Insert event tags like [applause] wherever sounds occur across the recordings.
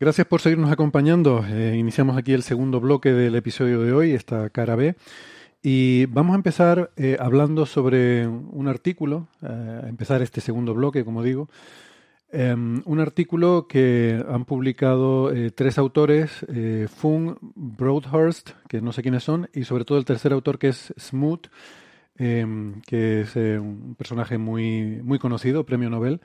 Gracias por seguirnos acompañando. Eh, iniciamos aquí el segundo bloque del episodio de hoy, esta cara B. Y vamos a empezar eh, hablando sobre un artículo, eh, empezar este segundo bloque, como digo. Em, un artículo que han publicado eh, tres autores, Fung, Broadhurst, que no sé quiénes son, y sobre todo el tercer autor que es Smoot, em, que es un personaje muy, muy conocido, premio Nobel.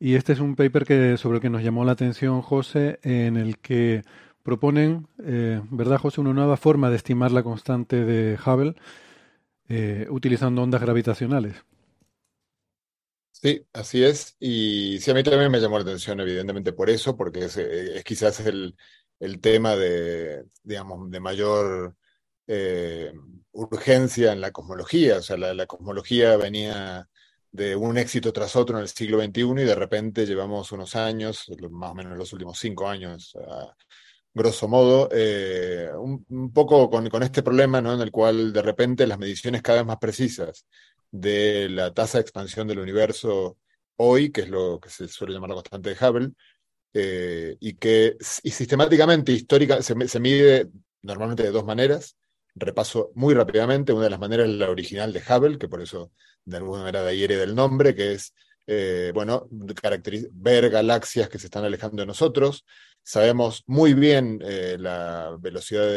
Y este es un paper que, sobre el que nos llamó la atención José, en el que proponen, eh, ¿verdad, José?, una nueva forma de estimar la constante de Hubble eh, utilizando ondas gravitacionales. Sí, así es. Y sí, a mí también me llamó la atención, evidentemente, por eso, porque es, eh, quizás el, el, tema de, digamos, de mayor urgencia en la cosmología. O sea, la cosmología venía de un éxito tras otro en el siglo XXI y de repente llevamos unos años, más o menos los últimos cinco años, grosso modo, eh, un, poco con, este problema ¿no? en el cual de repente las mediciones cada vez más precisas de la tasa de expansión del universo hoy, que es lo que se suele llamar la constante de Hubble, eh, y que sistemáticamente, histórica, se mide normalmente de dos maneras. Repaso muy rápidamente, una de las maneras es la original de Hubble, que por eso de alguna manera de ayer del nombre, que es, eh, ver galaxias que se están alejando de nosotros. Sabemos muy bien eh, la velocidad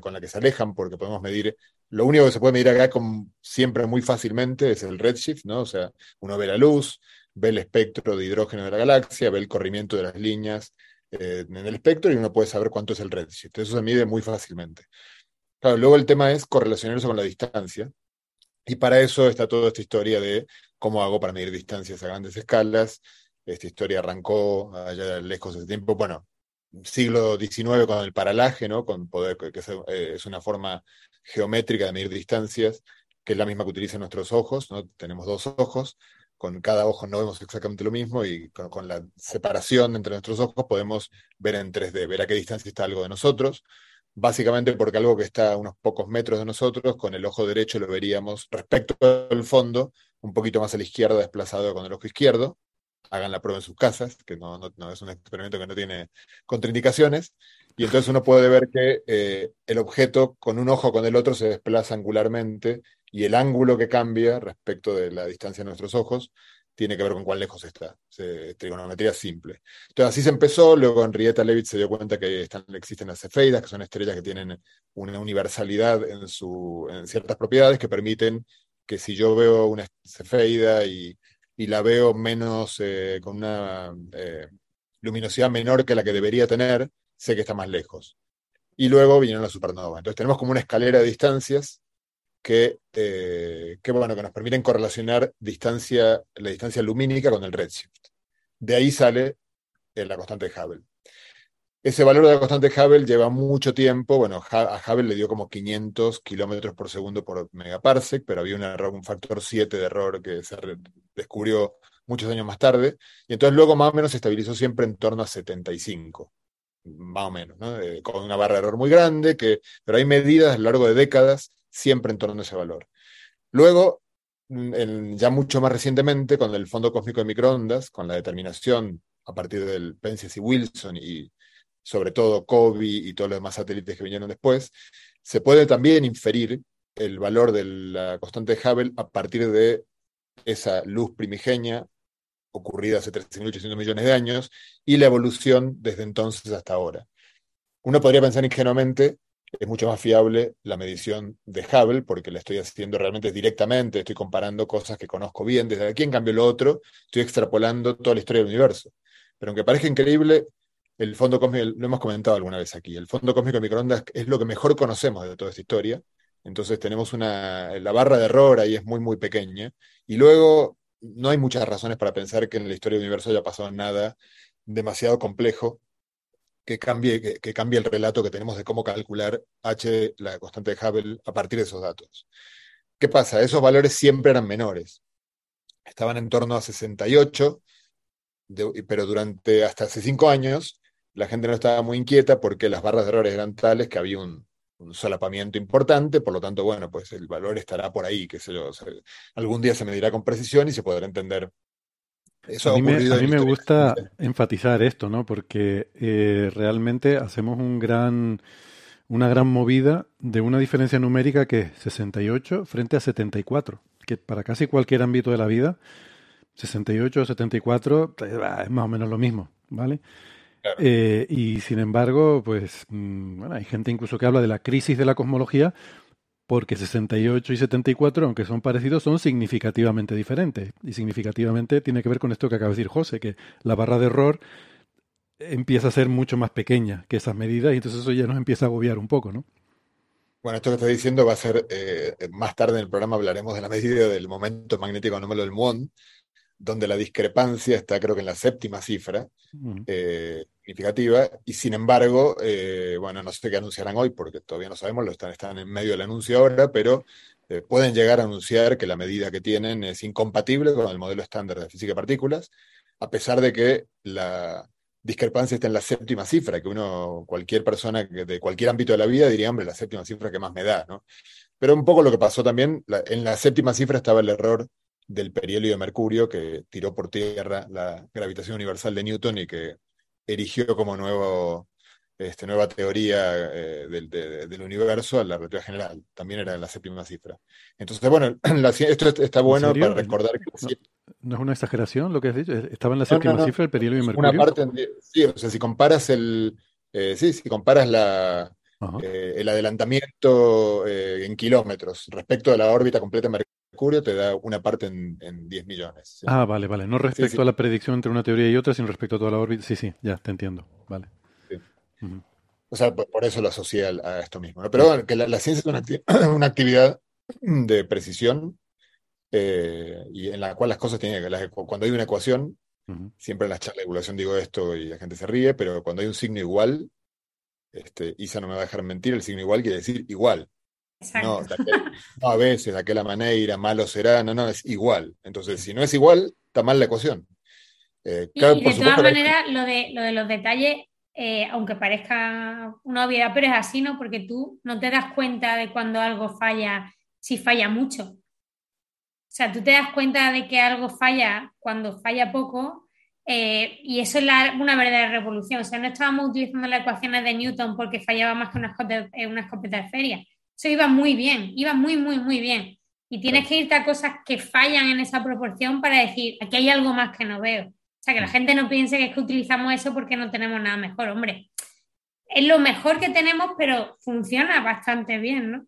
con la que se alejan, porque podemos medir, lo único que se puede medir acá con, siempre muy fácilmente es el redshift, ¿no? O sea, uno ve la luz, ve el espectro de hidrógeno de la galaxia, ve el corrimiento de las líneas eh, en el espectro y uno puede saber cuánto es el redshift. Eso se mide muy fácilmente. Claro, luego el tema es correlacionar eso con la distancia. Y para eso está toda esta historia de cómo hago para medir distancias a grandes escalas. Esta historia arrancó allá lejos de tiempo, bueno, siglo XIX con el paralaje, ¿no? Con poder, que eh, es una forma geométrica de medir distancias, que es la misma que utilizan nuestros ojos, ¿no? Tenemos dos ojos, con cada ojo no vemos exactamente lo mismo y con, con, la separación entre nuestros ojos podemos ver en 3D, ver a qué distancia está algo de nosotros básicamente porque algo que está a unos pocos metros de nosotros, con el ojo derecho lo veríamos respecto al fondo, un poquito más a la izquierda, desplazado con el ojo izquierdo. Hagan la prueba en sus casas, que no, es un experimento que no tiene contraindicaciones. Y entonces uno puede ver que eh, el objeto con un ojo con el otro se desplaza angularmente y el ángulo que cambia respecto de la distancia de nuestros ojos tiene que ver con cuán lejos está. trigonometría simple. Entonces así se empezó, luego Henrietta Leavitt se dio cuenta que existen las cefeidas, que son estrellas que tienen una universalidad en, su, ciertas propiedades que permiten que si yo veo una cefeida y, y la veo menos, eh, con una eh, luminosidad menor que la que debería tener, sé que está más lejos. Y luego vinieron las supernovas. Entonces tenemos como una escalera de distancias que, eh, que, bueno, que nos permiten correlacionar distancia, la distancia lumínica con el redshift. De ahí sale eh, la constante de Hubble. Ese valor de la constante de Hubble lleva mucho tiempo, bueno, a Hubble le dio como 500 kilómetros por segundo por megaparsec, pero había un error, un factor 7 de error que se descubrió muchos años más tarde, y entonces luego más o menos se estabilizó siempre en torno a 75, más o menos, ¿no? Eh, con una barra de error muy grande, que, pero hay medidas a lo largo de décadas siempre en torno a ese valor. Luego, mm, ya mucho más recientemente, con el Fondo Cósmico de Microondas, con la determinación a partir del Penzias y Wilson y sobre todo COBE y todos los demás satélites que vinieron después, se puede también inferir el valor de la constante de Hubble a partir de esa luz primigenia ocurrida hace 13.800 millones de años y la evolución desde entonces hasta ahora. Uno podría pensar ingenuamente es mucho más fiable la medición de Hubble, porque la estoy haciendo realmente directamente, estoy comparando cosas que conozco bien desde aquí, en cambio lo otro, estoy extrapolando toda la historia del universo. Pero aunque parezca increíble, el fondo cósmico, lo hemos comentado alguna vez aquí, el fondo cósmico de microondas es lo que mejor conocemos de toda esta historia, entonces tenemos una, la barra de error ahí es muy, muy pequeña, y luego no hay muchas razones para pensar que en la historia del universo haya pasado nada demasiado complejo que cambie, que, cambie el relato que tenemos de cómo calcular H, la constante de Hubble, a partir de esos datos. ¿Qué pasa? Esos valores siempre eran menores. Estaban en torno a 68, pero durante hasta hace cinco años la gente no estaba muy inquieta porque las barras de errores eran tales que había un, solapamiento importante, por lo tanto, bueno, pues el valor estará por ahí, que sé yo, algún día se medirá con precisión y se podrá entender a mí, me, gusta enfatizar esto, ¿no? Porque eh, realmente hacemos un gran, una gran movida de una diferencia numérica que es 68 frente a 74, que para casi cualquier ámbito de la vida, 68 o 74 eh, es más o menos lo mismo, ¿vale? Eh, y sin embargo, pues mm, bueno, hay gente incluso que habla de la crisis de la cosmología porque 68 y 74, aunque son parecidos, son significativamente diferentes. Y significativamente tiene que ver con esto que acaba de decir José, que la barra de error empieza a ser mucho más pequeña que esas medidas y entonces eso ya nos empieza a agobiar un poco, ¿no? Bueno, esto que estás diciendo va a ser, eh, más tarde en el programa hablaremos de la medida del momento magnético anómalo del muón, donde la discrepancia está creo que en la séptima cifra eh, significativa, y sin embargo, eh, bueno, no sé qué anunciarán hoy, porque todavía no sabemos, lo están, están en medio del anuncio ahora, pero eh, pueden llegar a anunciar que la medida que tienen es incompatible con el modelo estándar de física de partículas, a pesar de que la discrepancia está en la séptima cifra, que uno, cualquier persona de cualquier ámbito de la vida diría, hombre, la séptima cifra que más me da, ¿no? Pero un poco lo que pasó también, en la séptima cifra estaba el error del perihelio de Mercurio que tiró por tierra la gravitación universal de Newton y que erigió como nuevo, este, nueva teoría eh, del, universo a la relatividad general. También era la séptima cifra. Entonces, bueno, [clears throat] esto está bueno para recordar que... No, es una exageración lo que has dicho? Estaba en la séptima cifra el perihelio de Mercurio. Una parte, sí, o sea, si comparas el... Eh, sí, si comparas la, eh, el adelantamiento en kilómetros respecto a la órbita completa de Mercurio, te da una parte en, 10 millones. Ah, vale, vale. No respecto a la predicción entre una teoría y otra, sino respecto a toda la órbita. Sí, sí, ya, te entiendo. Vale. O sea, por, eso lo asocié a, esto mismo. Pero bueno, que la, ciencia es [clears throat] una, actividad de precisión eh, y en la cual las cosas tienen que... Cuando hay una ecuación, siempre en las charlas de evaluación digo esto y la gente se ríe, pero cuando hay un signo igual, este, Isa no me va a dejar mentir, el signo igual quiere decir igual. [laughs] No, a veces, de aquella manera, malo será, no, no, es igual. Entonces, si no es igual, está mal la ecuación. Eh, y, de todas maneras, lo de, lo de los detalles, eh, aunque parezca una obviedad, pero es así, ¿no? Porque tú no te das cuenta de cuando algo falla, si falla mucho. O sea, tú te das cuenta de que algo falla cuando falla poco, eh, y eso es una verdadera revolución. O sea, no estábamos utilizando las ecuaciones de Newton porque fallaba más que una una escopeta de feria eso iba muy bien, iba muy, muy, muy bien. Y tienes que irte a cosas que fallan en esa proporción para decir, aquí hay algo más que no veo. O sea, que la mm. gente no piense que es que utilizamos eso porque no tenemos nada mejor, hombre. Es lo mejor que tenemos, pero funciona bastante bien, ¿no?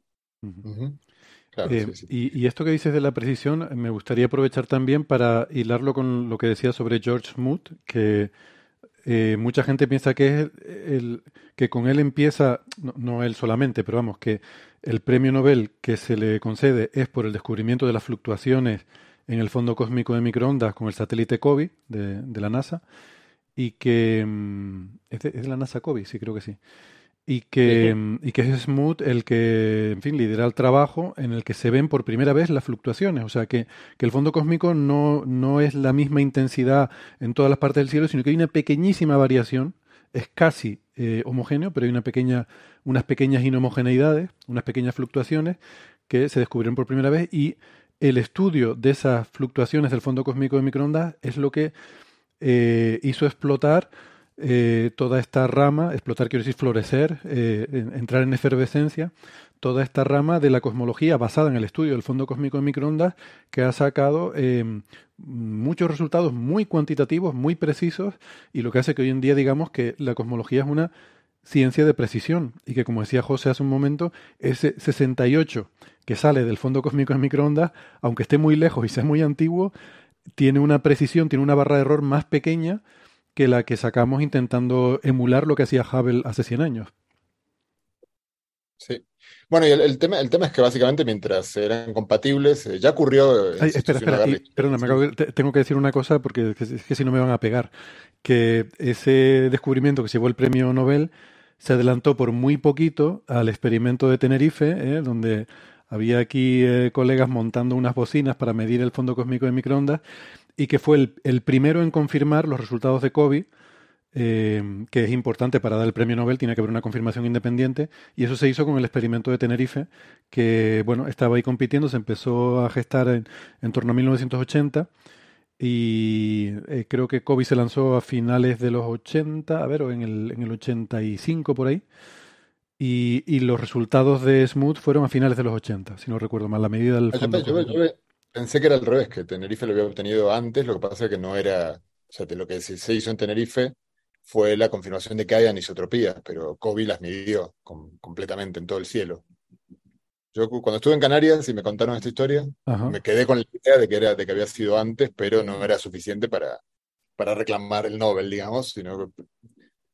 Eh, y, esto que dices de la precisión, me gustaría aprovechar también para hilarlo con lo que decía sobre George Smoot, que eh, mucha gente piensa que es el, que con él empieza, no, él solamente, pero vamos, que el premio Nobel que se le concede es por el descubrimiento de las fluctuaciones en el fondo cósmico de microondas con el satélite COBE de, la NASA y que mm, ¿es de, la NASA COBE, sí creo que sí y que, mm, y que es Smoot el que, en fin, lidera el trabajo en el que se ven por primera vez las fluctuaciones. O sea, que, que el fondo cósmico no, no, es la misma intensidad en todas las partes del cielo, sino que hay una pequeñísima variación. Es casi eh, homogéneo, pero hay una pequeña, unas pequeñas inhomogeneidades, unas pequeñas fluctuaciones que se descubrieron por primera vez y el estudio de esas fluctuaciones del fondo cósmico de microondas es lo que eh, hizo explotar eh, toda esta rama, explotar quiero decir florecer, entrar en efervescencia, toda esta rama de la cosmología basada en el estudio del fondo cósmico de microondas que ha sacado muchos resultados muy cuantitativos, muy precisos, y lo que hace que hoy en día digamos que la cosmología es una ciencia de precisión y que, como decía José hace un momento, ese 68 que sale del fondo cósmico de microondas, aunque esté muy lejos y sea muy antiguo, tiene una precisión, tiene una barra de error más pequeña que la que sacamos intentando emular lo que hacía Hubble hace 100 años. Sí. Bueno, y el, tema, el tema es que básicamente mientras eran compatibles, eh, ya ocurrió. Ay, espera, espera, perdona, tengo que decir una cosa porque es que, si no me van a pegar. Que ese descubrimiento que se llevó el premio Nobel se adelantó por muy poquito al experimento de Tenerife, ¿eh? donde había aquí eh, colegas montando unas bocinas para medir el fondo cósmico de microondas y que fue el, el primero en confirmar los resultados de COVID eh, que es importante para dar el premio Nobel, tiene que haber una confirmación independiente, y eso se hizo con el experimento de Tenerife, que bueno, estaba ahí compitiendo, se empezó a gestar en, torno a 1980, y eh, creo que Kobe se lanzó a finales de los 80, a ver, o en el, en el 85 por ahí, y, los resultados de Smooth fueron a finales de los 80, si no recuerdo mal, la medida del fondo. Pensé que era al revés, que Tenerife lo había obtenido antes, lo que pasa es que no era, o sea, lo que se hizo en Tenerife fue la confirmación de que hay anisotropías, pero Kobe las midió completamente en todo el cielo. Yo cuando estuve en Canarias y me contaron esta historia, me quedé con la idea de que, era, de que había sido antes, pero no era suficiente para, para reclamar el Nobel, digamos, sino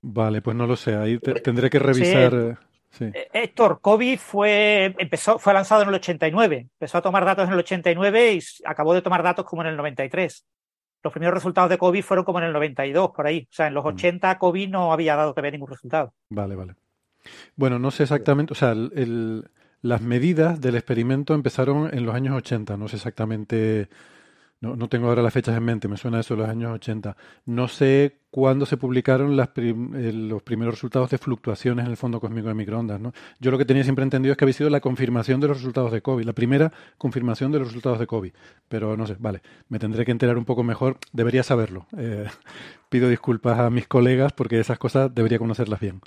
Vale, pues no lo sé, ahí tendré que revisar... Eh, eh, Héctor, Kobe fue, empezó, fue lanzado en el 89, empezó a tomar datos en el 89 y acabó de tomar datos como en el 93 los primeros resultados de COVID fueron como en el 92, por ahí. O sea, en los 80 mm. COVID no había dado todavía ningún resultado. Vale, vale. Bueno, no sé exactamente, o sea, las medidas del experimento empezaron en los años 80, no sé exactamente no, no tengo ahora las fechas en mente, me suena eso de los años 80. No sé cuándo se publicaron las eh, los primeros resultados de fluctuaciones en el fondo cósmico de microondas. ¿no? Yo lo que tenía siempre entendido es que había sido la confirmación de los resultados de COVID, la primera confirmación de los resultados de COVID. Pero no sé, vale, me tendré que enterar un poco mejor, debería saberlo. Eh, [laughs] pido disculpas a mis colegas porque esas cosas debería conocerlas bien.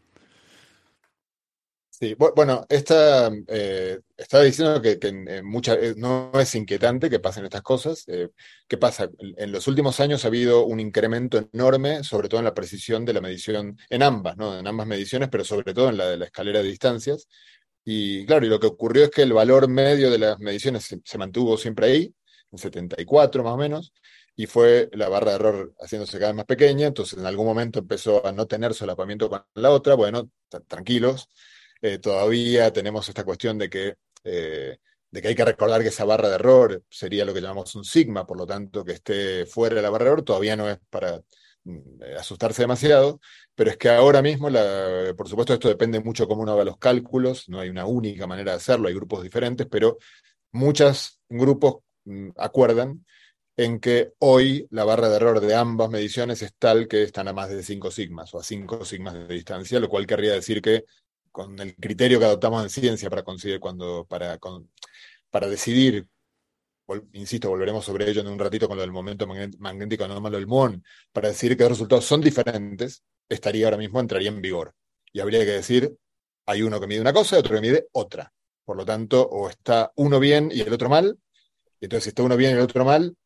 Sí, bueno, esta, eh, estaba diciendo que, eh, no es inquietante que pasen estas cosas. Eh, ¿Qué pasa? En los últimos años ha habido un incremento enorme, sobre todo en la precisión de la medición, en ambas, ¿no? En ambas mediciones, pero sobre todo en la de la escalera de distancias. Y claro, y lo que ocurrió es que el valor medio de las mediciones se, mantuvo siempre ahí, en 74 más o menos, y fue la barra de error haciéndose cada vez más pequeña, entonces en algún momento empezó a no tener solapamiento con la otra, bueno, tranquilos, eh, todavía tenemos esta cuestión de que, eh, de que hay que recordar que esa barra de error sería lo que llamamos un sigma, por lo tanto, que esté fuera de la barra de error todavía no es para mm, eh, asustarse demasiado, pero es que ahora mismo, por supuesto, esto depende mucho cómo uno haga los cálculos, no hay una única manera de hacerlo, hay grupos diferentes, pero muchos grupos mm, acuerdan en que hoy la barra de error de ambas mediciones es tal que están a más de 5 sigmas o a 5 sigmas de distancia, lo cual querría decir que con el criterio que adoptamos en ciencia para conseguir cuando, para, para decidir, insisto, volveremos sobre ello en un ratito con lo del momento magnético anómalo del muón, para decir que los resultados son diferentes, estaría ahora mismo, entraría en vigor. Y habría que decir, hay uno que mide una cosa y otro que mide otra. Por lo tanto, o está uno bien y el otro mal, y entonces si está uno bien y el otro mal,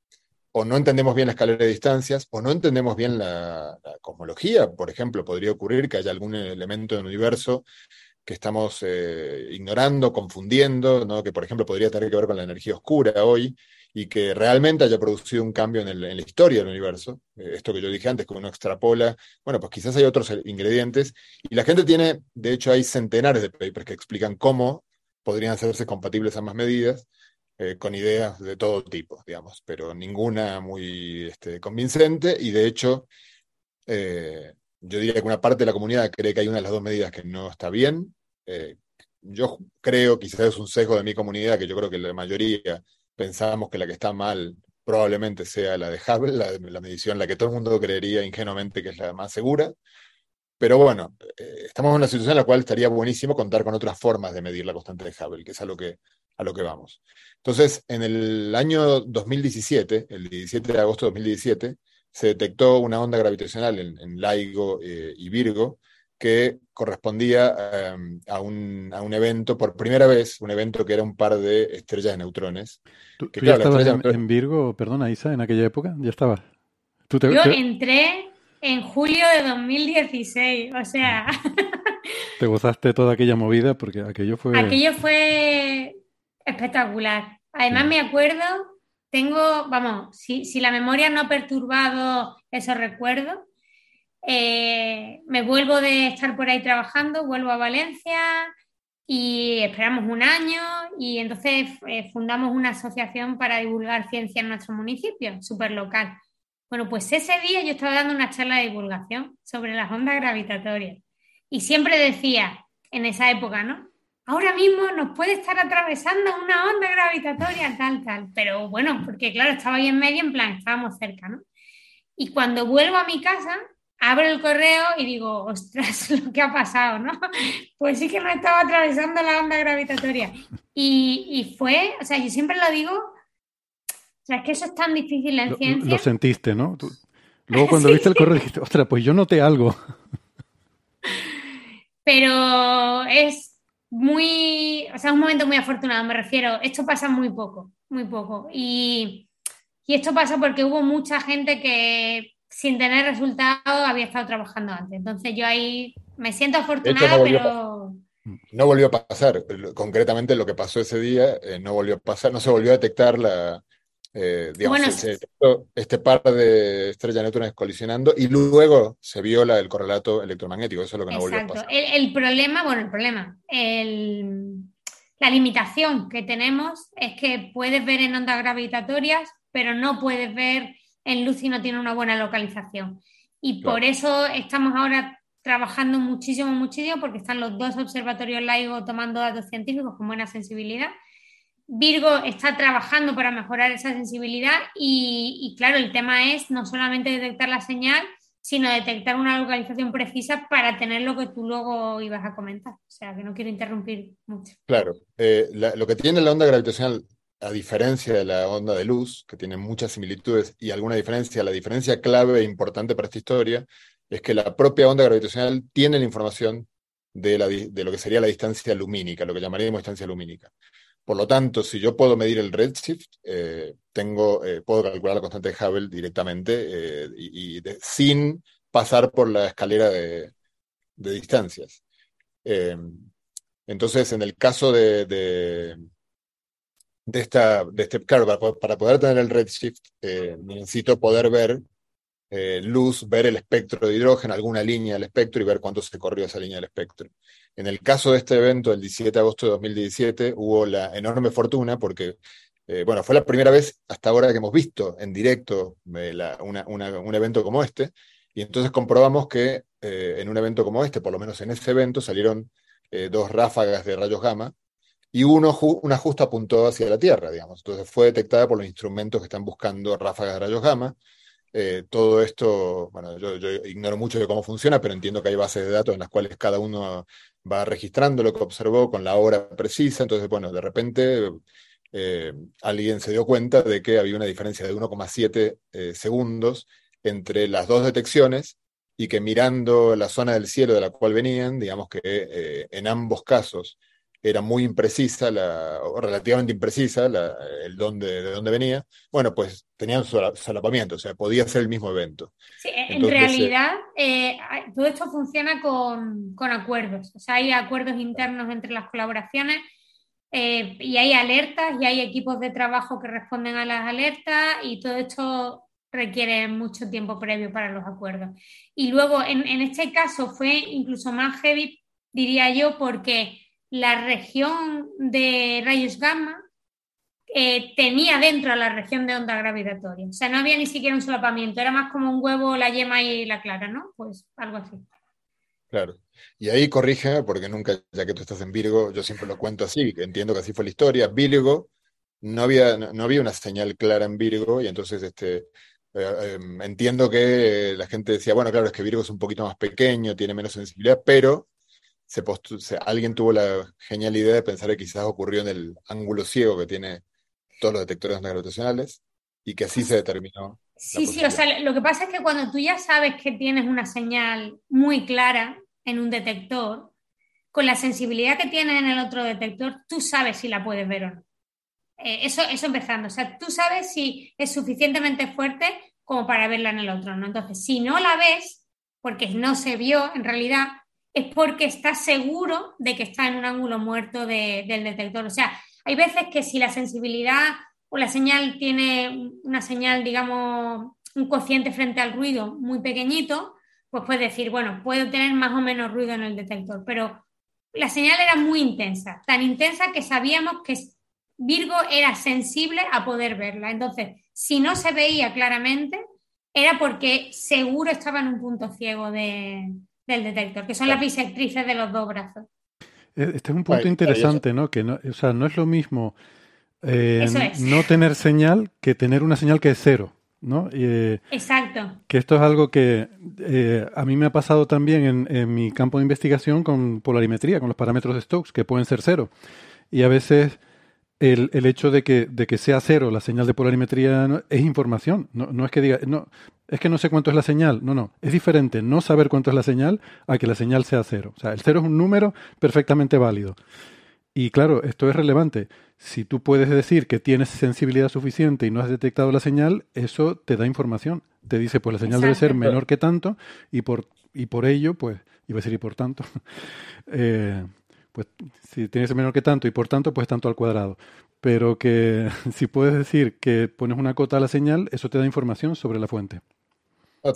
o no entendemos bien la escalera de distancias, o no entendemos bien la, cosmología. Por ejemplo, podría ocurrir que haya algún elemento del universo que estamos eh, ignorando, confundiendo, ¿no? que por ejemplo podría tener que ver con la energía oscura hoy, y que realmente haya producido un cambio en, la historia del universo. Eh, esto que yo dije antes, que uno extrapola, bueno, pues quizás hay otros ingredientes, y la gente tiene, de hecho hay centenares de papers que explican cómo podrían hacerse compatibles ambas medidas, eh, con ideas de todo tipo, digamos, pero ninguna muy este, convincente y de hecho eh, yo diría que una parte de la comunidad cree que hay una de las dos medidas que no está bien. Eh, yo creo, quizás es un sesgo de mi comunidad, que yo creo que la mayoría pensamos que la que está mal probablemente sea la de Hubble, la, la medición, la que todo el mundo creería ingenuamente que es la más segura. Pero bueno, estamos en una situación en la cual estaría buenísimo contar con otras formas de medir la constante de Hubble, que es a lo que, a lo que vamos. Entonces, en el año 2017, el 17 de agosto de 2017, se detectó una onda gravitacional en, LIGO eh, y Virgo que correspondía em, a, un, evento, por primera vez, un evento que era un par de estrellas de neutrones. ¿Tú, ya estabas en, Virgo, perdona Isa, en aquella época? ¿Ya estabas? Yo entré en julio de 2016, o sea... Te gozaste toda aquella movida porque aquello fue... Aquello fue espectacular. Además me acuerdo, tengo, vamos, si, la memoria no ha perturbado esos recuerdos, eh, me vuelvo de estar por ahí trabajando, vuelvo a Valencia, y esperamos un año y entonces eh, fundamos una asociación para divulgar ciencia en nuestro municipio, súper local. Bueno, pues ese día yo estaba dando una charla de divulgación sobre las ondas gravitatorias y siempre decía, en esa época, ¿no? Ahora mismo nos puede estar atravesando una onda gravitatoria, tal, tal. Pero bueno, porque claro, estaba ahí en medio, en plan, estábamos cerca, ¿no? Y cuando vuelvo a mi casa, abro el correo y digo, ostras, [laughs] lo que ha pasado, ¿no? Pues sí que no estaba atravesando la onda gravitatoria. Y, fue, o sea, yo siempre lo digo, o sea, es que eso es tan difícil en ciencia. Lo sentiste, ¿no? [laughs] luego cuando viste el correo dijiste, ostras, pues yo noté algo. Pero es muy, o sea, un momento muy afortunado, me refiero, esto pasa muy poco, muy poco. Y, y esto pasa porque hubo mucha gente que sin tener resultados había estado trabajando antes. Entonces yo ahí me siento afortunada, pero... No volvió a pasar. Concretamente lo que pasó ese día eh, no volvió a pasar, no se volvió a detectar la, eh, digamos, este par de estrellas neutrones colisionando y luego se vio la, el correlato electromagnético. Eso es lo que no volvió a pasar. El, el problema, bueno, el problema, la limitación que tenemos es que puedes ver en ondas gravitatorias, pero no puedes ver en luz y no tiene una buena localización. Y por eso estamos ahora trabajando muchísimo, muchísimo, porque están los dos observatorios LIGO tomando datos científicos con buena sensibilidad. Virgo está trabajando para mejorar esa sensibilidad y, claro, el tema es no solamente detectar la señal, sino detectar una localización precisa para tener lo que tú luego ibas a comentar. O sea, que no quiero interrumpir mucho. Claro, eh, lo que tiene la onda gravitacional a diferencia de la onda de luz, que tiene muchas similitudes y alguna diferencia, la diferencia clave e importante para esta historia es que la propia onda gravitacional tiene la información de, lo que sería la distancia lumínica, lo que llamaríamos distancia lumínica. Por lo tanto, si yo puedo medir el redshift, eh, tengo, eh, puedo calcular la constante de Hubble directamente eh, y, sin pasar por la escalera de, distancias. entonces, en el caso de de esta, de este, claro, para, poder tener el redshift, necesito poder ver luz, ver el espectro de hidrógeno, alguna línea del espectro y ver cuánto se corrió esa línea del espectro. En el caso de este evento, el 17 de agosto de 2017, hubo la enorme fortuna porque, eh, bueno, fue la primera vez hasta ahora que hemos visto en directo un evento como este, y entonces comprobamos que en un evento como este, por lo menos en ese evento, salieron dos ráfagas de rayos gamma y uno, una justa apuntó hacia la Tierra, digamos. Entonces fue detectada por los instrumentos que están buscando ráfagas de rayos gamma. Eh, todo esto, bueno, yo, ignoro mucho de cómo funciona, pero entiendo que hay bases de datos en las cuales cada uno va registrando lo que observó con la hora precisa. Entonces, bueno, de repente eh, alguien se dio cuenta de que había una diferencia de 1,7 eh, segundos entre las dos detecciones y que mirando la zona del cielo de la cual venían, digamos que en ambos casos era muy imprecisa, la, o relativamente imprecisa, el dónde, de dónde venía, bueno, pues tenían solapamiento, o sea, podía ser el mismo evento. Sí, en realidad eh, todo esto funciona con, acuerdos, o sea, hay acuerdos internos entre las colaboraciones eh, y hay alertas y hay equipos de trabajo que responden a las alertas y todo esto requiere mucho tiempo previo para los acuerdos. Y luego, en, en este caso, fue incluso más heavy, diría yo, porque la región de rayos gamma eh, tenía dentro la región de onda gravitatoria. O sea, no había ni siquiera un solapamiento, era más como un huevo, la yema y la clara, ¿no? Pues algo así. Claro. Y ahí corrige, porque nunca, ya que tú estás en Virgo, yo siempre lo cuento así, entiendo que así fue la historia. Virgo, no había, no, había una señal clara en Virgo, y entonces este, eh, em, entiendo que la gente decía, bueno, claro, es que Virgo es un poquito más pequeño, tiene menos sensibilidad, pero se alguien tuvo la genial idea de pensar que quizás ocurrió en el ángulo ciego que tiene todos los detectores gravitacionales y que así se determinó. Sí, sí, o sea, lo que pasa es que cuando tú ya sabes que tienes una señal muy clara en un detector, con la sensibilidad que tienes en el otro detector, tú sabes si la puedes ver o no. Eh, eso, eso empezando, o sea, tú sabes si es suficientemente fuerte como para verla en el otro, ¿no? Entonces, si no la ves, porque no se vio en realidad, es porque estás seguro de que está en un ángulo muerto del detector. O sea, hay veces que si la sensibilidad o la señal tiene una señal, digamos, un cociente frente al ruido muy pequeñito, pues puedes decir, bueno, puedo tener más o menos ruido en el detector, pero la señal era muy intensa, tan intensa que sabíamos que Virgo era sensible a poder verla. Entonces, si no se veía claramente, era porque seguro estaba en un punto ciego del detector, que son las bisectrices de los dos brazos. E, este es un punto interesante, ¿no? Que no, o sea, no es lo mismo eh, no tener señal que tener una señal que es cero. ¿no? Eh, Exacto. Que esto es algo que eh, a mí me ha pasado también en, mi campo de investigación con polarimetría, con los parámetros de Stokes, que pueden ser cero. Y a veces el, el hecho de que, de que sea cero la señal de polarimetría es información. No, no es que diga, no, es que no sé cuánto es la señal. No, no. Es diferente no saber cuánto es la señal a que la señal sea cero. O sea, el cero es un número perfectamente válido. Y claro, esto es relevante. Si tú puedes decir que tienes sensibilidad suficiente y no has detectado la señal, eso te da información. Te dice, pues la señal debe ser menor que tanto y por, y por ello, pues, iba a decir y por tanto, [laughs] eh, pues si tienes menor que tanto y por tanto, pues tanto al cuadrado. Pero que [laughs] si puedes decir que pones una cota a la señal, eso te da información sobre la fuente.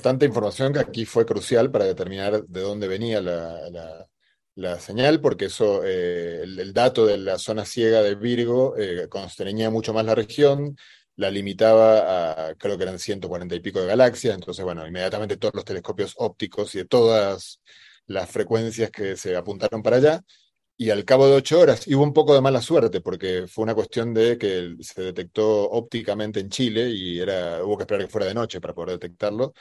tanta información que aquí fue crucial para determinar de dónde venía la la señal, porque eso, eh, el, dato de la zona ciega de Virgo eh, constreñía mucho más la región, la limitaba a, creo que eran 140 y pico de galaxias, entonces, bueno, inmediatamente todos los telescopios ópticos y de todas las frecuencias que se apuntaron para allá, y al cabo de ocho horas, y hubo un poco de mala suerte, porque fue una cuestión de que se detectó ópticamente en Chile y era, hubo que esperar que fuera de noche para poder detectarlo.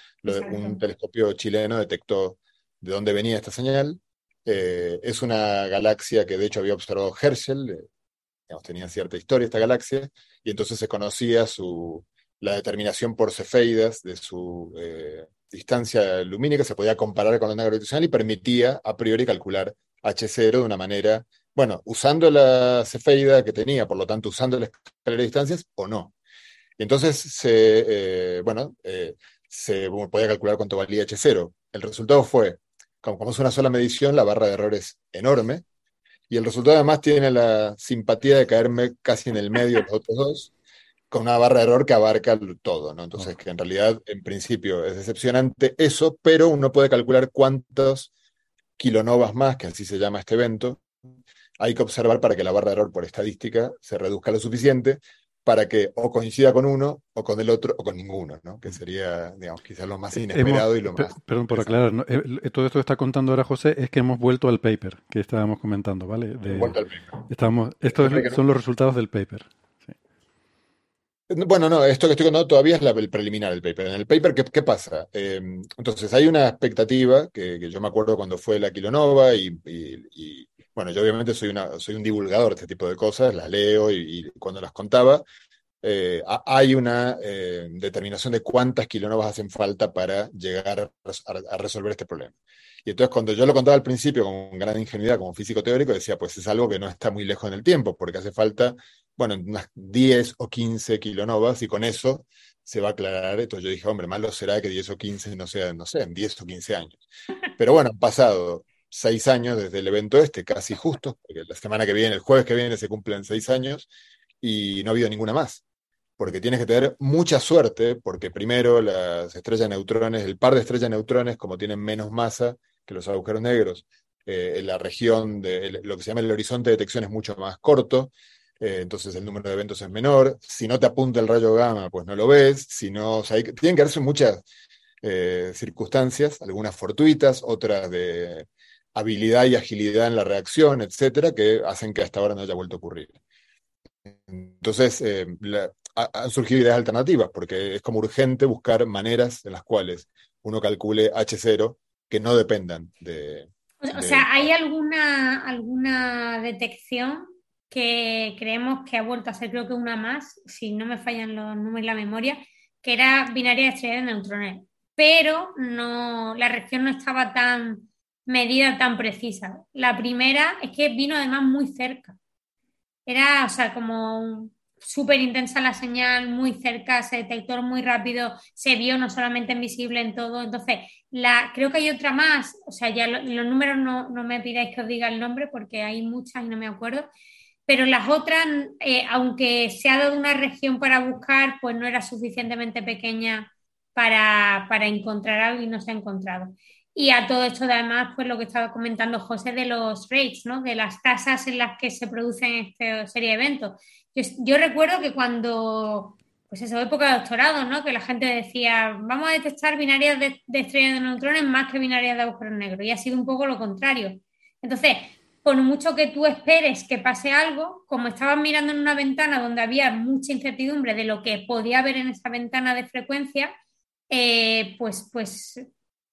un telescopio chileno detectó de dónde venía esta señal, eh, es una galaxia que de hecho había observado Herschel, eh, tenía cierta historia esta galaxia, y entonces se conocía su, la determinación por cefeidas de su eh, distancia lumínica, se podía comparar con la onda gravitacional y permitía a priori calcular H0 de una manera, bueno, usando la cefeida que tenía, por lo tanto usando la escala de distancias o no. Entonces se, bueno, se podía calcular cuánto valía H0. El resultado fue como, es una sola medición, la barra de error es enorme. Y el resultado además tiene la simpatía de caerme casi en el medio de los otros dos, con una barra de error que abarca todo, ¿no? Entonces, que en realidad, en principio, es decepcionante eso, pero uno puede calcular cuántos kilonovas más, que así se llama este evento, hay que observar para que la barra de error por estadística se reduzca lo suficiente para que o coincida con uno, o con el otro, o con ninguno, ¿no? Que sería, digamos, quizás lo más inesperado y lo más... Perdón por aclarar, eh, eh, todo esto que está contando ahora José es que hemos vuelto al paper que estábamos comentando, ¿vale? vuelto al paper. Estamos, estos son los resultados del paper. Bueno, no, esto que estoy contando todavía es el preliminar del paper. En el paper, ¿qué, pasa? Em, entonces, hay una expectativa que, yo me acuerdo cuando fue la Kilonova y, y bueno, yo obviamente soy, un divulgador de este tipo de cosas, las leo y, cuando las contaba, eh, hay una eh, determinación de cuántas kilonovas hacen falta para llegar a, resolver este problema. Y entonces cuando yo lo contaba al principio con gran ingenuidad como físico teórico, decía, pues es algo que no está muy lejos en el tiempo, porque hace falta, bueno, unas 10 o 15 kilonovas y con eso se va a aclarar. Entonces yo dije, hombre, malo será que 10 o 15 no sean, no sé, en 10 o 15 años. Pero bueno, han pasado seis años desde el evento este, casi justo, porque la semana que viene, el jueves que viene, se cumplen seis años y no ha habido ninguna más. Porque tienes que tener mucha suerte, porque primero las estrellas de neutrones, el par de estrellas de neutrones, como tienen menos masa que los agujeros negros, eh, la región de lo que se llama el horizonte de detección es mucho más corto, eh, entonces el número de eventos es menor. Si no te apunta el rayo gamma, pues no lo ves. Si no, o sea, tienen que darse muchas eh, circunstancias, algunas fortuitas, otras de habilidad y agilidad en la reacción, etcétera, que hacen que hasta ahora no haya vuelto a ocurrir. Entonces, eh, han surgido ideas alternativas, porque es como urgente buscar maneras en las cuales uno calcule H0 que no dependan de... O sea, ¿hay alguna, alguna detección que creemos que ha vuelto a ser, creo que una más, si no me fallan los números y la memoria, que era binaria de estrellas de neutrones? Pero no, la reacción no estaba tan medida tan precisa. La primera es que vino además muy cerca. Era, o sea, como súper intensa la señal, muy cerca, ese detector muy rápido, se vio no solamente invisible en todo. Entonces, la, creo que hay otra más, o sea, ya los números no, me pidáis que os diga el nombre porque hay muchas y no me acuerdo, pero las otras, eh, aunque se ha dado una región para buscar, pues no era suficientemente pequeña para, para encontrar algo y no se ha encontrado. Y a todo esto, además, pues lo que estaba comentando José de los rates, ¿no? De las tasas en las que se producen esta serie de eventos. Yo, recuerdo que cuando, pues esa época de doctorado, ¿no? Que la gente decía, vamos a detectar binarias de, de estrellas de neutrones más que binarias de agujeros negros. Y ha sido un poco lo contrario. Entonces, por mucho que tú esperes que pase algo, como estabas mirando en una ventana donde había mucha incertidumbre de lo que podía haber en esa ventana de frecuencia, eh, pues, pues,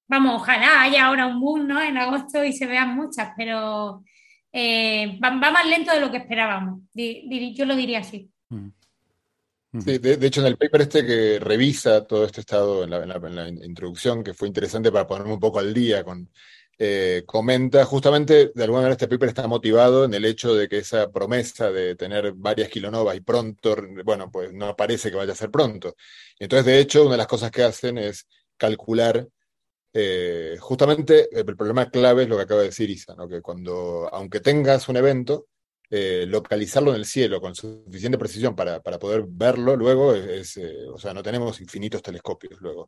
vamos, ojalá haya ahora un boom, ¿no? En agosto y se vean muchas, pero eh, va, más lento de lo que esperábamos. yo lo diría así. Mm. de, hecho, en el paper este que revisa todo este estado en la, introducción, que fue interesante para ponerme un poco al día con, eh, comenta justamente, de alguna manera este paper está motivado en el hecho de que esa promesa de tener varias kilonovas y pronto, bueno, pues no parece que vaya a ser pronto. Entonces, de hecho, una de las cosas que hacen es calcular eh, justamente el problema clave es lo que acaba de decir Isa, que cuando, aunque tengas un evento, eh, localizarlo en el cielo con suficiente precisión para, poder verlo luego, es, o sea, no tenemos infinitos telescopios luego.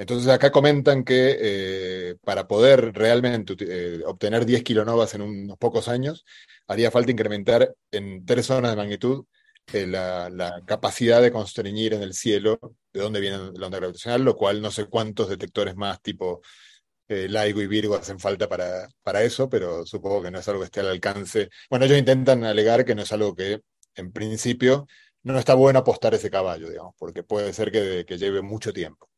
Entonces acá comentan que para poder realmente obtener 10 kilonovas en unos pocos años, haría falta incrementar en tres zonas de magnitud la, la, capacidad de constreñir en el cielo de dónde viene la onda gravitacional, lo cual no sé cuántos detectores más tipo eh, LIGO y Virgo hacen falta para, para eso, pero supongo que no es algo que esté al alcance. Bueno, ellos intentan alegar que no es algo que, en principio, no está bueno apostar ese caballo, digamos, porque puede ser que lleve mucho tiempo.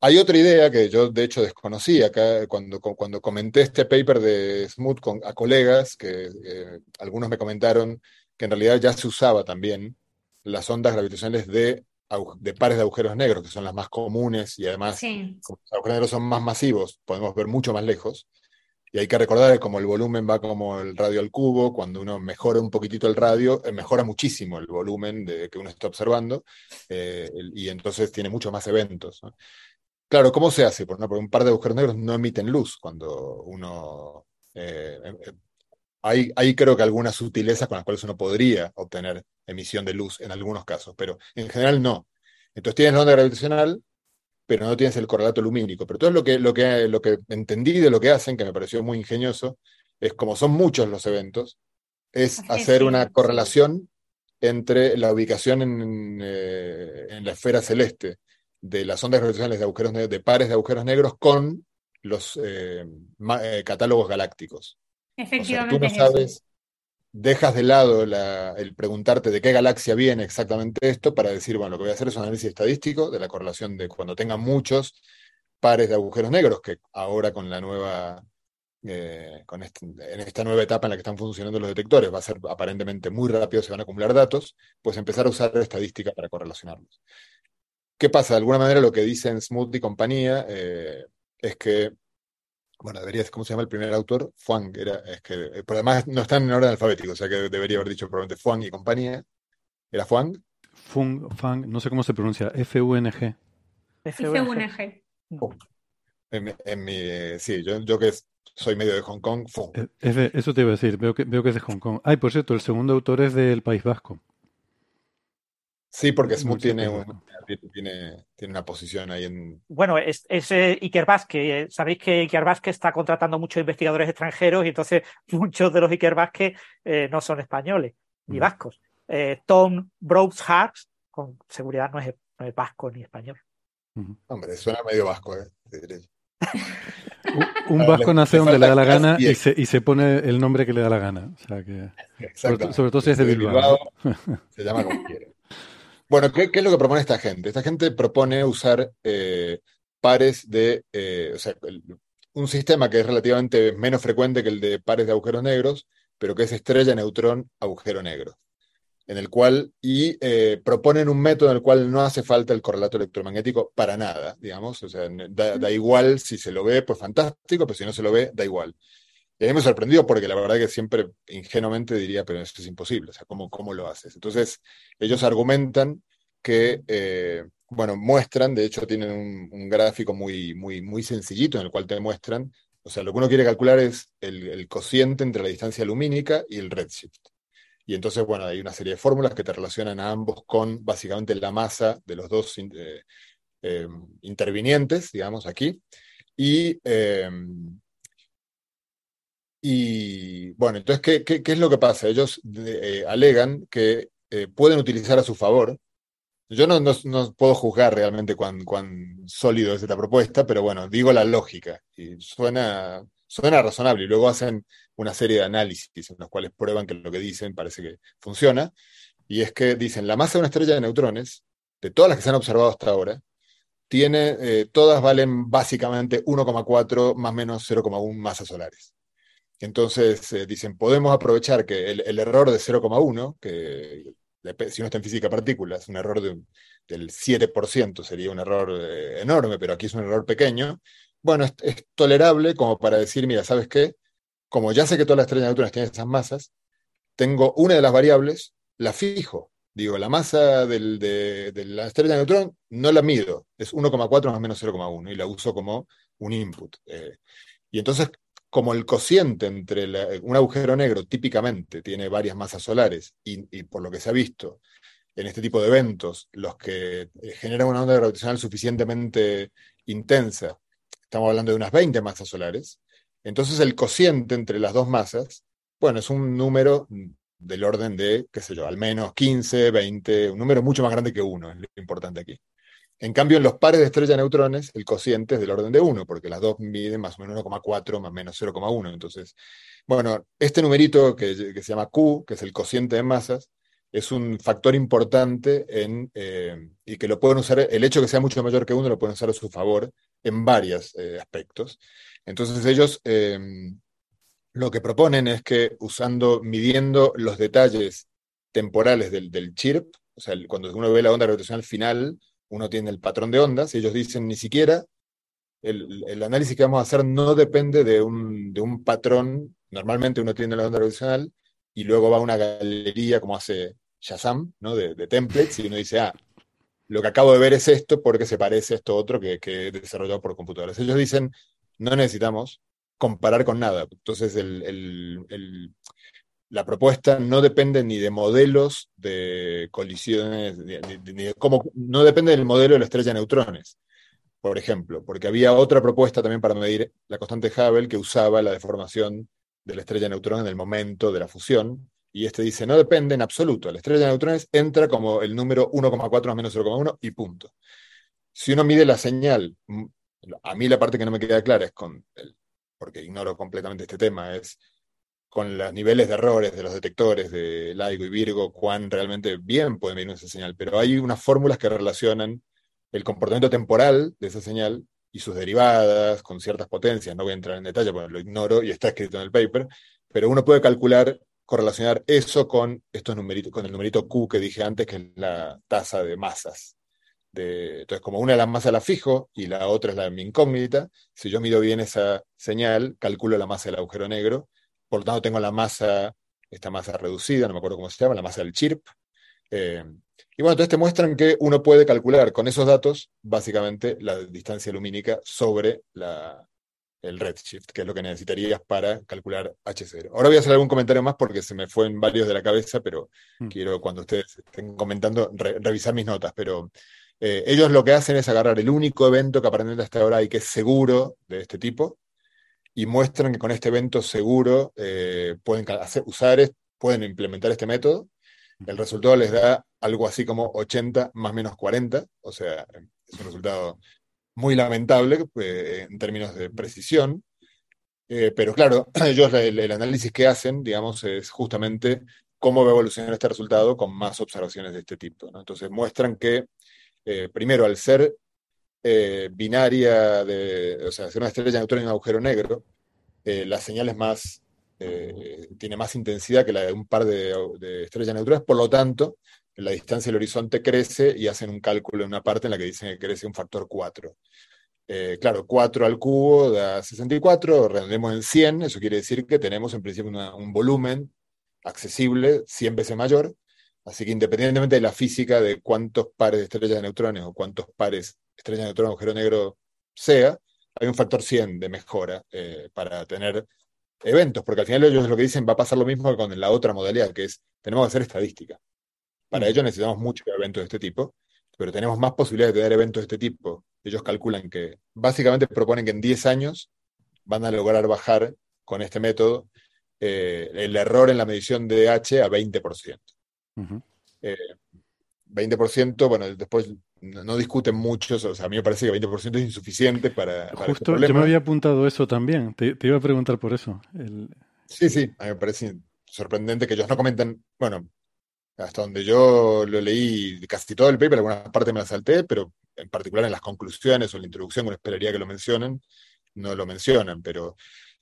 Hay otra idea que yo de hecho desconocí acá cuando, cuando comenté este paper de Smoot con, a colegas, que eh, algunos me comentaron que en realidad ya se usaba también las ondas gravitacionales de, de pares de agujeros negros, que son las más comunes y además, como los agujeros negros son más masivos, podemos ver mucho más lejos. Y hay que recordar que como el volumen va como el radio al cubo, cuando uno mejora un poquitito el radio, eh, mejora muchísimo el volumen de, que uno está observando, eh, y entonces tiene muchos más eventos. Claro, ¿cómo se hace? Por, porque un par de agujeros negros no emiten luz cuando uno eh, hay, creo que algunas sutilezas con las cuales uno podría obtener emisión de luz en algunos casos, pero en general no. Entonces tienes la onda gravitacional, pero no tienes el correlato lumínico. Pero todo lo que, lo que, lo que entendí de lo que hacen, que me pareció muy ingenioso, es como son muchos los eventos, es [laughs] hacer una correlación entre la ubicación en, eh, la esfera celeste de las ondas gravitacionales de agujeros de pares de agujeros negros con los eh, eh, catálogos galácticos. Efectivamente. tú no sabes, dejas de lado el preguntarte de qué galaxia viene exactamente esto para decir, bueno, lo que voy a hacer es un análisis estadístico de la correlación de cuando tenga muchos pares de agujeros negros, que ahora con la nueva, eh, con este, en esta nueva etapa en la que están funcionando los detectores, va a ser aparentemente muy rápido, se van a acumular datos, pues empezar a usar estadística para correlacionarlos. ¿Qué pasa? De alguna manera lo que dicen Smooth y compañía eh, es que bueno, debería ¿cómo se llama el primer autor? Fuang, era, es que, eh, pero además no están en orden alfabético, o sea que debería haber dicho probablemente Fuang y compañía. ¿Era Fuang? Fung, Fang, no sé cómo se pronuncia, F-U-N-G. F-U-N-G. Oh. En, mi, sí, yo, yo, que soy medio de Hong Kong, Fung. Eh, eso te iba a decir, veo que, veo que es de Hong Kong. Ay, por cierto, el segundo autor es del País Vasco. Sí, porque Smoot tiene, tiene, tiene, una posición ahí en. Bueno, es, es eh, Iker Vázquez. Sabéis que Iker Vázquez está contratando muchos investigadores extranjeros y entonces [laughs] muchos de los Iker Vázquez eh, no son españoles ni mm. vascos. Eh, Tom Brooks con seguridad no es, vasco ni español. Hombre, suena medio vasco, ¿eh? [laughs] un, vasco nace donde le da la gana y se, y se, pone el nombre que le da la gana. O sea que, sobre, todo si es de Bilbao. [laughs] Se llama como quiere. Bueno, ¿qué, es lo que propone esta gente? Esta gente propone usar eh, pares de, eh, o sea, un sistema que es relativamente menos frecuente que el de pares de agujeros negros, pero que es estrella, neutrón, agujero negro, en el cual, y eh, proponen un método en el cual no hace falta el correlato electromagnético para nada, digamos, o sea, da, da igual si se lo ve, pues fantástico, pero si no se lo ve, da igual. Y a mí me sorprendió porque la verdad que siempre ingenuamente diría, pero esto es imposible, o sea, ¿cómo, cómo lo haces? Entonces, ellos argumentan que, eh, bueno, muestran, de hecho tienen un, gráfico muy, muy, muy sencillito en el cual te muestran, o sea, lo que uno quiere calcular es el, cociente entre la distancia lumínica y el redshift. Y entonces, bueno, hay una serie de fórmulas que te relacionan a ambos con básicamente la masa de los dos eh, eh, intervinientes, digamos, aquí. Y, y bueno, entonces, ¿qué, qué, es lo que pasa? Ellos eh, alegan que eh, pueden utilizar a su favor. Yo no, no, puedo juzgar realmente cuán, cuán, sólido es esta propuesta, pero bueno, digo la lógica y suena, suena razonable. Y luego hacen una serie de análisis en los cuales prueban que lo que dicen parece que funciona. Y es que dicen, la masa de una estrella de neutrones, de todas las que se han observado hasta ahora, tiene, eh, todas valen básicamente 1,4 más menos 0,1 masas solares. Entonces eh, dicen, podemos aprovechar que el, error de 0,1, que si uno está en física partículas, un error del 7% sería un error eh, enorme, pero aquí es un error pequeño. Bueno, es, tolerable como para decir, mira, ¿sabes qué? Como ya sé que todas las estrellas neutrones tienen esas masas, tengo una de las variables, la fijo. Digo, la masa de, la estrella de neutrón no la mido, es 1,4 más menos 0,1 y la uso como un input. Eh. y entonces como el cociente entre un agujero negro típicamente tiene varias masas solares y, por lo que se ha visto en este tipo de eventos, los que eh, generan una onda gravitacional suficientemente intensa, estamos hablando de unas 20 masas solares, entonces el cociente entre las dos masas, bueno, es un número del orden de, qué sé yo, al menos 15, 20, un número mucho más grande que uno, es lo importante aquí. En cambio, en los pares de estrella neutrones, el cociente es del orden de 1, porque las dos miden más o menos 1,4 más o menos 0,1. Entonces, bueno, este numerito que, se llama Q, que es el cociente de masas, es un factor importante en, eh, y que lo pueden usar, el hecho de que sea mucho mayor que 1 lo pueden usar a su favor en varios eh, aspectos. Entonces ellos em, lo que proponen es que usando, midiendo los detalles temporales del, del chirp, o sea, cuando uno ve la onda gravitacional final, uno tiene el patrón de ondas, y ellos dicen ni siquiera el, análisis que vamos a hacer no depende de un, de un patrón. Normalmente uno tiene la onda gravitacional y luego va a una galería como hace Shazam, ¿no? De, templates, y uno dice, ah, lo que acabo de ver es esto porque se parece a esto otro que, que he desarrollado por computadoras. Ellos dicen, no necesitamos comparar con nada. Entonces, el, la propuesta no depende ni de modelos de colisiones, ni, de cómo, no depende del modelo de la estrella de neutrones, por ejemplo, porque había otra propuesta también para medir la constante Hubble que usaba la deformación de la estrella de neutrones en el momento de la fusión, y este dice, no depende en absoluto, la estrella de neutrones entra como el número 1,4 más menos 0,1 y punto. Si uno mide la señal, a mí la parte que no me queda clara es con, porque ignoro completamente este tema, es con los niveles de errores de los detectores de LIGO y Virgo, cuán realmente bien pueden medir esa señal. Pero hay unas fórmulas que relacionan el comportamiento temporal de esa señal y sus derivadas con ciertas potencias. No voy a entrar en detalle porque lo ignoro y está escrito en el paper, pero uno puede calcular, correlacionar eso con, estos numeritos, con el numerito Q que dije antes, que es la tasa de masas. De, entonces, como una de las masas la fijo y la otra es la mi incógnita, si yo mido bien esa señal, calculo la masa del agujero negro por lo tanto tengo la masa, esta masa reducida, no me acuerdo cómo se llama, la masa del chirp. Eh, y bueno, entonces te muestran que uno puede calcular con esos datos, básicamente, la distancia lumínica sobre la, el redshift, que es lo que necesitarías para calcular H0. Ahora voy a hacer algún comentario más porque se me fue en varios de la cabeza, pero mm. quiero cuando ustedes estén comentando revisar mis notas. Pero eh, ellos lo que hacen es agarrar el único evento que aparentemente hasta ahora hay que es seguro de este tipo, y muestran que con este evento seguro eh, pueden usar, pueden implementar este método. El resultado les da algo así como 80 más menos 40, o sea, es un resultado muy lamentable eh, en términos de precisión. Eh, pero claro, [clears throat] ellos el, análisis que hacen, digamos, es justamente cómo va a evolucionar este resultado con más observaciones de este tipo. Entonces muestran que, primero, al ser eh, binaria, de, o sea, ser una estrella de neutrón y un agujero negro, eh, la señal es más, eh, tiene más intensidad que la de un par de, estrellas neutrones, por lo tanto, la distancia del horizonte crece y hacen un cálculo en una parte en la que dicen que crece un factor 4. claro, 4 al cubo da 64, redondemos en 100, eso quiere decir que tenemos en principio un volumen accesible 100 veces mayor, así que independientemente de la física de cuántos pares de estrellas de neutrones o cuántos pares estrella neutrón, agujero negro sea, hay un factor 100 de mejora eh, para tener eventos, porque al final ellos lo que dicen va a pasar lo mismo que con la otra modalidad, que es tenemos que hacer estadística. Para mm. ello necesitamos muchos eventos de este tipo. pero tenemos más posibilidades de tener eventos de este tipo. Ellos calculan que, básicamente proponen que en 10 años van a lograr bajar con este método eh, el error en la medición de H a 20%. 20%, eh, bueno, después no, discuten mucho, o sea, a mí me parece que 20% es insuficiente para... Este Justo, yo me había apuntado eso también, te, iba a preguntar por eso. Sí, sí, a mí me parece sorprendente que ellos no comenten, bueno, hasta donde yo lo leí casi todo el paper, alguna parte me la salté, pero en particular en las conclusiones o en la introducción, uno esperaría que lo mencionen, no lo mencionan, pero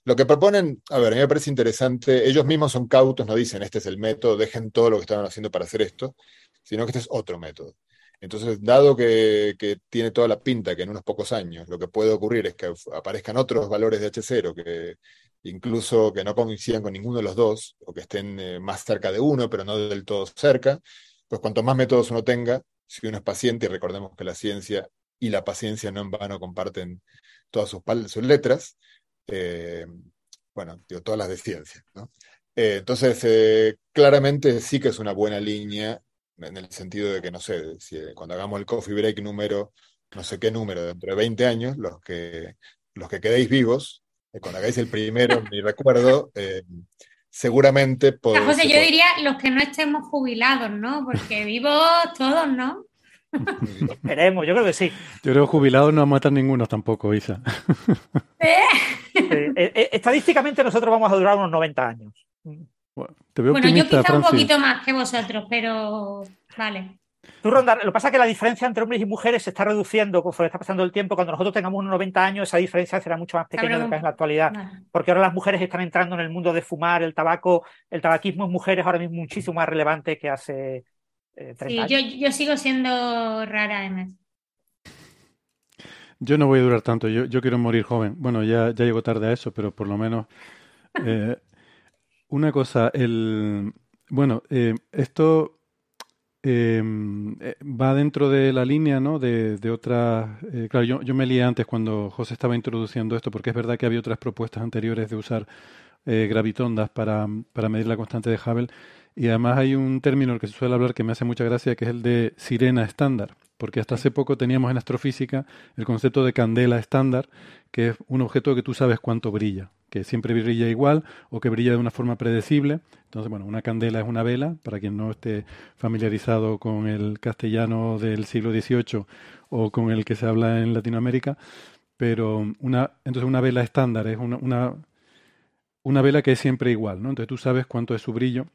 lo que proponen, a ver, a mí me parece interesante, ellos mismos son cautos, no dicen este es el método, dejen todo lo que estaban haciendo para hacer esto, sino que este es otro método. Entonces, dado que, tiene toda la pinta que en unos pocos años lo que puede ocurrir es que aparezcan otros valores de H0 que incluso que no coincidan con ninguno de los dos, o que estén eh, más cerca de uno, pero no del todo cerca, pues cuanto más métodos uno tenga, si uno es paciente, y recordemos que la ciencia y la paciencia no en vano comparten todas sus, letras, eh, bueno, digo, todas las de ciencia. Eh, entonces, claramente sí que es una buena línea en el sentido de que, no sé, si, cuando hagamos el coffee break número, no sé qué número, dentro de 20 años, los que, los que quedéis vivos, cuando hagáis el primero, [laughs] mi recuerdo, seguramente... José, yo diría los que no estemos jubilados, ¿no? Porque [laughs] vivos todos, ¿no? Esperemos, yo creo que sí. Yo creo que jubilados no matan ninguno tampoco, Isa. [laughs] Eh, eh, estadísticamente nosotros vamos a durar unos 90 años. Bueno, yo quizá un poquito más que vosotros, pero vale. Tú, Ronda, lo que pasa es que la diferencia entre hombres y mujeres se está reduciendo conforme está pasando el tiempo. Cuando nosotros tengamos unos 90 años, esa diferencia será mucho más pequeña de lo que es en la actualidad. Porque ahora las mujeres están entrando en el mundo de fumar, el tabaco, el tabaquismo en mujeres ahora mismo muchísimo más relevante que hace eh, sí, Yo, yo, sigo siendo rara además. Yo no voy a durar tanto, yo, yo quiero morir joven. Bueno, ya, ya llego tarde a eso, pero por lo menos... Eh, [laughs] una cosa, el... Bueno, eh, esto em, va dentro de la línea, ¿no? De, de otras... claro, yo, yo me lié antes cuando José estaba introduciendo esto, porque es verdad que había otras propuestas anteriores de usar gravitondas para, para medir la constante de Hubble y además hay un término que se suele hablar que me hace mucha gracia, que es el de sirena estándar, porque hasta hace poco teníamos en astrofísica el concepto de candela estándar, que es un objeto que tú sabes cuánto brilla, que siempre brilla igual o que brilla de una forma predecible. Entonces, bueno, una candela es una vela, para quien no esté familiarizado con el castellano del siglo XVIII o con el que se habla en Latinoamérica, pero una, entonces una vela estándar es una, una, vela que es siempre igual, ¿no? Entonces tú sabes cuánto es su brillo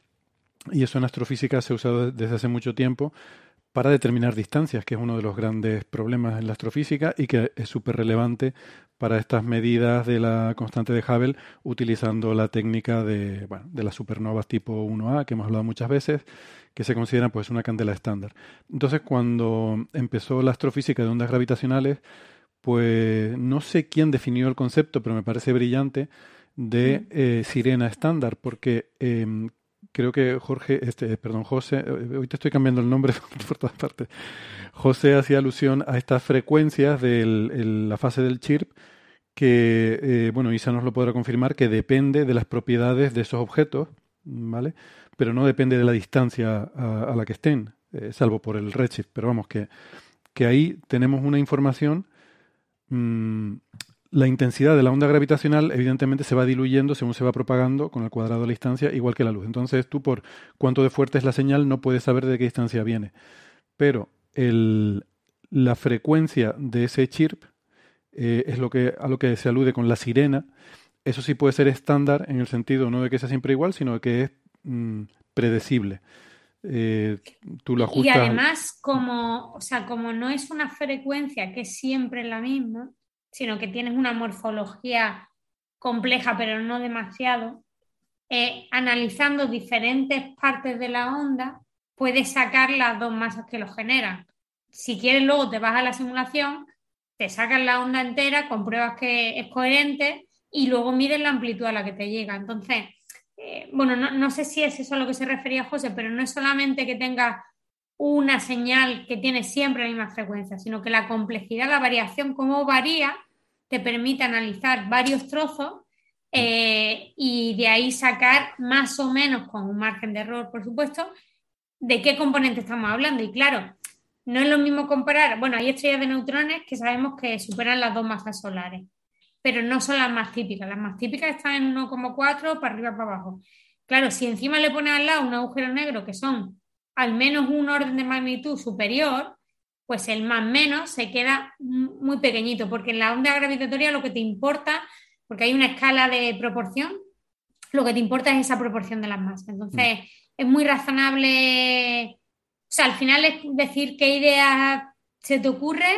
y eso en astrofísica se ha usado desde hace mucho tiempo para determinar distancias, que es uno de los grandes problemas en la astrofísica y que es súper relevante para estas medidas de la constante de Hubble utilizando la técnica de, bueno, de las supernovas tipo 1A que hemos hablado muchas veces, que se consideran pues una candela estándar. Entonces cuando empezó la astrofísica de ondas gravitacionales, pues no sé quién definió el concepto, pero me parece brillante, de eh, sirena estándar, porque em, creo que Jorge, este, perdón, José, eh, hoy te estoy cambiando el nombre [laughs] por todas partes. José hacía alusión a estas frecuencias de la fase del chirp que, eh, bueno, Isa nos lo podrá confirmar, que depende de las propiedades de esos objetos, ¿vale? Pero no depende de la distancia a, la que estén, eh, salvo por el redshift. Pero vamos, que, que ahí tenemos una información mm, la intensidad de la onda gravitacional evidentemente se va diluyendo según se va propagando con el cuadrado de la distancia, igual que la luz. Entonces tú por cuánto de fuerte es la señal no puedes saber de qué distancia viene. Pero el, la frecuencia de ese chirp eh, es lo que, a lo que se alude con la sirena. Eso sí puede ser estándar en el sentido no de que sea siempre igual, sino de que es mm, predecible. Eh, tú lo ajustas. Y además, como, o sea, como no es una frecuencia que es siempre la misma, sino que tienes una morfología compleja, pero no demasiado, eh, analizando diferentes partes de la onda, puedes sacar las dos masas que lo generan. Si quieres, luego te vas a la simulación, te sacas la onda entera, compruebas que es coherente y luego mides la amplitud a la que te llega. Entonces, eh, bueno, no, no, sé si es eso a lo que se refería José, pero no es solamente que tengas una señal que tiene siempre la misma frecuencia, sino que la complejidad, la variación, cómo varía, te permite analizar varios trozos eh, y de ahí sacar más o menos, con un margen de error, por supuesto, de qué componente estamos hablando. Y claro, no es lo mismo comparar, bueno, hay estrellas de neutrones que sabemos que superan las dos masas solares, pero no son las más típicas. Las más típicas están en 1,4 para arriba para abajo. Claro, si encima le pones al lado un agujero negro que son al menos un orden de magnitud superior, pues el más menos se queda muy pequeñito, porque en la onda gravitatoria lo que te importa, porque hay una escala de proporción, lo que te importa es esa proporción de las masas. Entonces, mm. es muy razonable o sea, al final es decir qué idea se te ocurre,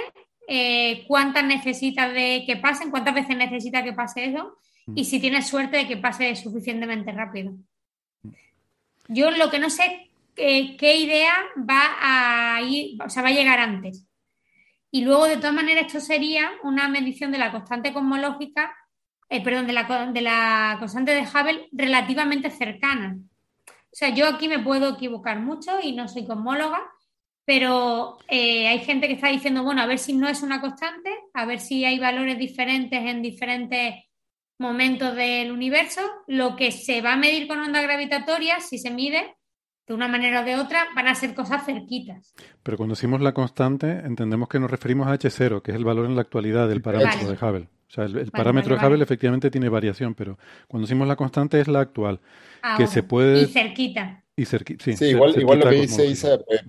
eh, cuántas necesitas de que pasen, cuántas veces necesitas que pase eso y mm. si tienes suerte de que pase suficientemente rápido. Mm. Yo lo que no sé qué idea va a ir, o sea, va a llegar antes. Y luego, de todas maneras, esto sería una medición de la constante cosmológica, eh, perdón, de la, de la constante de Hubble relativamente cercana. O sea, yo aquí me puedo equivocar mucho y no soy cosmóloga, pero eh, hay gente que está diciendo, bueno, a ver si no es una constante, a ver si hay valores diferentes en diferentes momentos del universo. Lo que se va a medir con onda gravitatoria, si se mide de una manera o de otra, van a ser cosas cerquitas. Pero cuando decimos la constante, entendemos que nos referimos a H0, que es el valor en la actualidad del parámetro de Hubble. O sea, el, parámetro de Hubble efectivamente tiene variación, pero cuando decimos la constante es la actual. que se puede... Y cerquita. Y cerquita, sí. igual, igual lo que dice Isa, eh,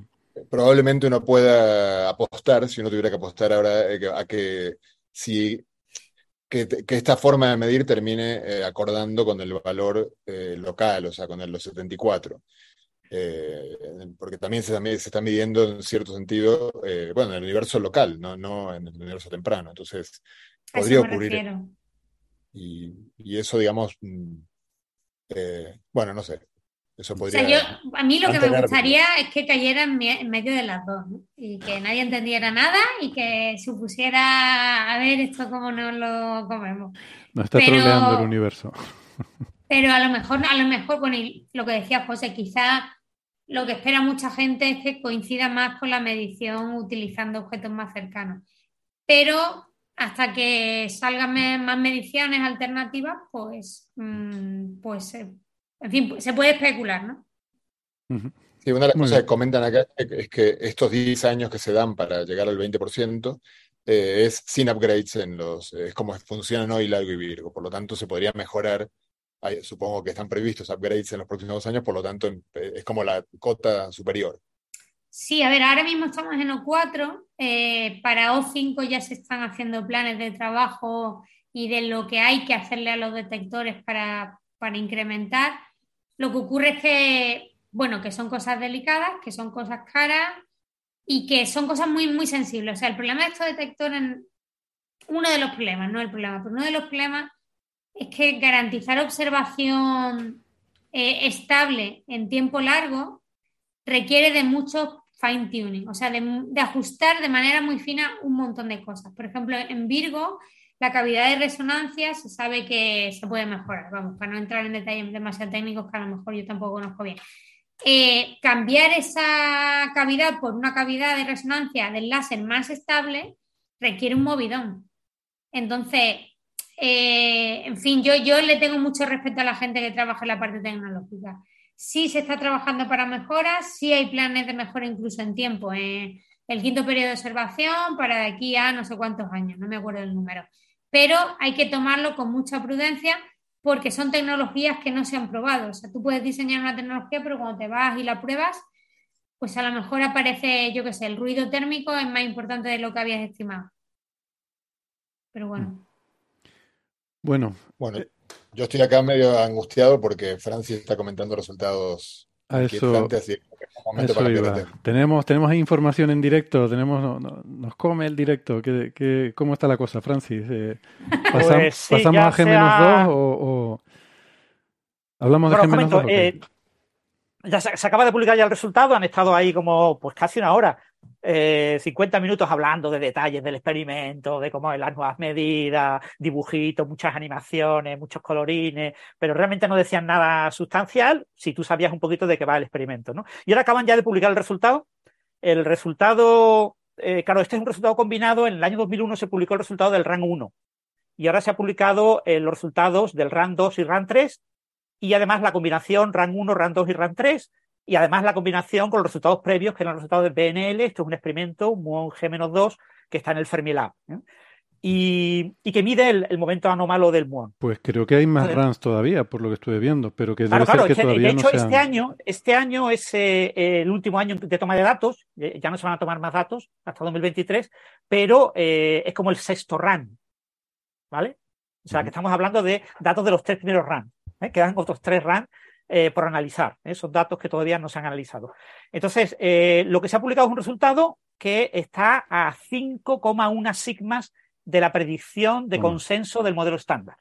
probablemente uno pueda apostar, si uno tuviera que apostar ahora, eh, a que si que, esta forma de medir termine eh, acordando con el valor local, o sea, con el, los 74. Porque también se, también se, está midiendo en cierto sentido, bueno, en el universo local, no, no en el universo temprano. Entonces, podría ocurrir. Y, eso, digamos, mm, eh, bueno, no sé. Eso podría. O sea, yo, a mí lo que me gustaría es que cayera en, medio de las dos, y que nadie entendiera nada y que supusiera a ver esto como no lo comemos. No está troleando el universo. Pero a lo mejor, a lo mejor, bueno, lo que decía José, quizá lo que espera mucha gente es que coincida más con la medición utilizando objetos más cercanos. Pero hasta que salgan más mediciones alternativas, pues, mm, pues eh, en fin, se puede especular, ¿no? Sí, una de las cosas que comentan acá es que estos 10 años que se dan para llegar al 20% eh, es sin upgrades en los, es como funcionan hoy Largo y Virgo, por lo tanto se podría mejorar, supongo que están previstos upgrades en los próximos dos años, por lo tanto es como la cota superior. Sí, a ver, ahora mismo estamos en O4, eh, para O5 ya se están haciendo planes de trabajo y de lo que hay que hacerle a los detectores para, incrementar. Lo que ocurre es que, bueno, que son cosas delicadas, que son cosas caras y que son cosas muy, muy sensibles. O sea, el problema de estos detectores, uno de los problemas, no el problema, pero uno de los problemas es que garantizar observación eh, estable en tiempo largo requiere de muchos fine tuning, o sea, de, ajustar de manera muy fina un montón de cosas. Por ejemplo, en Virgo, la cavidad de resonancia se sabe que se puede mejorar, vamos, para no entrar en detalles demasiado técnicos que a lo mejor yo tampoco conozco bien. Eh, cambiar esa cavidad por una cavidad de resonancia del láser más estable requiere un movidón. Entonces, eh, en fin, yo, yo le tengo mucho respeto a la gente que trabaja en la parte tecnológica sí se está trabajando para mejoras, sí hay planes de mejora incluso en tiempo. En el quinto periodo de observación para de aquí a no sé cuántos años, no me acuerdo el número. Pero hay que tomarlo con mucha prudencia porque son tecnologías que no se han probado. O sea, tú puedes diseñar una tecnología, pero cuando te vas y la pruebas, pues a lo mejor aparece, yo qué sé, el ruido térmico es más importante de lo que habías estimado. Pero bueno. Bueno, bueno, eh, yo estoy acá medio angustiado porque Francia está comentando resultados a eso, Tenemos, tenemos información en directo, tenemos, nos come el directo. ¿Qué, cómo está la cosa, Francis? Eh, [laughs] pues ¿Pasamos a G-2 o, hablamos de G-2? Eh, ya se, se, acaba de publicar ya el resultado, han estado ahí como pues casi una hora eh, 50 minutos hablando de detalles del experimento, de cómo las nuevas medidas, dibujitos, muchas animaciones, muchos colorines, pero realmente no decían nada sustancial si tú sabías un poquito de qué va el experimento. ¿no? Y ahora acaban ya de publicar el resultado. El resultado, eh, claro, este es un resultado combinado. En el año 2001 se publicó el resultado del RAN 1 y ahora se ha publicado eh, los resultados del RAN 2 y RAN 3 y además la combinación RAN 1, RAN 2 y RAN 3 y además la combinación con los resultados previos, que eran los resultados del BNL, esto es un experimento, un muón G-2, que está en el Fermilab. ¿eh? Y, que mide el, momento anómalo del muón. Pues creo que hay más runs todavía, por lo que estuve viendo, pero que debe ser que todavía De hecho, este año, este año es eh, el último año de toma de datos, ya no se van a tomar más datos hasta 2023, pero eh, es como el sexto run, ¿vale? O sea, que estamos hablando de datos de los tres primeros runs. Quedan otros tres runs eh, por analizar. Esos datos que todavía no se han analizado. Entonces, eh, lo que se ha publicado es un resultado que está a 5,1 sigmas de la predicción de consenso del modelo estándar.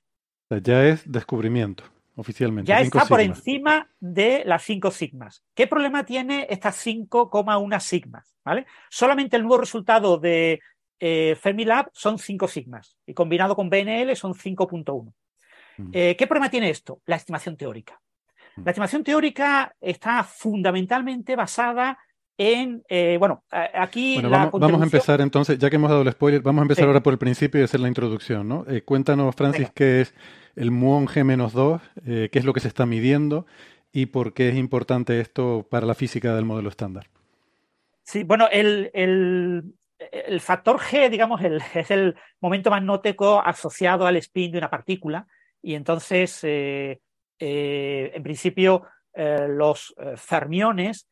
Ya es descubrimiento, oficialmente. Ya está por encima de las 5 sigmas. ¿Qué problema tiene estas 5,1 sigmas? ¿vale? Solamente el nuevo resultado de eh, Fermilab son 5 sigmas y combinado con BNL son 5.1. Mm. ¿Qué problema tiene esto? La estimación teórica. La estimación teórica está fundamentalmente basada en, eh, bueno, aquí... vamos, a empezar entonces, ya que hemos dado el spoiler, vamos a empezar ahora por el principio y hacer la introducción, ¿no? Eh, cuéntanos, Francis, qué es el muón G-2, eh, qué es lo que se está midiendo y por qué es importante esto para la física del modelo estándar. Sí, bueno, el, el, factor G, digamos, es el momento magnótico asociado al spin de una partícula y entonces eh, en principio, eh, los eh, fermiones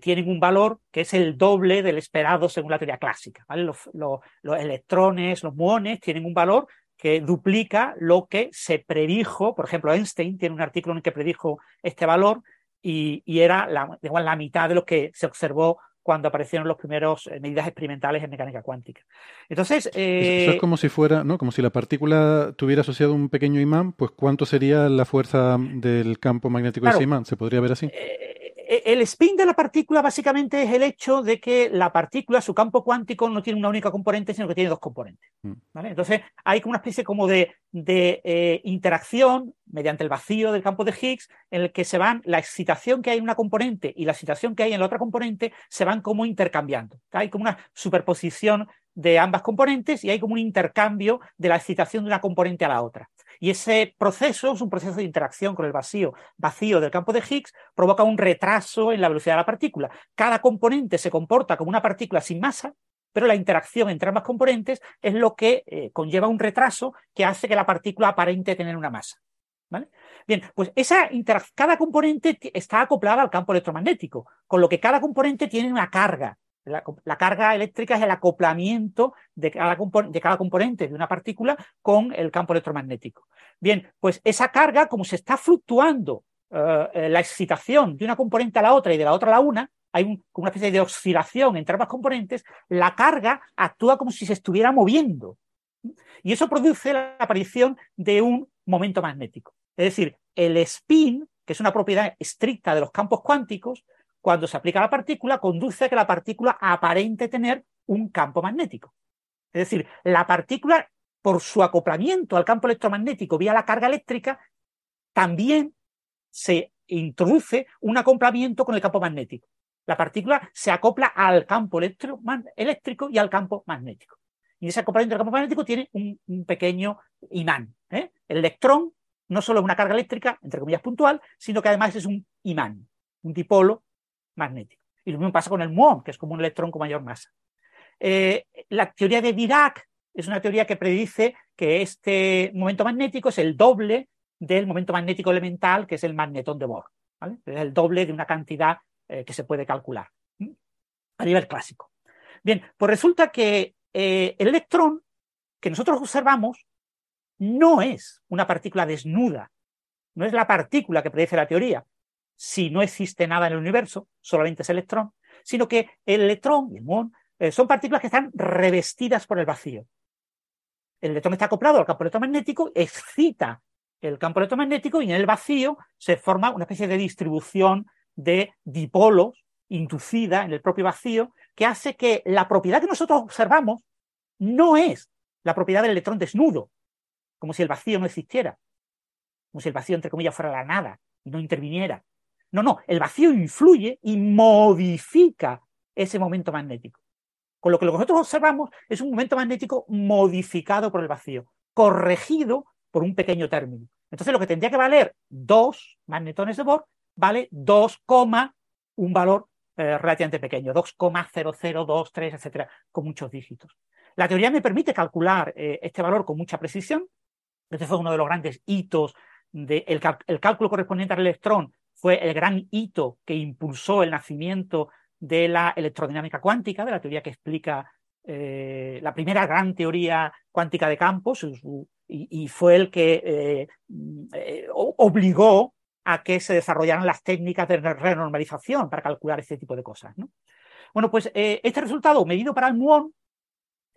tienen un valor que es el doble del esperado según la teoría clásica. Los, electrones, los muones tienen un valor que duplica lo que se predijo. Por ejemplo, Einstein tiene un artículo en el que predijo este valor y, era la, la mitad de lo que se observó cuando aparecieron los primeros eh, medidas experimentales en mecánica cuántica. Entonces, eso es eh, como si fuera, ¿no? Como si la partícula tuviera asociado un pequeño imán, pues ¿cuánto sería la fuerza del campo magnético de ese imán? ¿Se podría ver así? Eh, el spin de la partícula básicamente es el hecho de que la partícula, su campo cuántico, no tiene una única componente, sino que tiene dos componentes. Mm. Entonces hay una especie como de, eh, interacción mediante el vacío del campo de Higgs en el que se van, la excitación que hay en una componente y la excitación que hay en la otra componente se van como intercambiando. Hay como una superposición de ambas componentes y hay como un intercambio de la excitación de una componente a la otra. Y ese proceso es un proceso de interacción con el vacío, vacío del campo de Higgs, provoca un retraso en la velocidad de la partícula. Cada componente se comporta como una partícula sin masa, pero la interacción entre ambas componentes es lo que eh, conlleva un retraso que hace que la partícula aparente tener una masa. Bien, pues esa cada componente está acoplada al campo electromagnético, con lo que cada componente tiene una carga. La, carga eléctrica es el acoplamiento de cada, componente de una partícula con el campo electromagnético. Bien, pues esa carga, como se está fluctuando eh, eh, la excitación de una componente a la otra y de la otra a la una, hay una especie de oscilación entre ambas componentes, la carga actúa como si se estuviera moviendo. Y eso produce la aparición de un momento magnético. Es decir, el spin, que es una propiedad estricta de los campos cuánticos, cuando se aplica a la partícula, conduce a que la partícula aparente tener un campo magnético. Es decir, la partícula, por su acoplamiento al campo electromagnético vía la carga eléctrica, también se introduce un acoplamiento con el campo magnético. La partícula se acopla al campo eléctrico y al campo magnético. Y ese acoplamiento al campo magnético tiene un, pequeño imán. ¿eh? El electrón no solo es una carga eléctrica, entre comillas, puntual, sino que además es un imán, un dipolo magnético. Y lo mismo pasa con el muón, que es como un electrón con mayor masa. Eh, la teoría de Dirac es una teoría que predice que este momento magnético es el doble del momento magnético elemental, que es el magnetón de Bohr. Es el doble de una cantidad eh, que se puede calcular a nivel clásico. Bien, pues resulta que eh, el electrón que nosotros observamos no es una partícula desnuda, no es la partícula que predice la teoría, si no existe nada en el universo, solamente es electrón, sino que el electrón y el muón eh, son partículas que están revestidas por el vacío. El electrón está acoplado al campo electromagnético, excita el campo electromagnético y en el vacío se forma una especie de distribución de dipolos inducida en el propio vacío que hace que la propiedad que nosotros observamos no es la propiedad del electrón desnudo, como si el vacío no existiera, como si el vacío, entre comillas, fuera la nada y no interviniera. No, no, el vacío influye y modifica ese momento magnético. Con lo que nosotros observamos es un momento magnético modificado por el vacío, corregido por un pequeño término. Entonces lo que tendría que valer dos magnetones de Bohr vale 2, un valor eh, relativamente pequeño, 2,0023, etcétera, con muchos dígitos. La teoría me permite calcular eh, este valor con mucha precisión. Este fue uno de los grandes hitos del el cálculo correspondiente al electrón, fue el gran hito que impulsó el nacimiento de la electrodinámica cuántica, de la teoría que explica eh, la primera gran teoría cuántica de campos, y, fue el que obligó a que se desarrollaran las técnicas de renormalización para calcular este tipo de cosas. Bueno, pues eh, este resultado medido para el muón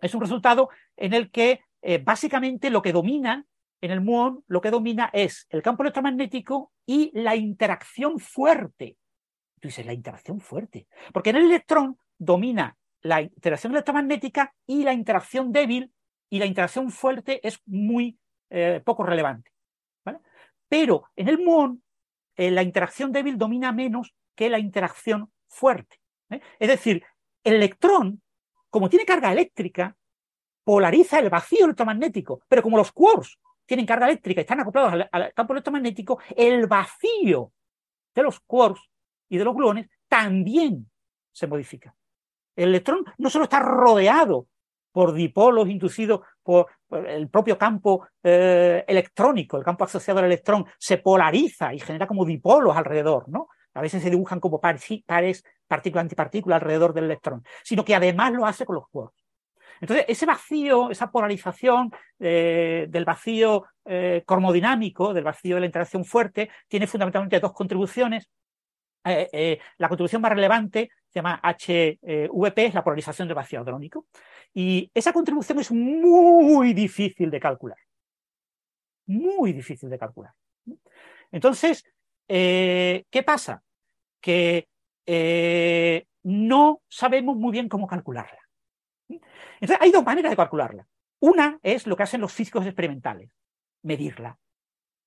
es un resultado en el que eh, básicamente lo que domina en el muón, lo que domina es el campo electromagnético y la interacción fuerte. Tú dices, la interacción fuerte. Porque en el electrón domina la interacción electromagnética y la interacción débil, y la interacción fuerte es muy eh, poco relevante. Pero en el muón eh, la interacción débil domina menos que la interacción fuerte. ¿eh? Es decir, el electrón, como tiene carga eléctrica, polariza el vacío electromagnético, pero como los quarks tienen carga eléctrica están acoplados al, campo electromagnético, el vacío de los quarks y de los gluones también se modifica. El electrón no solo está rodeado por dipolos inducidos por, el propio campo eh, electrónico, el campo asociado al electrón, se polariza y genera como dipolos alrededor, ¿no? A veces se dibujan como pares, pares partícula-antipartícula alrededor del electrón, sino que además lo hace con los quarks. Entonces, ese vacío, esa polarización eh, del vacío eh, cromodinámico, del vacío de la interacción fuerte, tiene fundamentalmente dos contribuciones. la contribución más relevante se llama HVP, es la polarización del vacío hadrónico. Y esa contribución es muy difícil de calcular. Muy difícil de calcular. Entonces, eh, ¿qué pasa? Que eh, no sabemos muy bien cómo calcularla. Entonces, hay dos maneras de calcularla. Una es lo que hacen los físicos experimentales, medirla.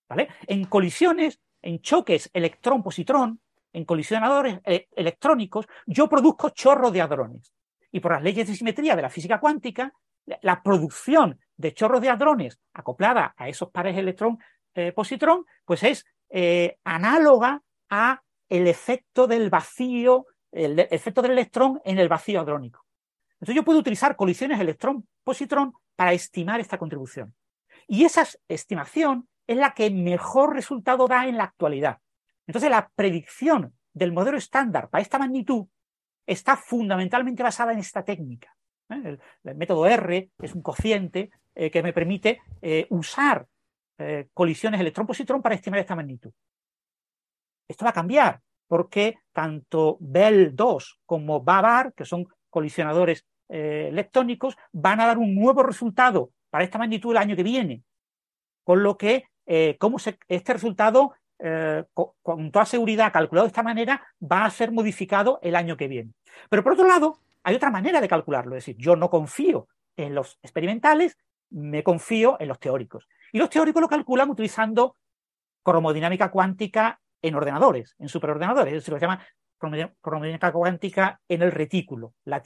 ¿vale? En colisiones, en choques electrón-positrón, en colisionadores eh, electrónicos, yo produzco chorros de hadrones y por las leyes de simetría de la física cuántica, la producción de chorros de hadrones acoplada a esos pares electrón-positrón, eh, pues es eh, análoga a el efecto del vacío, el, efecto del electrón en el vacío hadrónico. Entonces yo puedo utilizar colisiones electrón-positrón para estimar esta contribución. Y esa estimación es la que mejor resultado da en la actualidad. Entonces la predicción del modelo estándar para esta magnitud está fundamentalmente basada en esta técnica. ¿eh? El, método R es un cociente eh, que me permite eh, usar colisiones electrón-positrón para estimar esta magnitud. Esto va a cambiar porque tanto Bell 2 como Babar, que son colisionadores electrónicos, van a dar un nuevo resultado para esta magnitud el año que viene. Con lo que, cómo este resultado eh, con, toda seguridad calculado de esta manera, va a ser modificado el año que viene. Pero por otro lado, hay otra manera de calcularlo, es decir, yo no confío en los experimentales, me confío en los teóricos. Y los teóricos lo calculan utilizando cromodinámica cuántica en ordenadores, en superordenadores, es decir, lo que se llama cromodinámica cuántica en el retículo, la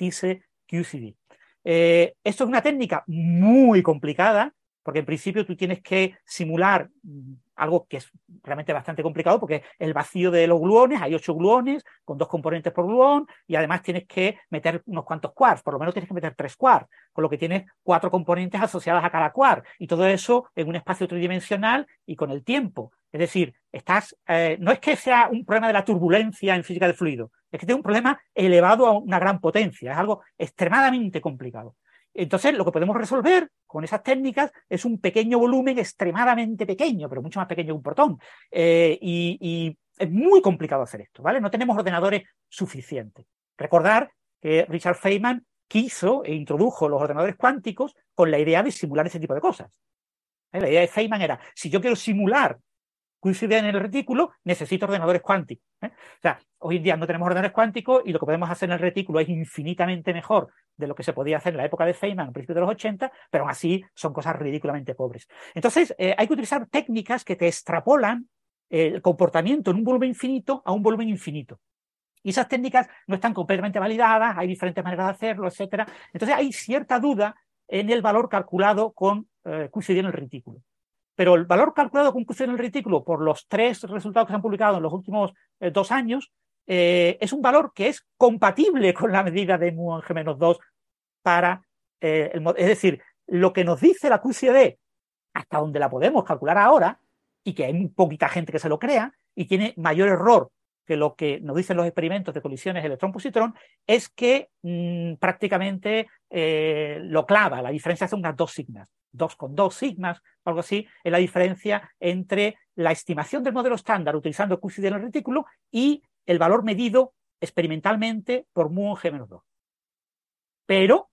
QCD. Eh, esto es una técnica muy complicada, porque en principio tú tienes que simular algo que es realmente bastante complicado porque el vacío de los gluones, hay ocho gluones con dos componentes por gluón y además tienes que meter unos cuantos quarks, por lo menos tienes que meter tres quarks, con lo que tienes cuatro componentes asociadas a cada quark y todo eso en un espacio tridimensional y con el tiempo. Es decir, estás, eh, no es que sea un problema de la turbulencia en física del fluido, es que tiene un problema elevado a una gran potencia, es algo extremadamente complicado. Entonces, lo que podemos resolver con esas técnicas es un pequeño volumen extremadamente pequeño, pero mucho más pequeño que un protón. Eh, y, es muy complicado hacer esto, ¿vale? No tenemos ordenadores suficientes. Recordar que Richard Feynman quiso e introdujo los ordenadores cuánticos con la idea de simular ese tipo de cosas. ¿Eh? La idea de Feynman era, si yo quiero simular coinciden en el retículo, necesito ordenadores cuánticos. ¿eh? O sea, hoy en día no tenemos ordenadores cuánticos y lo que podemos hacer en el retículo es infinitamente mejor de lo que se podía hacer en la época de Feynman, a principios de los 80, pero aún así son cosas ridículamente pobres. Entonces, eh, hay que utilizar técnicas que te extrapolan el comportamiento en un volumen infinito a un volumen infinito. Y esas técnicas no están completamente validadas, hay diferentes maneras de hacerlo, etc. Entonces, hay cierta duda en el valor calculado con eh, en el retículo. Pero el valor calculado con cuse en el retículo por los tres resultados que se han publicado en los últimos eh, dos años eh, es un valor que es compatible con la medida de mu en G-2 para, eh, el, es decir, lo que nos dice la QCD hasta donde la podemos calcular ahora y que hay muy poquita gente que se lo crea y tiene mayor error que lo que nos dicen los experimentos de colisiones electrón-positrón es que mm, prácticamente eh, lo clava, la diferencia hace unas dos signas. 2,2 sigmas, algo así, es la diferencia entre la estimación del modelo estándar utilizando QCD en el retículo y el valor medido experimentalmente por mu G-2. Pero,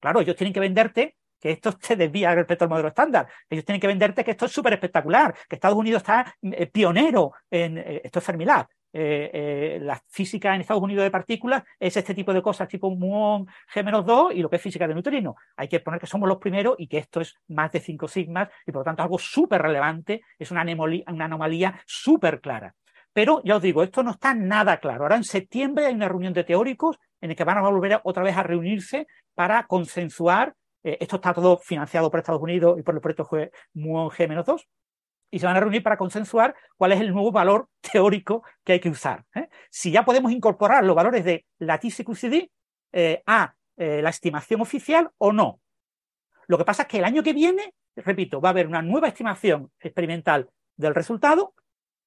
claro, ellos tienen que venderte que esto se desvía respecto al modelo estándar. Ellos tienen que venderte que esto es súper espectacular, que Estados Unidos está eh, pionero en eh, esto es Fermilab, eh, la física en Estados Unidos de partículas es este tipo de cosas tipo muón G-2 y lo que es física de neutrino. Hay que poner que somos los primeros y que esto es más de 5 sigmas y por lo tanto algo súper relevante, es una una anomalía súper clara. Pero ya os digo, esto no está nada claro. Ahora en septiembre hay una reunión de teóricos en la que van a volver otra vez a reunirse para consensuar eh, esto está todo financiado por Estados Unidos y por el proyecto Muon G-2 y se van a reunir para consensuar cuál es el nuevo valor [laughs] teórico que hay que usar. ¿eh? Si ya podemos incorporar los valores de la TCQCD eh, a la estimación oficial o no. Lo que pasa es que el año que viene, repito, va a haber una nueva estimación experimental del resultado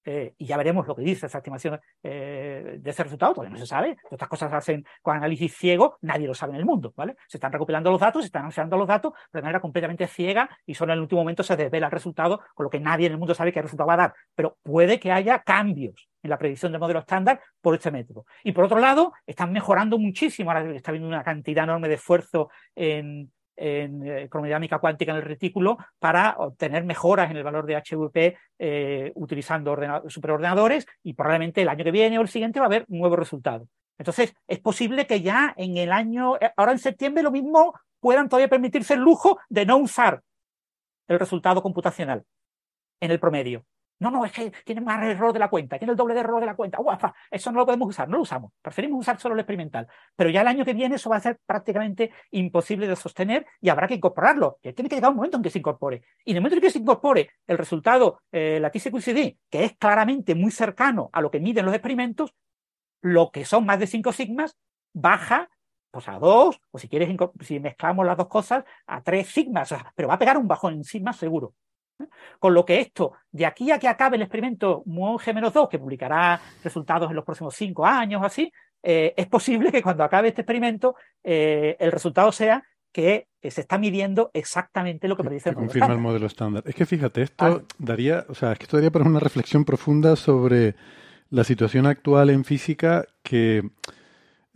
eh, y ya veremos lo que dice esa estimación eh, de ese resultado, todavía no se sabe. Estas cosas se hacen con análisis ciego, nadie lo sabe en el mundo, ¿vale? Se están recopilando los datos, se están anunciando los datos de manera completamente ciega y solo en el último momento se desvela el resultado, con lo que nadie en el mundo sabe qué resultado va a dar. Pero puede que haya cambios en la predicción del modelo estándar por este método. Y por otro lado, están mejorando muchísimo, ahora está habiendo una cantidad enorme de esfuerzo en, en eh, cromodinámica cuántica en el retículo para obtener mejoras en el valor de HVP eh, utilizando superordenadores y probablemente el año que viene o el siguiente va a haber nuevos resultados. Entonces, es posible que ya en el año, eh, ahora en septiembre, lo mismo puedan todavía permitirse el lujo de no usar el resultado computacional en el promedio. No, no, es que tiene más error de la cuenta, tiene el doble de error de la cuenta. Uafa, eso no lo podemos usar, no lo usamos. Preferimos usar solo el experimental. Pero ya el año que viene eso va a ser prácticamente imposible de sostener y habrá que incorporarlo. Y tiene que llegar un momento en que se incorpore. Y en el momento en que se incorpore el resultado, eh, la TCQCD, que es claramente muy cercano a lo que miden los experimentos, lo que son más de 5 sigmas, baja pues a 2, o si quieres, si mezclamos las dos cosas, a 3 sigmas. pero va a pegar un bajón en sigmas seguro. Con lo que esto, de aquí a que acabe el experimento muon G-2, que publicará resultados en los próximos cinco años o así, eh, es posible que cuando acabe este experimento eh, el resultado sea que se está midiendo exactamente lo que predice el modelo confirma el modelo estándar. Es que fíjate, esto daría, o sea, es que esto daría para una reflexión profunda sobre la situación actual en física que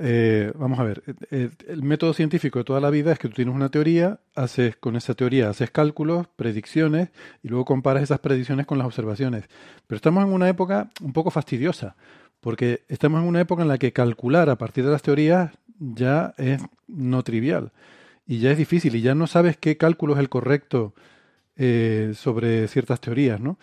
eh, vamos a ver, eh, el método científico de toda la vida es que tú tienes una teoría, haces con esa teoría haces cálculos, predicciones y luego comparas esas predicciones con las observaciones. Pero estamos en una época un poco fastidiosa, porque estamos en una época en la que calcular a partir de las teorías ya es no trivial y ya es difícil y ya no sabes qué cálculo es el correcto eh, sobre ciertas teorías, ¿no?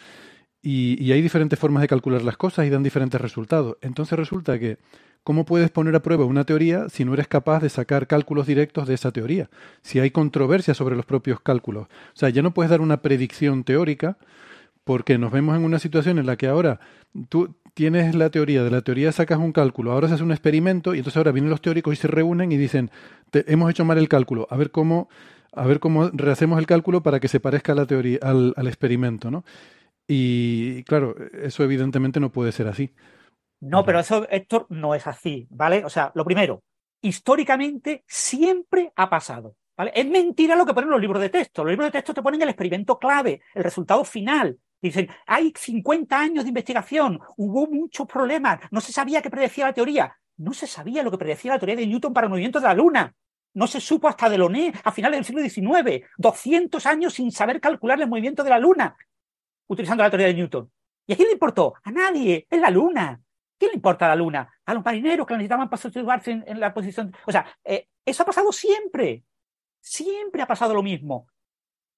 Y hay diferentes formas de calcular las cosas y dan diferentes resultados. Entonces resulta que ¿Cómo puedes poner a prueba una teoría si no eres capaz de sacar cálculos directos de esa teoría? Si hay controversia sobre los propios cálculos. O sea, ya no puedes dar una predicción teórica porque nos vemos en una situación en la que ahora tú tienes la teoría, de la teoría sacas un cálculo, ahora se hace un experimento y entonces ahora vienen los teóricos y se reúnen y dicen, hemos hecho mal el cálculo, a ver cómo, a ver cómo rehacemos el cálculo para que se parezca a la teoría, al, al experimento, ¿no? Y claro, eso evidentemente no puede ser así. No, pero eso, Héctor, no es así, ¿vale? O sea, lo primero, históricamente siempre ha pasado. ¿vale? Es mentira lo que ponen los libros de texto. Los libros de texto te ponen el experimento clave, el resultado final. Dicen, hay 50 años de investigación, hubo muchos problemas, no se sabía qué predecía la teoría. No se sabía lo que predecía la teoría de Newton para el movimiento de la Luna. No se supo hasta Delaunay a finales del siglo XIX. 200 años sin saber calcular el movimiento de la Luna, utilizando la teoría de Newton. ¿Y a quién le importó? A nadie. Es la Luna. ¿Qué le importa a la Luna? A los marineros que necesitaban para situarse en, la posición. O sea, eh, eso ha pasado siempre. Siempre ha pasado lo mismo.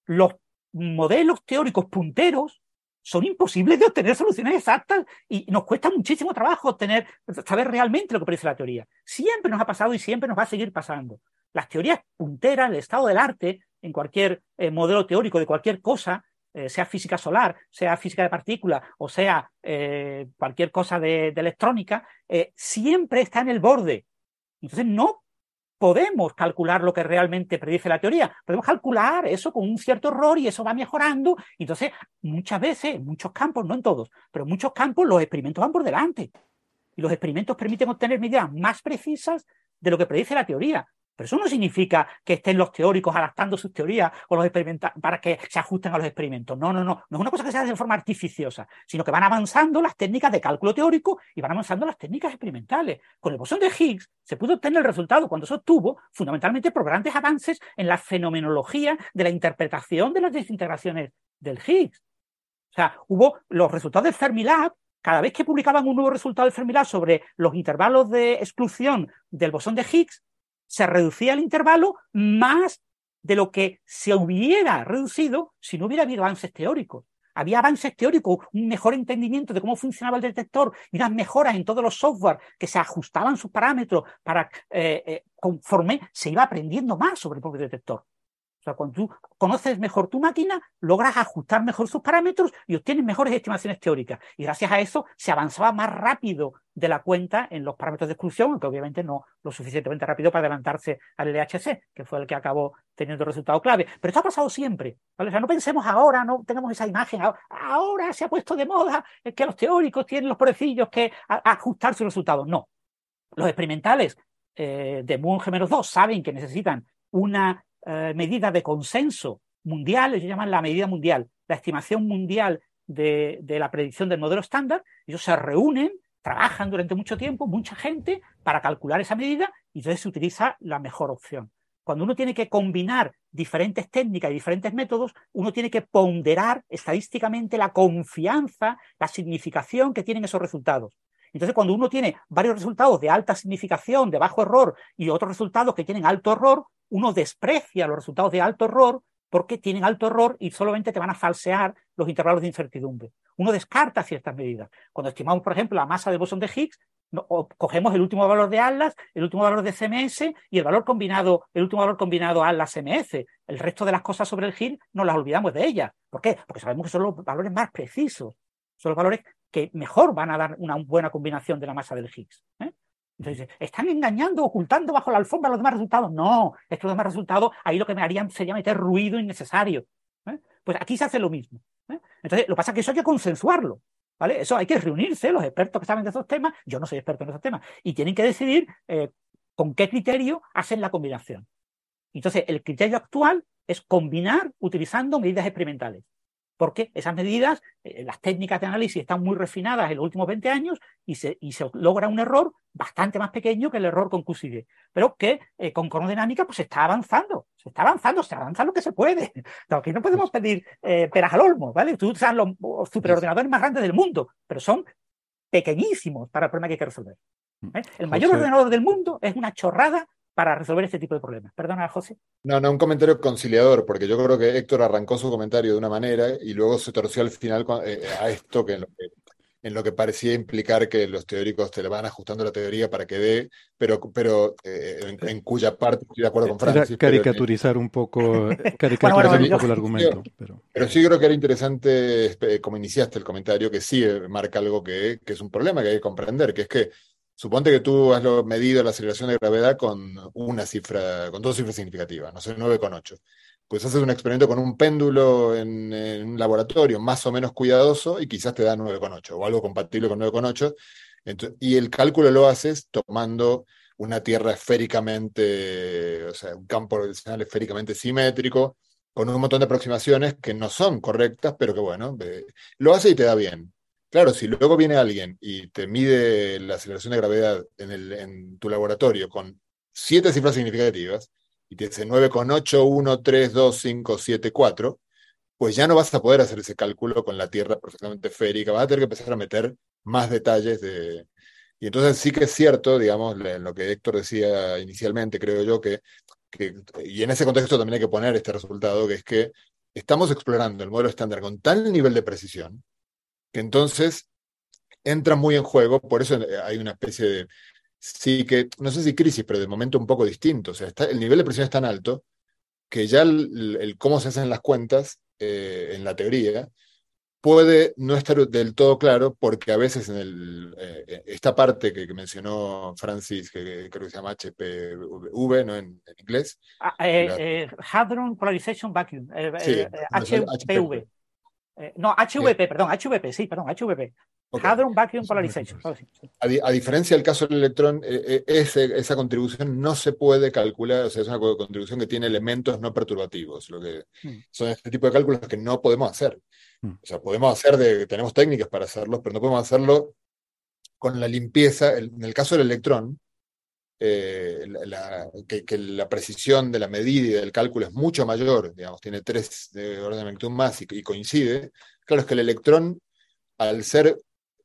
Los modelos teóricos punteros son imposibles de obtener soluciones exactas y nos cuesta muchísimo trabajo obtener, saber realmente lo que predice la teoría. Siempre nos ha pasado y siempre nos va a seguir pasando. Las teorías punteras, el estado del arte, en cualquier eh, modelo teórico de cualquier cosa, eh, sea física solar, sea física de partículas o sea cualquier cosa de, electrónica, siempre está en el borde. Entonces no podemos calcular lo que realmente predice la teoría. Podemos calcular eso con un cierto error y eso va mejorando. Entonces, muchas veces, en muchos campos, no en todos, pero en muchos campos los experimentos van por delante. Y los experimentos permiten obtener medidas más precisas de lo que predice la teoría. Pero eso no significa que estén los teóricos adaptando sus teorías o los para que se ajusten a los experimentos. No, no, no. No es una cosa que se hace de forma artificiosa, sino que van avanzando las técnicas de cálculo teórico y van avanzando las técnicas experimentales. Con el bosón de Higgs se pudo obtener el resultado cuando se obtuvo fundamentalmente por grandes avances en la fenomenología de la interpretación de las desintegraciones del Higgs. O sea, hubo los resultados del Fermilab cada vez que publicaban un nuevo resultado del Fermilab sobre los intervalos de exclusión del bosón de Higgs, se reducía el intervalo más de lo que se hubiera reducido si no hubiera habido avances teóricos. Había avances teóricos, un mejor entendimiento de cómo funcionaba el detector y unas mejoras en todos los software que se ajustaban sus parámetros para eh, eh, conforme se iba aprendiendo más sobre el propio detector. O sea, cuando tú conoces mejor tu máquina, logras ajustar mejor sus parámetros y obtienes mejores estimaciones teóricas. Y gracias a eso se avanzaba más rápido de la cuenta en los parámetros de exclusión, aunque obviamente no lo suficientemente rápido para adelantarse al LHC, que fue el que acabó teniendo el resultado clave. Pero esto ha pasado siempre. O sea, no pensemos ahora, no tenemos esa imagen. Ahora se ha puesto de moda que los teóricos tienen los pobrecillos que ajustar sus resultados. No. Los experimentales eh, de Moon Gemelos 2 saben que necesitan una eh, medida de consenso mundial, ellos llaman la medida mundial, la estimación mundial de, la predicción del modelo estándar, ellos se reúnen, trabajan durante mucho tiempo, mucha gente, para calcular esa medida y entonces se utiliza la mejor opción. Cuando uno tiene que combinar diferentes técnicas y diferentes métodos, uno tiene que ponderar estadísticamente la confianza, la significación que tienen esos resultados. Entonces, cuando uno tiene varios resultados de alta significación, de bajo error, y otros resultados que tienen alto error, uno desprecia los resultados de alto error porque tienen alto error y solamente te van a falsear los intervalos de incertidumbre. Uno descarta ciertas medidas. Cuando estimamos, por ejemplo, la masa de bosón de Higgs, cogemos el último valor de Atlas, el último valor de CMS y el valor combinado, el último valor combinado Atlas-MS. El resto de las cosas sobre el Higgs no las olvidamos de ellas. ¿Por qué? Porque sabemos que son los valores más precisos, son los valores que mejor van a dar una buena combinación de la masa del Higgs. ¿eh? Entonces, ¿están engañando, ocultando bajo la alfombra los demás resultados? No, estos demás resultados, ahí lo que me harían sería meter ruido innecesario. ¿eh? Pues aquí se hace lo mismo. ¿eh? Entonces, lo que pasa es que eso hay que consensuarlo. ¿Vale? Eso hay que reunirse, los expertos que saben de esos temas, yo no soy experto en esos temas, y tienen que decidir eh, con qué criterio hacen la combinación. Entonces, el criterio actual es combinar utilizando medidas experimentales porque esas medidas, eh, las técnicas de análisis están muy refinadas en los últimos 20 años y se, logra un error bastante más pequeño que el error con QCD, pero que eh, con cronodinámica pues se está avanzando, se está avanzando, se avanza lo que se puede. [laughs] aquí no podemos pedir eh, peras al olmo, ¿vale? Tú usas los superordenadores más grandes del mundo, pero son pequeñísimos para el problema que hay que resolver. Mm. El mayor ordenador del mundo es una chorrada para resolver este tipo de problemas. Perdona, José. No, no, un comentario conciliador, porque yo creo que Héctor arrancó su comentario de una manera y luego se torció al final eh, a esto que en, lo que parecía implicar que los teóricos te le van ajustando la teoría para que dé, pero, pero eh, en, cuya parte estoy de acuerdo con Francis. caricaturizar un poco, [laughs] caricaturizar un poco el argumento. Pero... pero... sí creo que era interesante, como iniciaste el comentario, que sí marca algo que, que es un problema que hay que comprender, que es que Suponte que tú has medido la aceleración de gravedad con una cifra, con dos cifras significativas, no sé, 9,8. Pues haces un experimento con un péndulo en, un laboratorio más o menos cuidadoso y quizás te da 9,8 o algo compatible con 9,8. Y el cálculo lo haces tomando una tierra esféricamente, o sea, un campo gravitacional esféricamente simétrico, con un montón de aproximaciones que no son correctas, pero que bueno, lo hace y te da bien. Claro, si luego viene alguien y te mide la aceleración de gravedad en, tu laboratorio con siete cifras significativas y te dice 9,8132574, pues ya no vas a poder hacer ese cálculo con la Tierra perfectamente esférica, vas a tener que empezar a meter más detalles de... Y entonces sí que es cierto, digamos, en lo que Héctor decía inicialmente, creo yo, que, que, y en ese contexto también hay que poner este resultado, que es que estamos explorando el modelo estándar con tal nivel de precisión, que entonces entra muy en juego, por eso eh, hay una especie de, sí que, no sé si crisis, pero de momento un poco distinto, o sea, está, el nivel de presión es tan alto que ya el, cómo se hacen las cuentas eh, en la teoría, puede no estar del todo claro porque a veces en el, eh, esta parte que, mencionó Francis, que creo que se llama HPV, ¿no? En, inglés. Ah, Hadron Polarization Vacuum, HPV. No, HVP, perdón, HVP, sí, perdón, HVP. Hadron Vacuum Polarization. A, diferencia del caso del electrón, eh, eh, esa contribución no se puede calcular, o sea, es una contribución que tiene elementos no perturbativos, lo que hmm. son este tipo de cálculos que no podemos hacer. Hmm. O sea, podemos hacer de, tenemos técnicas para hacerlos, pero no podemos hacerlo con la limpieza. En el caso del electrón, eh, que, la precisión de la medida y del cálculo es mucho mayor, digamos, tiene tres de orden de magnitud más y, coincide. Claro, es que el electrón, al ser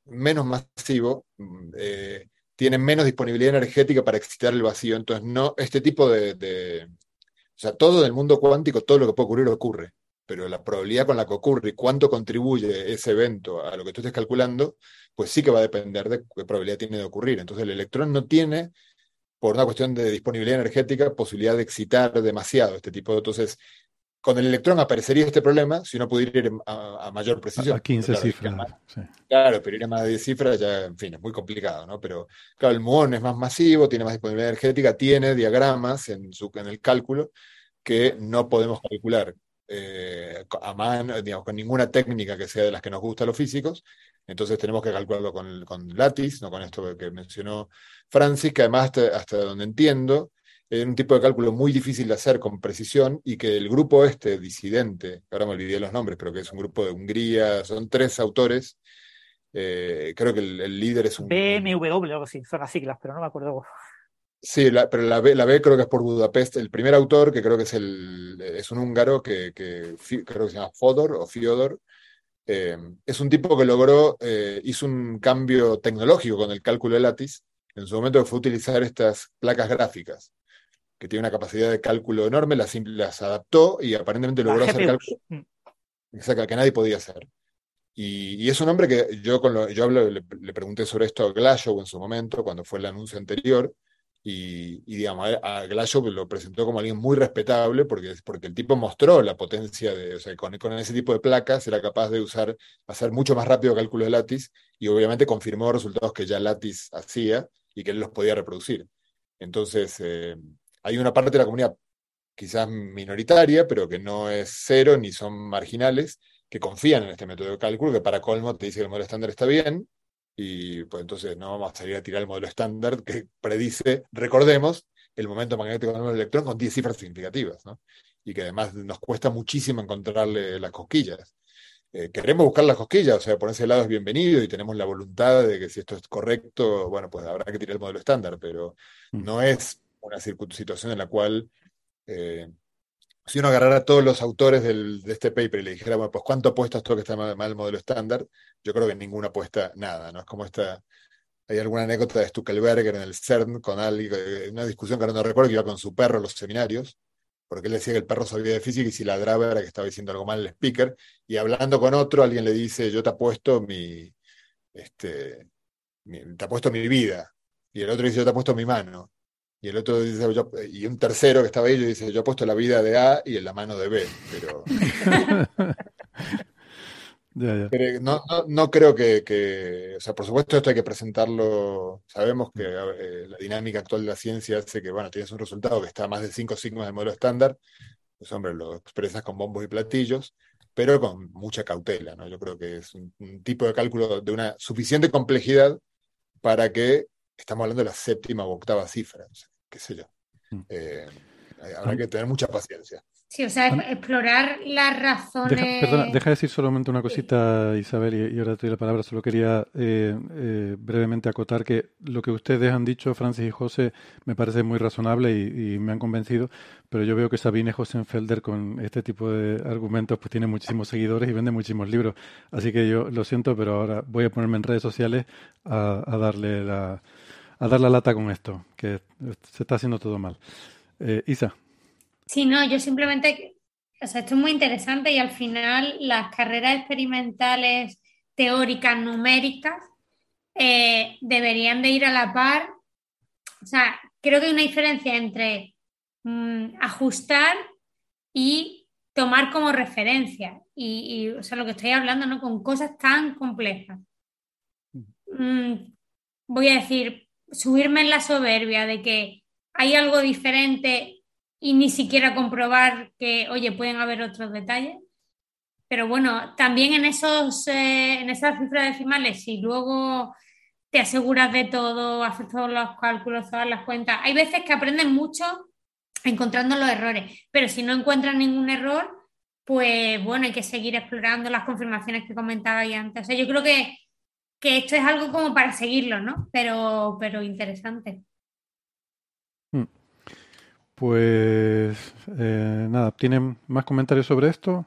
menos masivo, mm, eh, tiene menos disponibilidad energética para excitar el vacío. Entonces, no, este tipo de, O sea, todo en el mundo cuántico, todo lo que puede ocurrir ocurre. Pero la probabilidad con la que ocurre y cuánto contribuye ese evento a lo que tú estés calculando, pues sí que va a depender de qué probabilidad tiene de ocurrir. Entonces, el electrón no tiene, por una cuestión de disponibilidad energética, posibilidad de excitar demasiado este tipo. De, entonces, con el electrón aparecería este problema si uno pudiera ir a, mayor precisión. A 15 cifras. Claro, pero ir a más de 10 cifras ya, en fin, es muy complicado, ¿no? Pero claro, el muón es más masivo, tiene más disponibilidad energética, tiene diagramas en, su, en el cálculo que no podemos calcular eh, a mano, con ninguna técnica que sea de las que nos gusta a los físicos. Entonces tenemos que calcularlo con, con no con esto que mencionó Francis, que además hasta donde entiendo, es un tipo de cálculo muy difícil de hacer con precisión y que el grupo este disidente, ahora me olvidé los nombres, pero que es un grupo de Hungría, son tres autores, eh, creo que el, líder es un... BMW algo así, son las siglas, pero no me acuerdo. Sí, pero la B, la B creo que es por Budapest. El primer autor, que creo que es, el, es un húngaro, que, creo que se llama Fodor o Fiodor, eh, es un tipo que logró, eh, hizo un cambio tecnológico con el cálculo de látiz. En su momento fue utilizar estas placas gráficas que tiene una capacidad de cálculo enorme, las, las adaptó y aparentemente logró hacer cálculos mm. que nadie podía hacer. Y, es un hombre que yo, con lo, yo le, pregunté sobre esto a Glashow en su momento, cuando fue el anuncio anterior, y, digamos, a Glashow lo presentó como alguien muy respetable porque, porque el tipo mostró la potencia de, o sea, con, con ese tipo de placas era capaz de usar, hacer mucho más rápido cálculos de Lattice y obviamente confirmó resultados que ya Lattice hacía y que él los podía reproducir. Entonces, eh, hay una parte de la comunidad quizás minoritaria, pero que no es cero ni son marginales, que confían en este método de cálculo, que para colmo te dice que el modelo estándar está bien, y pues entonces no vamos a salir a tirar el modelo estándar que predice, recordemos, el momento magnético del electrón con 10 cifras significativas, ¿no? Y que además nos cuesta muchísimo encontrarle las cosquillas. Eh, queremos buscar las cosquillas, o sea, por ese lado es bienvenido y tenemos la voluntad de que si esto es correcto, bueno, pues habrá que tirar el modelo estándar, pero mm. no es una situación en la cual eh, si uno agarrara a todos los autores de este paper y le dijera, bueno, pues ¿cuánto apuestas todo que está mal, el modelo estándar? Yo creo que ninguna apuesta nada, ¿no? Es como esta, hay alguna anécdota de Stuckelberger en el CERN con alguien, eh, una discusión que no recuerdo, que iba con su perro a los seminarios, porque él decía que el perro sabía de física y si ladraba era que estaba diciendo algo mal el speaker, y hablando con otro, alguien le dice, yo te apuesto mi, este, te apuesto mi vida, y el otro dice, yo te apuesto mi mano. Y el otro dice, y un tercero que estaba ahí dice, yo he puesto la vida de A y en la mano de B, pero... [laughs] no, no, creo que, o sea, por supuesto esto hay que presentarlo, sabemos que eh, la dinámica actual de la ciencia hace que, bueno, tienes un resultado que está a más de 5 sigmas del modelo estándar, pues hombre, lo expresas con bombos y platillos, pero con mucha cautela, ¿no? Yo creo que es un tipo de cálculo de una suficiente complejidad para que estamos hablando de la séptima o octava cifra qué sé yo. Mm. Eh, habrá que tener mucha paciencia. Sí, o sea, explorar las razones. Deja, perdona, deja decir solamente una cosita, Isabel, y, ahora te doy la palabra. Solo quería eh, eh, brevemente acotar que lo que ustedes han dicho, Francis y José, me parece muy razonable y, me han convencido. Pero yo veo que Sabine Hosenfelder, con este tipo de argumentos, pues tiene muchísimos seguidores y vende muchísimos libros. Así que yo lo siento, pero ahora voy a ponerme en redes sociales a darle la a dar la lata con esto, que se está haciendo todo mal. Eh, Isa. Sí, no, yo simplemente, o sea, esto es muy interesante y al final las carreras experimentales teóricas, numéricas, eh, deberían de ir a la par. O sea, creo que hay una diferencia entre mm, ajustar y tomar como referencia. y, o sea, lo que estoy hablando, ¿no? Con cosas tan complejas. Mm, voy a decir, subirme en la soberbia de que hay algo diferente y ni siquiera comprobar que, oye, pueden haber otros detalles. Pero bueno, también en, esos, eh, en esas cifras decimales, si luego te aseguras de todo, haces todos los cálculos, todas las cuentas, hay veces que aprendes mucho encontrando los errores, pero si no encuentras ningún error, pues bueno, hay que seguir explorando las confirmaciones que comentaba ahí antes. O sea, yo creo que, que esto es algo como para seguirlo, ¿no? Pero, pero interesante. Hmm. Pues eh, nada, ¿tienen más comentarios sobre esto?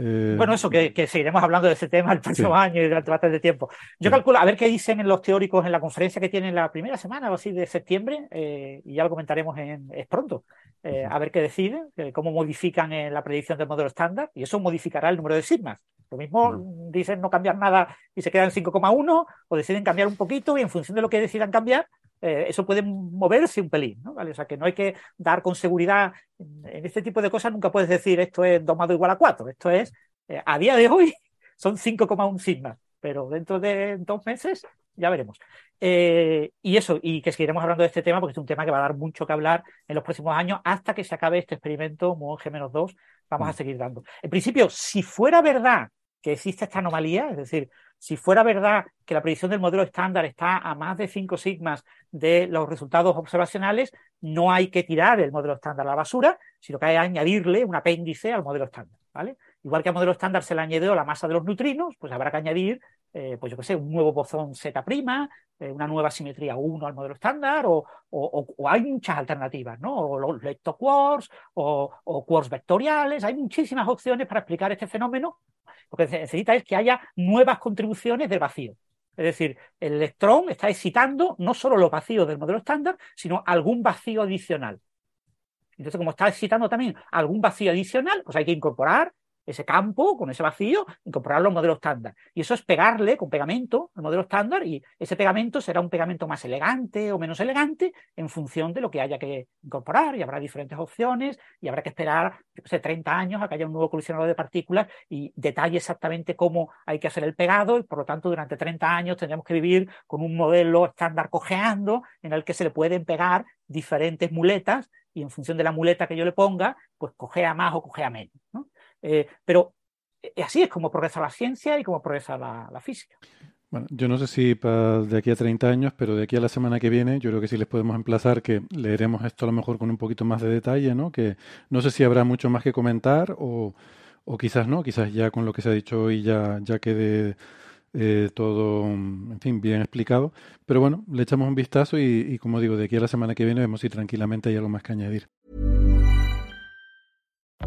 Eh, bueno, eso, que, seguiremos hablando de ese tema el próximo año y durante bastante tiempo. Yo calculo, a ver qué dicen los teóricos en la conferencia que tienen la primera semana o así de septiembre, eh, y ya lo comentaremos en, es pronto. Eh, a ver qué deciden, cómo modifican la predicción del modelo estándar, y eso modificará el número de sigmas. Lo mismo dicen no cambiar nada y se quedan en 5,1, o deciden cambiar un poquito y en función de lo que decidan cambiar, eh, eso puede moverse un pelín, ¿no? ¿Vale? O sea, que no hay que dar con seguridad en este tipo de cosas, nunca puedes decir esto es 2 más 2 igual a 4. Esto es, eh, a día de hoy, [laughs] son 5,1 sigmas, pero dentro de dos meses ya veremos. Eh, y eso, y que seguiremos hablando de este tema porque es un tema que va a dar mucho que hablar en los próximos años hasta que se acabe este experimento Muon G-2. Vamos a mm. seguir dando. En principio, si fuera verdad que existe esta anomalía, es decir, si fuera verdad que la predicción del modelo estándar está a más de 5 sigmas de los resultados observacionales, no hay que tirar el modelo estándar a la basura, sino que hay que añadirle un apéndice al modelo estándar. ¿vale? Igual que al modelo estándar se le añadió la masa de los neutrinos, pues habrá que añadir, eh, pues yo qué sé, un nuevo bosón Z', eh, una nueva simetría 1 al modelo estándar, o, hay muchas alternativas, ¿no? O los leptoquarks, o, o quarks vectoriales, hay muchísimas opciones para explicar este fenómeno lo que se necesita es que haya nuevas contribuciones del vacío. Es decir, el electrón está excitando no solo los vacíos del modelo estándar, sino algún vacío adicional. Entonces, como está excitando también algún vacío adicional, pues hay que incorporar ese campo con ese vacío, incorporarlo al modelo estándar. Y eso es pegarle con pegamento al modelo estándar y ese pegamento será un pegamento más elegante o menos elegante en función de lo que haya que incorporar y habrá diferentes opciones y habrá que esperar, yo sé, 30 años a que haya un nuevo colisionador de partículas y detalle exactamente cómo hay que hacer el pegado y por lo tanto durante 30 años tendremos que vivir con un modelo estándar cojeando en el que se le pueden pegar diferentes muletas y en función de la muleta que yo le ponga, pues cojea más o cojea menos. ¿no? Eh, pero eh, así es como progresa la ciencia y como progresa la, física. Bueno, yo no sé si para de aquí a 30 años, pero de aquí a la semana que viene, yo creo que sí les podemos emplazar que leeremos esto a lo mejor con un poquito más de detalle, ¿no? Que no sé si habrá mucho más que comentar o, o quizás no, quizás ya con lo que se ha dicho hoy ya, quede eh, todo, en fin, bien explicado. Pero bueno, le echamos un vistazo y como digo, de aquí a la semana que viene vemos si tranquilamente hay algo más que añadir.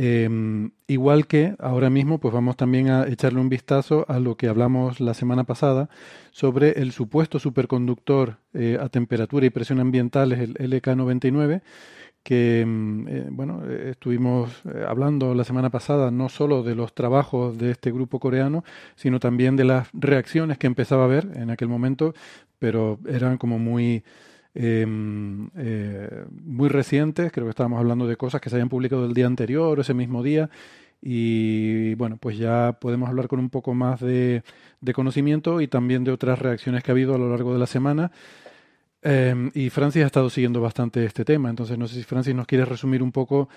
Eh, igual que ahora mismo, pues vamos también a echarle un vistazo a lo que hablamos la semana pasada sobre el supuesto superconductor eh, a temperatura y presión ambientales, el LK99, que mm, eh, bueno, estuvimos eh, hablando la semana pasada no solo de los trabajos de este grupo coreano, sino también de las reacciones que empezaba a ver en aquel momento, pero eran como muy Em, eh, muy recientes, creo que estábamos hablando de cosas que se habían publicado el día anterior o ese mismo día. Y bueno, pues ya podemos hablar con un poco más de, conocimiento y también de otras reacciones que ha habido a lo largo de la semana. Em, y Francis ha estado siguiendo bastante este tema, entonces no sé si Francis nos quiere resumir un poco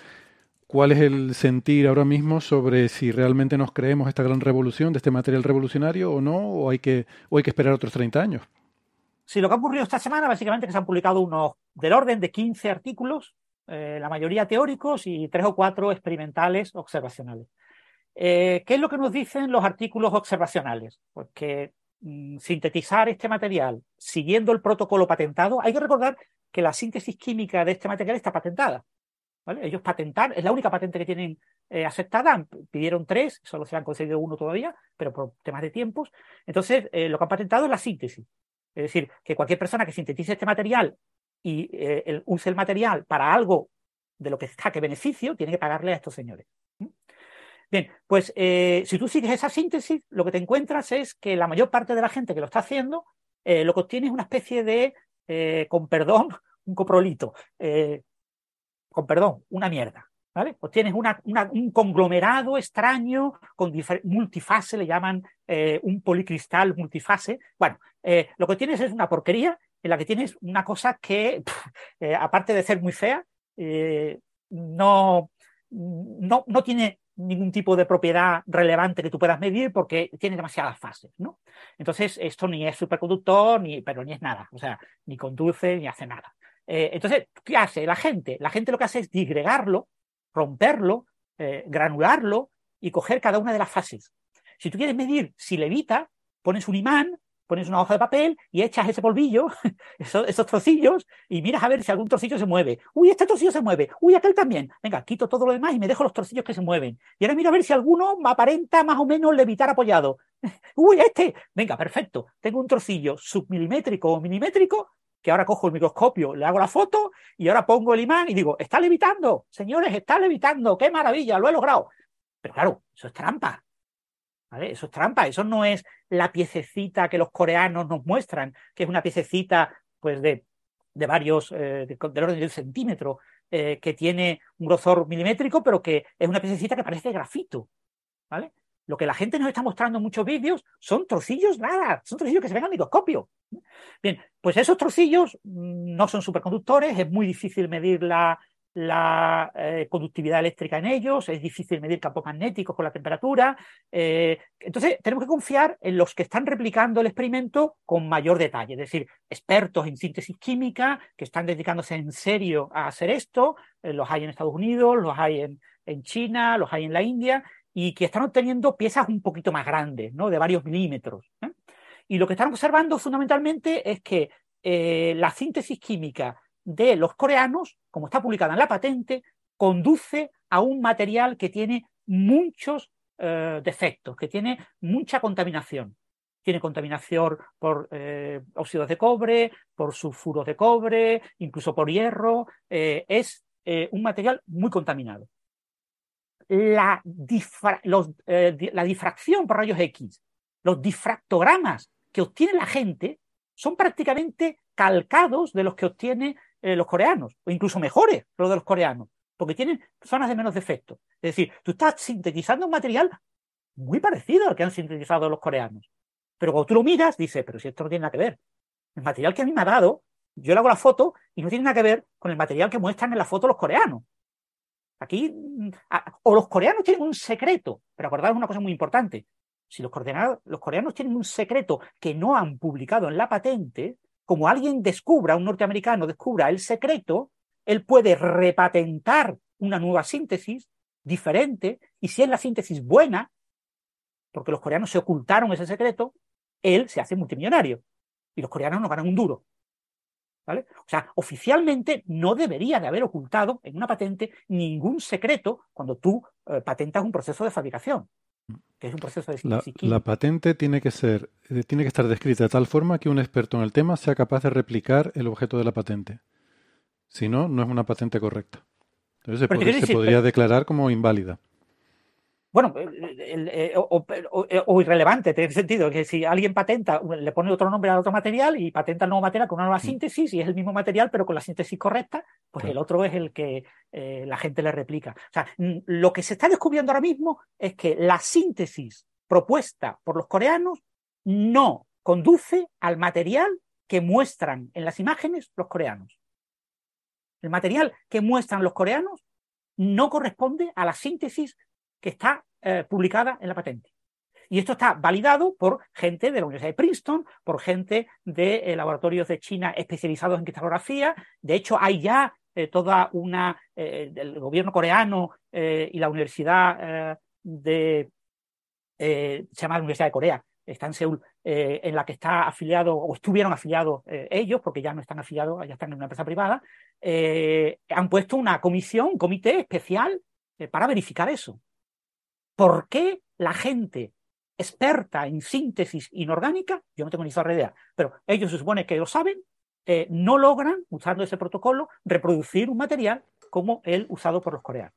cuál es el sentir ahora mismo sobre si realmente nos creemos esta gran revolución de este material revolucionario o no, o hay que, o hay que esperar otros 30 años. Sí, lo que ha ocurrido esta semana, básicamente, que se han publicado unos del orden de 15 artículos eh, la mayoría teóricos y tres o cuatro experimentales observacionales. Eh, ¿Qué es lo que nos dicen los artículos observacionales? Pues que mm, sintetizar este material siguiendo el protocolo patentado, hay que recordar que la síntesis química de este material está patentada. Ellos patentar, es la única patente que tienen eh, aceptada, pidieron tres, solo se han conseguido uno todavía, pero por temas de tiempos. Entonces, lo que han patentado es la síntesis. Es decir, que cualquier persona que sintetice este material y eh, use el material para algo de lo que saque beneficio, tiene que pagarle a estos señores. Bien, pues eh, si tú sigues esa síntesis, lo que te encuentras es que la mayor parte de la gente que lo está haciendo, eh, lo que obtiene es una especie de, con perdón, [laughs] un coprolito, con perdón, una mierda. ¿Vale? Obtienes una, un conglomerado extraño con multifase, le llaman un policristal multifase. Bueno, lo que tienes es una porquería en la que tienes una cosa que, [laughs] eh, aparte de ser muy fea, eh, no, no, no, tiene ningún tipo de propiedad relevante que tú puedas medir porque tiene demasiadas fases, ¿no? Entonces, esto ni es superconductor, ni, pero ni es nada, o sea, ni conduce, ni hace nada. Eh, entonces, ¿qué hace la gente? La gente lo que hace es disgregarlo, romperlo, granularlo y coger cada una de las fases. Si tú quieres medir si levita, pones un imán pones una hoja de papel y echas ese polvillo, [laughs] esos, trocillos, y miras a ver si algún trocillo se mueve. Uy, este trocillo se mueve. Uy, aquel también. Venga, quito todo lo demás y me dejo los trocillos que se mueven. Y ahora miro a ver si alguno aparenta más o menos levitar apoyado. [laughs] Uy, este. Venga, perfecto. Tengo un trocillo submilimétrico o milimétrico que ahora cojo el microscopio, le hago la foto y ahora pongo el imán y digo, está levitando, señores, está levitando, qué maravilla, lo he logrado. Pero claro, eso es trampa. Eso es trampa, eso no es la piececita que los coreanos nos muestran, que es una piececita pues de, de varios, eh, del orden del centímetro, eh, que tiene un grosor milimétrico, pero que es una piececita que parece grafito. ¿vale? Lo que la gente nos está mostrando en muchos vídeos son trocillos nada, son trocillos que se ven al microscopio. Bien, pues esos trocillos mm, no son superconductores, es muy difícil medir la, eh, conductividad eléctrica en ellos, es difícil medir campos magnéticos con la temperatura. Eh, entonces, tenemos que confiar en los que están replicando el experimento con mayor detalle, es decir, expertos en síntesis química que están dedicándose en serio a hacer esto, eh, los hay en Estados Unidos, los hay en, China, los hay en la India, y que están obteniendo piezas un poquito más grandes, ¿no? de varios milímetros. Y lo que están observando fundamentalmente es que la síntesis química de los coreanos, como está publicada en la patente, conduce a un material que tiene muchos eh, defectos, que tiene mucha contaminación. Tiene contaminación por eh, óxidos de cobre, por sulfuros de cobre, incluso por hierro. Eh, es un material muy contaminado. La, la difracción por rayos X, los difractogramas que obtiene la gente son prácticamente calcados de los que obtiene eh, los coreanos, o incluso mejores los de los coreanos, porque tienen zonas de menos defecto. Es decir, tú estás sintetizando un material muy parecido al que han sintetizado los coreanos. Pero cuando tú lo miras, dices, pero si esto no tiene nada que ver. El material que a mí me ha dado, yo le hago la foto y no tiene nada que ver con el material que muestran en la foto los coreanos. Aquí, mm, o los coreanos tienen un secreto, pero acordaros una cosa muy importante. Si los, los coreanos tienen un secreto que no han publicado en la patente, como alguien descubra, un norteamericano descubra el secreto, él puede repatentar una nueva síntesis diferente y si es la síntesis buena, porque los coreanos se ocultaron ese secreto, él se hace multimillonario y los coreanos no ganan un duro. ¿Vale? O sea, oficialmente no debería de haber ocultado en una patente ningún secreto cuando tú eh, patentas un proceso de fabricación que es un proceso de la, la, patente tiene que ser, eh, tiene que estar descrita de tal forma que un experto en el tema sea capaz de replicar el objeto de la patente. Si no, no es una patente correcta. Entonces se podría declarar como inválida bueno, eh, o, irrelevante, en ese sentido, que si alguien patenta, le pone otro nombre al otro material y patenta el nuevo material con una nueva mm. síntesis y es el mismo material pero con la síntesis correcta, pues el otro es el que eh, la gente le replica. O sea, lo que se está descubriendo ahora mismo es que la síntesis propuesta por los coreanos no conduce al material que muestran en las imágenes los coreanos. El material que muestran los coreanos no corresponde a la síntesis que está eh, publicada en la patente. Y esto está validado por gente de la Universidad de Princeton, por gente de eh, laboratorios de China especializados en cristalografía. De hecho, hay ya toda una, el gobierno coreano y la universidad de, se llama la Universidad de Corea, está en Seúl, en la que está afiliado o estuvieron afiliados ellos, porque ya no están afiliados, ya están en una empresa privada, han puesto una comisión, un comité especial para verificar eso. ¿Por qué la gente experta en síntesis inorgánica, yo no tengo ni zorra idea, pero ellos se supone que lo saben, eh, no logran, usando ese protocolo, reproducir un material como el usado por los coreanos.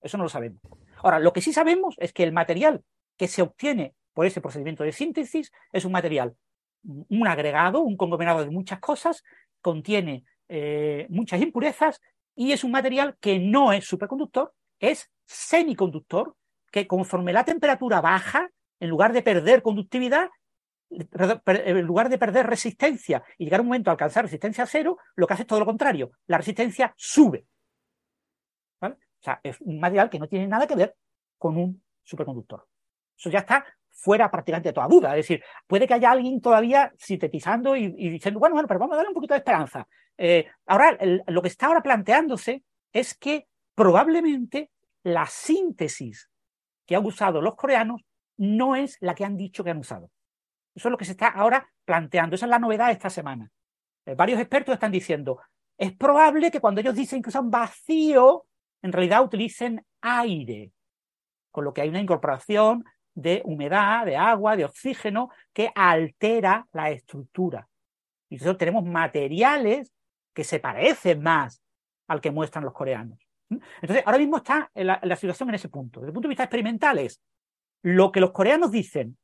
Eso no lo sabemos. Ahora, lo que sí sabemos es que el material que se obtiene por ese procedimiento de síntesis es un material, un agregado, un conglomerado de muchas cosas, contiene eh, muchas impurezas y es un material que no es superconductor, es semiconductor, que conforme la temperatura baja, en lugar de perder conductividad, en lugar de perder resistencia y llegar a un momento a alcanzar resistencia cero, lo que hace es todo lo contrario. La resistencia sube. O sea, es un material que no tiene nada que ver con un superconductor. Eso ya está fuera prácticamente de toda duda. Es decir, puede que haya alguien todavía sintetizando y, diciendo, bueno, bueno, pero vamos a darle un poquito de esperanza. Eh, ahora, lo que está ahora planteándose es que probablemente la síntesis que han usado los coreanos no es la que han dicho que han usado. Eso es lo que se está ahora planteando. Esa es la novedad de esta semana. Eh, varios expertos están diciendo, es probable que cuando ellos dicen que usan vacío, en realidad utilicen aire, con lo que hay una incorporación de humedad, de agua, de oxígeno, que altera la estructura. Y entonces tenemos materiales que se parecen más al que muestran los coreanos. Entonces, ahora mismo está la, la situación en ese punto. Desde el punto de vista experimental es lo que los coreanos dicen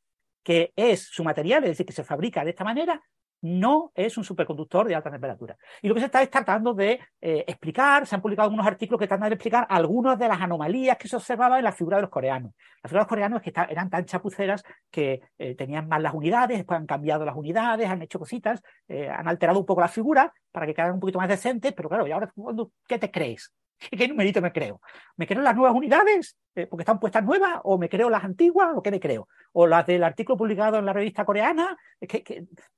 que es su material, es decir, que se fabrica de esta manera, no es un superconductor de alta temperatura. Y lo que se está es tratando de eh, explicar, se han publicado algunos artículos que tratan de explicar algunas de las anomalías que se observaban en la figura de los coreanos. Las figuras de los coreanos que eran tan chapuceras que eh, tenían mal las unidades, después han cambiado las unidades, han hecho cositas, eh, han alterado un poco la figura para que quedaran un poquito más decentes, pero claro, ¿y ahora qué te crees? [laughs] ¿Qué numerito me creo? ¿Me creo las nuevas unidades eh, porque están puestas nuevas? ¿O me creo las antiguas? ¿O qué me creo? ¿O las del artículo publicado en la revista coreana?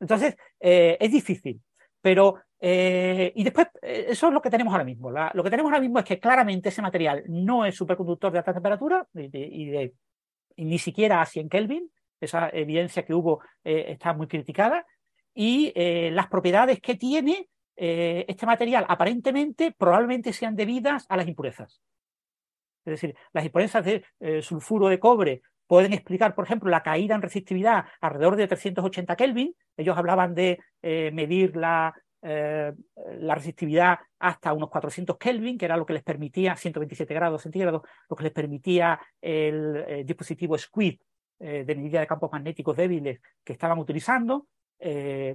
Entonces, eh, es difícil. Pero, eh, y después, eso es lo que tenemos ahora mismo. lo que tenemos ahora mismo es que claramente ese material no es superconductor de alta temperatura y, ni siquiera a 100 Kelvin. Esa evidencia que hubo está muy criticada. Y las propiedades que tiene eh, este material aparentemente probablemente sean debidas a las impurezas. Es decir, las impurezas de eh, sulfuro de cobre pueden explicar, por ejemplo, la caída en resistividad alrededor de 380 Kelvin. Ellos hablaban de eh, medir la, la, resistividad hasta unos 400 Kelvin, que era lo que les permitía, 127 grados centígrados, lo que les permitía el, dispositivo SQUID de medida de campos magnéticos débiles que estaban utilizando.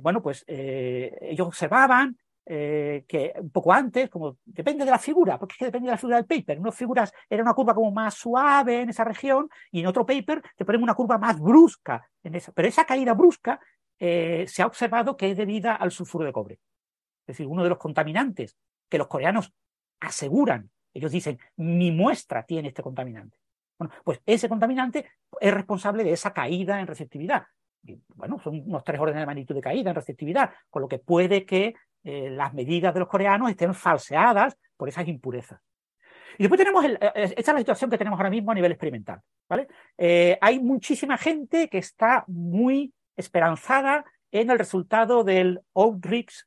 bueno, pues ellos observaban eh, que un poco antes, como depende de la figura, porque es que depende de la figura del paper. En unas figuras era una curva como más suave en esa región y en otro paper te ponen una curva más brusca. En esa. Pero esa caída brusca eh, se ha observado que es debida al sulfuro de cobre. Es decir, uno de los contaminantes que los coreanos aseguran, ellos dicen, mi muestra tiene este contaminante. Bueno, pues ese contaminante es responsable de esa caída en receptividad. bueno, son unos tres órdenes de magnitud de caída en receptividad, con lo que puede que eh, las medidas de los coreanos estén falseadas por esas impurezas. Y después tenemos, el, eh, esta es la situación que tenemos ahora mismo a nivel experimental. ¿vale? Eh, hay muchísima gente que está muy esperanzada en el resultado del Outreach,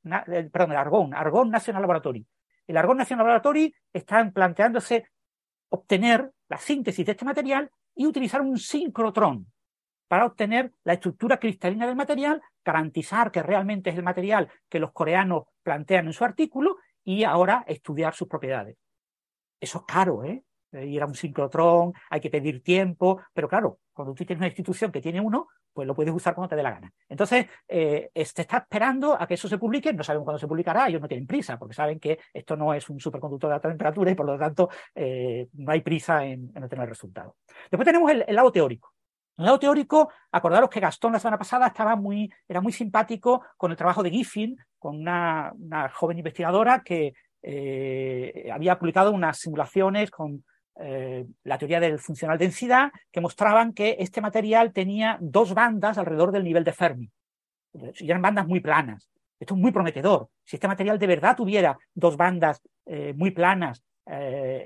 perdón, el Argonne, Argonne National Laboratory. El Argonne National Laboratory está planteándose obtener la síntesis de este material y utilizar un sincrotrón para obtener la estructura cristalina del material, garantizar que realmente es el material que los coreanos plantean en su artículo y ahora estudiar sus propiedades. Eso es caro, ¿eh? Ir a un sincrotrón, hay que pedir tiempo, pero claro, cuando tú tienes una institución que tiene uno, pues lo puedes usar cuando te dé la gana. Entonces, eh, se está esperando a que eso se publique, no saben cuándo se publicará, ellos no tienen prisa, porque saben que esto no es un superconductor de alta temperatura y por lo tanto eh, no hay prisa en, en obtener el resultado. Después tenemos el lado teórico. En el lado teórico, acordaros que Gastón la semana pasada estaba muy, era muy simpático con el trabajo de Giffin, con una, joven investigadora que eh, había publicado unas simulaciones con eh, la teoría del funcional densidad que mostraban que este material tenía dos bandas alrededor del nivel de Fermi. Y eran bandas muy planas. Esto es muy prometedor. Si este material de verdad tuviera dos bandas eh, muy planas,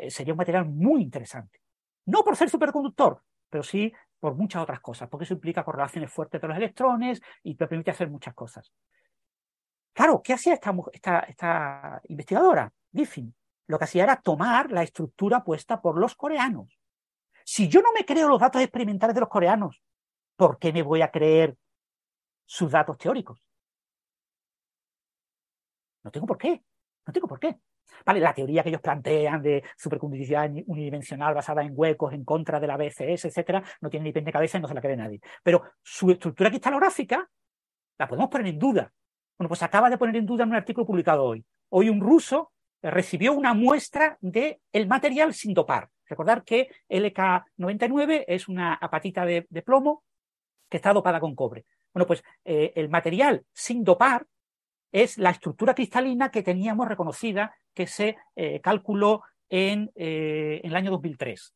sería un material muy interesante. No por ser superconductor, pero sí por muchas otras cosas, porque eso implica correlaciones fuertes de los electrones y te permite hacer muchas cosas. Claro, ¿qué hacía esta, esta, esta investigadora, Giffin? Lo que hacía era tomar la estructura puesta por los coreanos. Si yo no me creo los datos experimentales de los coreanos, ¿por qué me voy a creer sus datos teóricos? No tengo por qué. No tengo por qué. Vale, la teoría que ellos plantean de superconductividad unidimensional basada en huecos en contra de la BCS, etcétera, no tiene ni pie de cabeza y no se la cree nadie. Pero su estructura cristalográfica la podemos poner en duda. Bueno, pues acaba de poner en duda en un artículo publicado hoy. Hoy un ruso recibió una muestra del el material sin dopar. Recordar que LK99 es una apatita de, plomo que está dopada con cobre. Bueno, pues eh, el material sin dopar es la estructura cristalina que teníamos reconocida que se eh, calculó en, eh, en, el año 2003.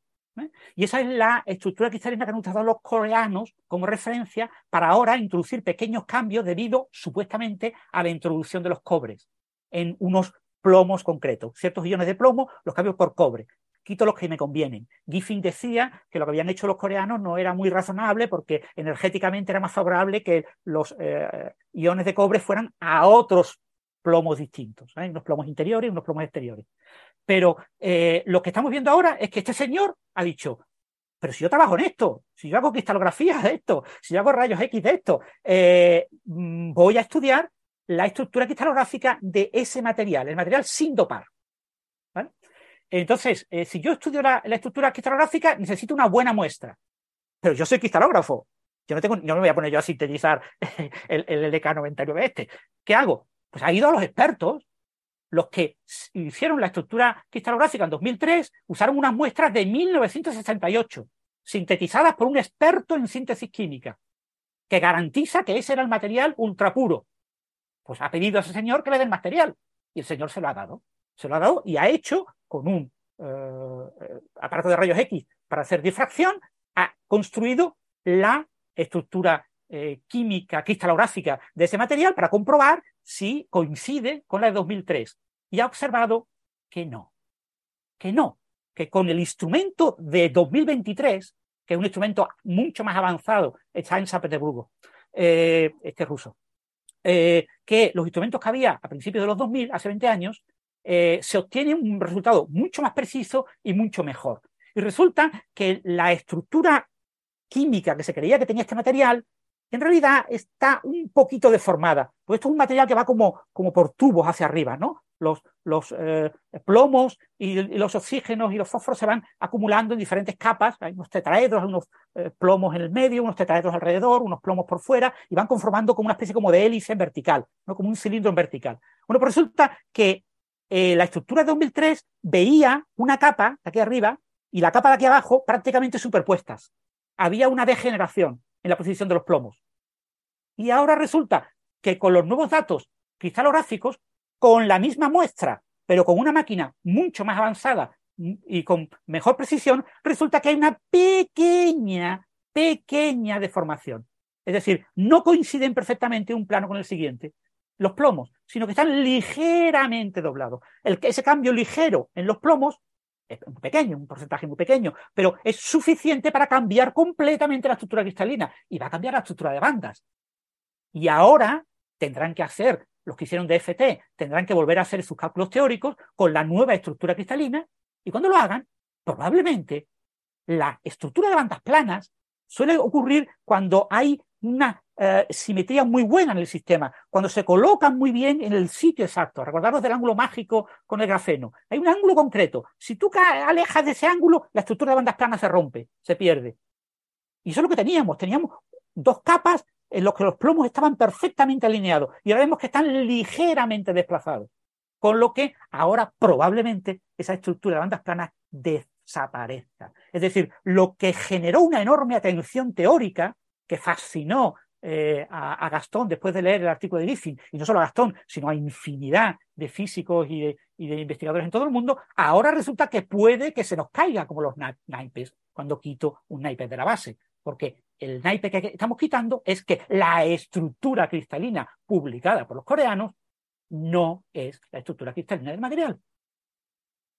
Y esa es la estructura cristalina que han usado los coreanos como referencia para ahora introducir pequeños cambios debido supuestamente a la introducción de los cobres en unos plomos concretos. Ciertos iones de plomo los cambio por cobre quito los que me convienen. Giffin decía que lo que habían hecho los coreanos no era muy razonable porque energéticamente era más favorable que los eh, iones de cobre fueran a otros plomos distintos, ¿eh? unos plomos interiores y unos plomos exteriores. Pero eh, lo que estamos viendo ahora es que este señor ha dicho, pero si yo trabajo en esto, si yo hago cristalografía de esto, si yo hago rayos X de esto, mm, voy a estudiar la estructura cristalográfica de ese material, el material sin dopar. Entonces, eh, si yo estudio la, estructura cristalográfica, necesito una buena muestra. Pero yo soy cristalógrafo. Yo no, tengo, no me voy a poner yo a sintetizar [laughs] el, el LK99 este. ¿Qué hago? Pues ha ido a los expertos, los que hicieron la estructura cristalográfica en 2003, usaron unas muestras de 1968, sintetizadas por un experto en síntesis química, que garantiza que ese era el material ultra puro. Pues ha pedido a ese señor que le den material y el señor se lo ha dado se lo ha dado y ha hecho con un eh, aparato de rayos X para hacer difracción, ha construido la estructura eh, química cristalográfica de ese material para comprobar si coincide con la de 2003. Y ha observado que no, que no, que con el instrumento de 2023, que es un instrumento mucho más avanzado, está en San Petersburgo, eh, este ruso, que los instrumentos que había a principios de los 2000, hace 20 años, eh, se obtiene un resultado mucho más preciso y mucho mejor. Y resulta que la estructura química que se creía que tenía este material, en realidad está un poquito deformada. Pues esto es un material que va como, como por tubos hacia arriba, ¿no? Los, los eh, plomos y, los oxígenos y los fósforos se van acumulando en diferentes capas. Hay unos tetraedros, unos eh, plomos en el medio, unos tetraedros alrededor, unos plomos por fuera, y van conformando como una especie como de hélice en vertical, ¿no? como un cilindro en vertical. Bueno, pues resulta que eh, la estructura de 2003 veía una capa de aquí arriba y la capa de aquí abajo prácticamente superpuestas. Había una degeneración en la posición de los plomos. Y ahora resulta que con los nuevos datos cristalográficos, con la misma muestra, pero con una máquina mucho más avanzada y con mejor precisión, resulta que hay una pequeña, pequeña deformación. Es decir, no coinciden perfectamente un plano con el siguiente los plomos, sino que están ligeramente doblados. El, ese cambio ligero en los plomos es pequeño, un porcentaje muy pequeño, pero es suficiente para cambiar completamente la estructura cristalina y va a cambiar la estructura de bandas. Y ahora tendrán que hacer, los que hicieron DFT, tendrán que volver a hacer sus cálculos teóricos con la nueva estructura cristalina y cuando lo hagan, probablemente la estructura de bandas planas suele ocurrir cuando hay una eh, simetría muy buena en el sistema, cuando se colocan muy bien en el sitio exacto. Recordaros del ángulo mágico con el grafeno. Hay un ángulo concreto. Si tú alejas de ese ángulo, la estructura de bandas planas se rompe, se pierde. Y eso es lo que teníamos. Teníamos dos capas en las que los plomos estaban perfectamente alineados y ahora vemos que están ligeramente desplazados. Con lo que ahora probablemente esa estructura de bandas planas desaparezca. Es decir, lo que generó una enorme atención teórica que fascinó eh, a, Gastón después de leer el artículo de Griffin, y no solo a Gastón, sino a infinidad de físicos y de, investigadores en todo el mundo, ahora resulta que puede que se nos caiga como los naipes cuando quito un naipe de la base, porque el naipe que estamos quitando es que la estructura cristalina publicada por los coreanos no es la estructura cristalina del material.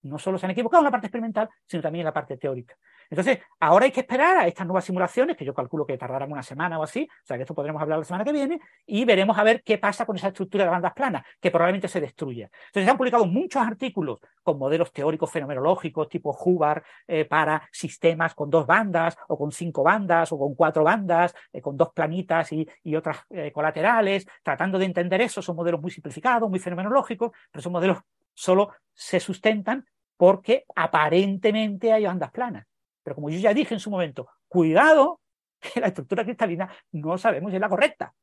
No solo se han equivocado en la parte experimental, sino también en la parte teórica. Entonces, ahora hay que esperar a estas nuevas simulaciones, que yo calculo que tardarán una semana o así, o sea que esto podremos hablar la semana que viene, y veremos a ver qué pasa con esa estructura de bandas planas, que probablemente se destruya. Entonces, se han publicado muchos artículos con modelos teóricos fenomenológicos tipo Hubbard eh, para sistemas con dos bandas, o con cinco bandas, o con cuatro bandas, eh, con dos planitas y, otras eh, colaterales, tratando de entender eso. Son modelos muy simplificados, muy fenomenológicos, pero son modelos solo se sustentan porque aparentemente hay bandas planas. Pero como yo ya dije en su momento, cuidado, [laughs] que la estructura cristalina no sabemos si es la correcta.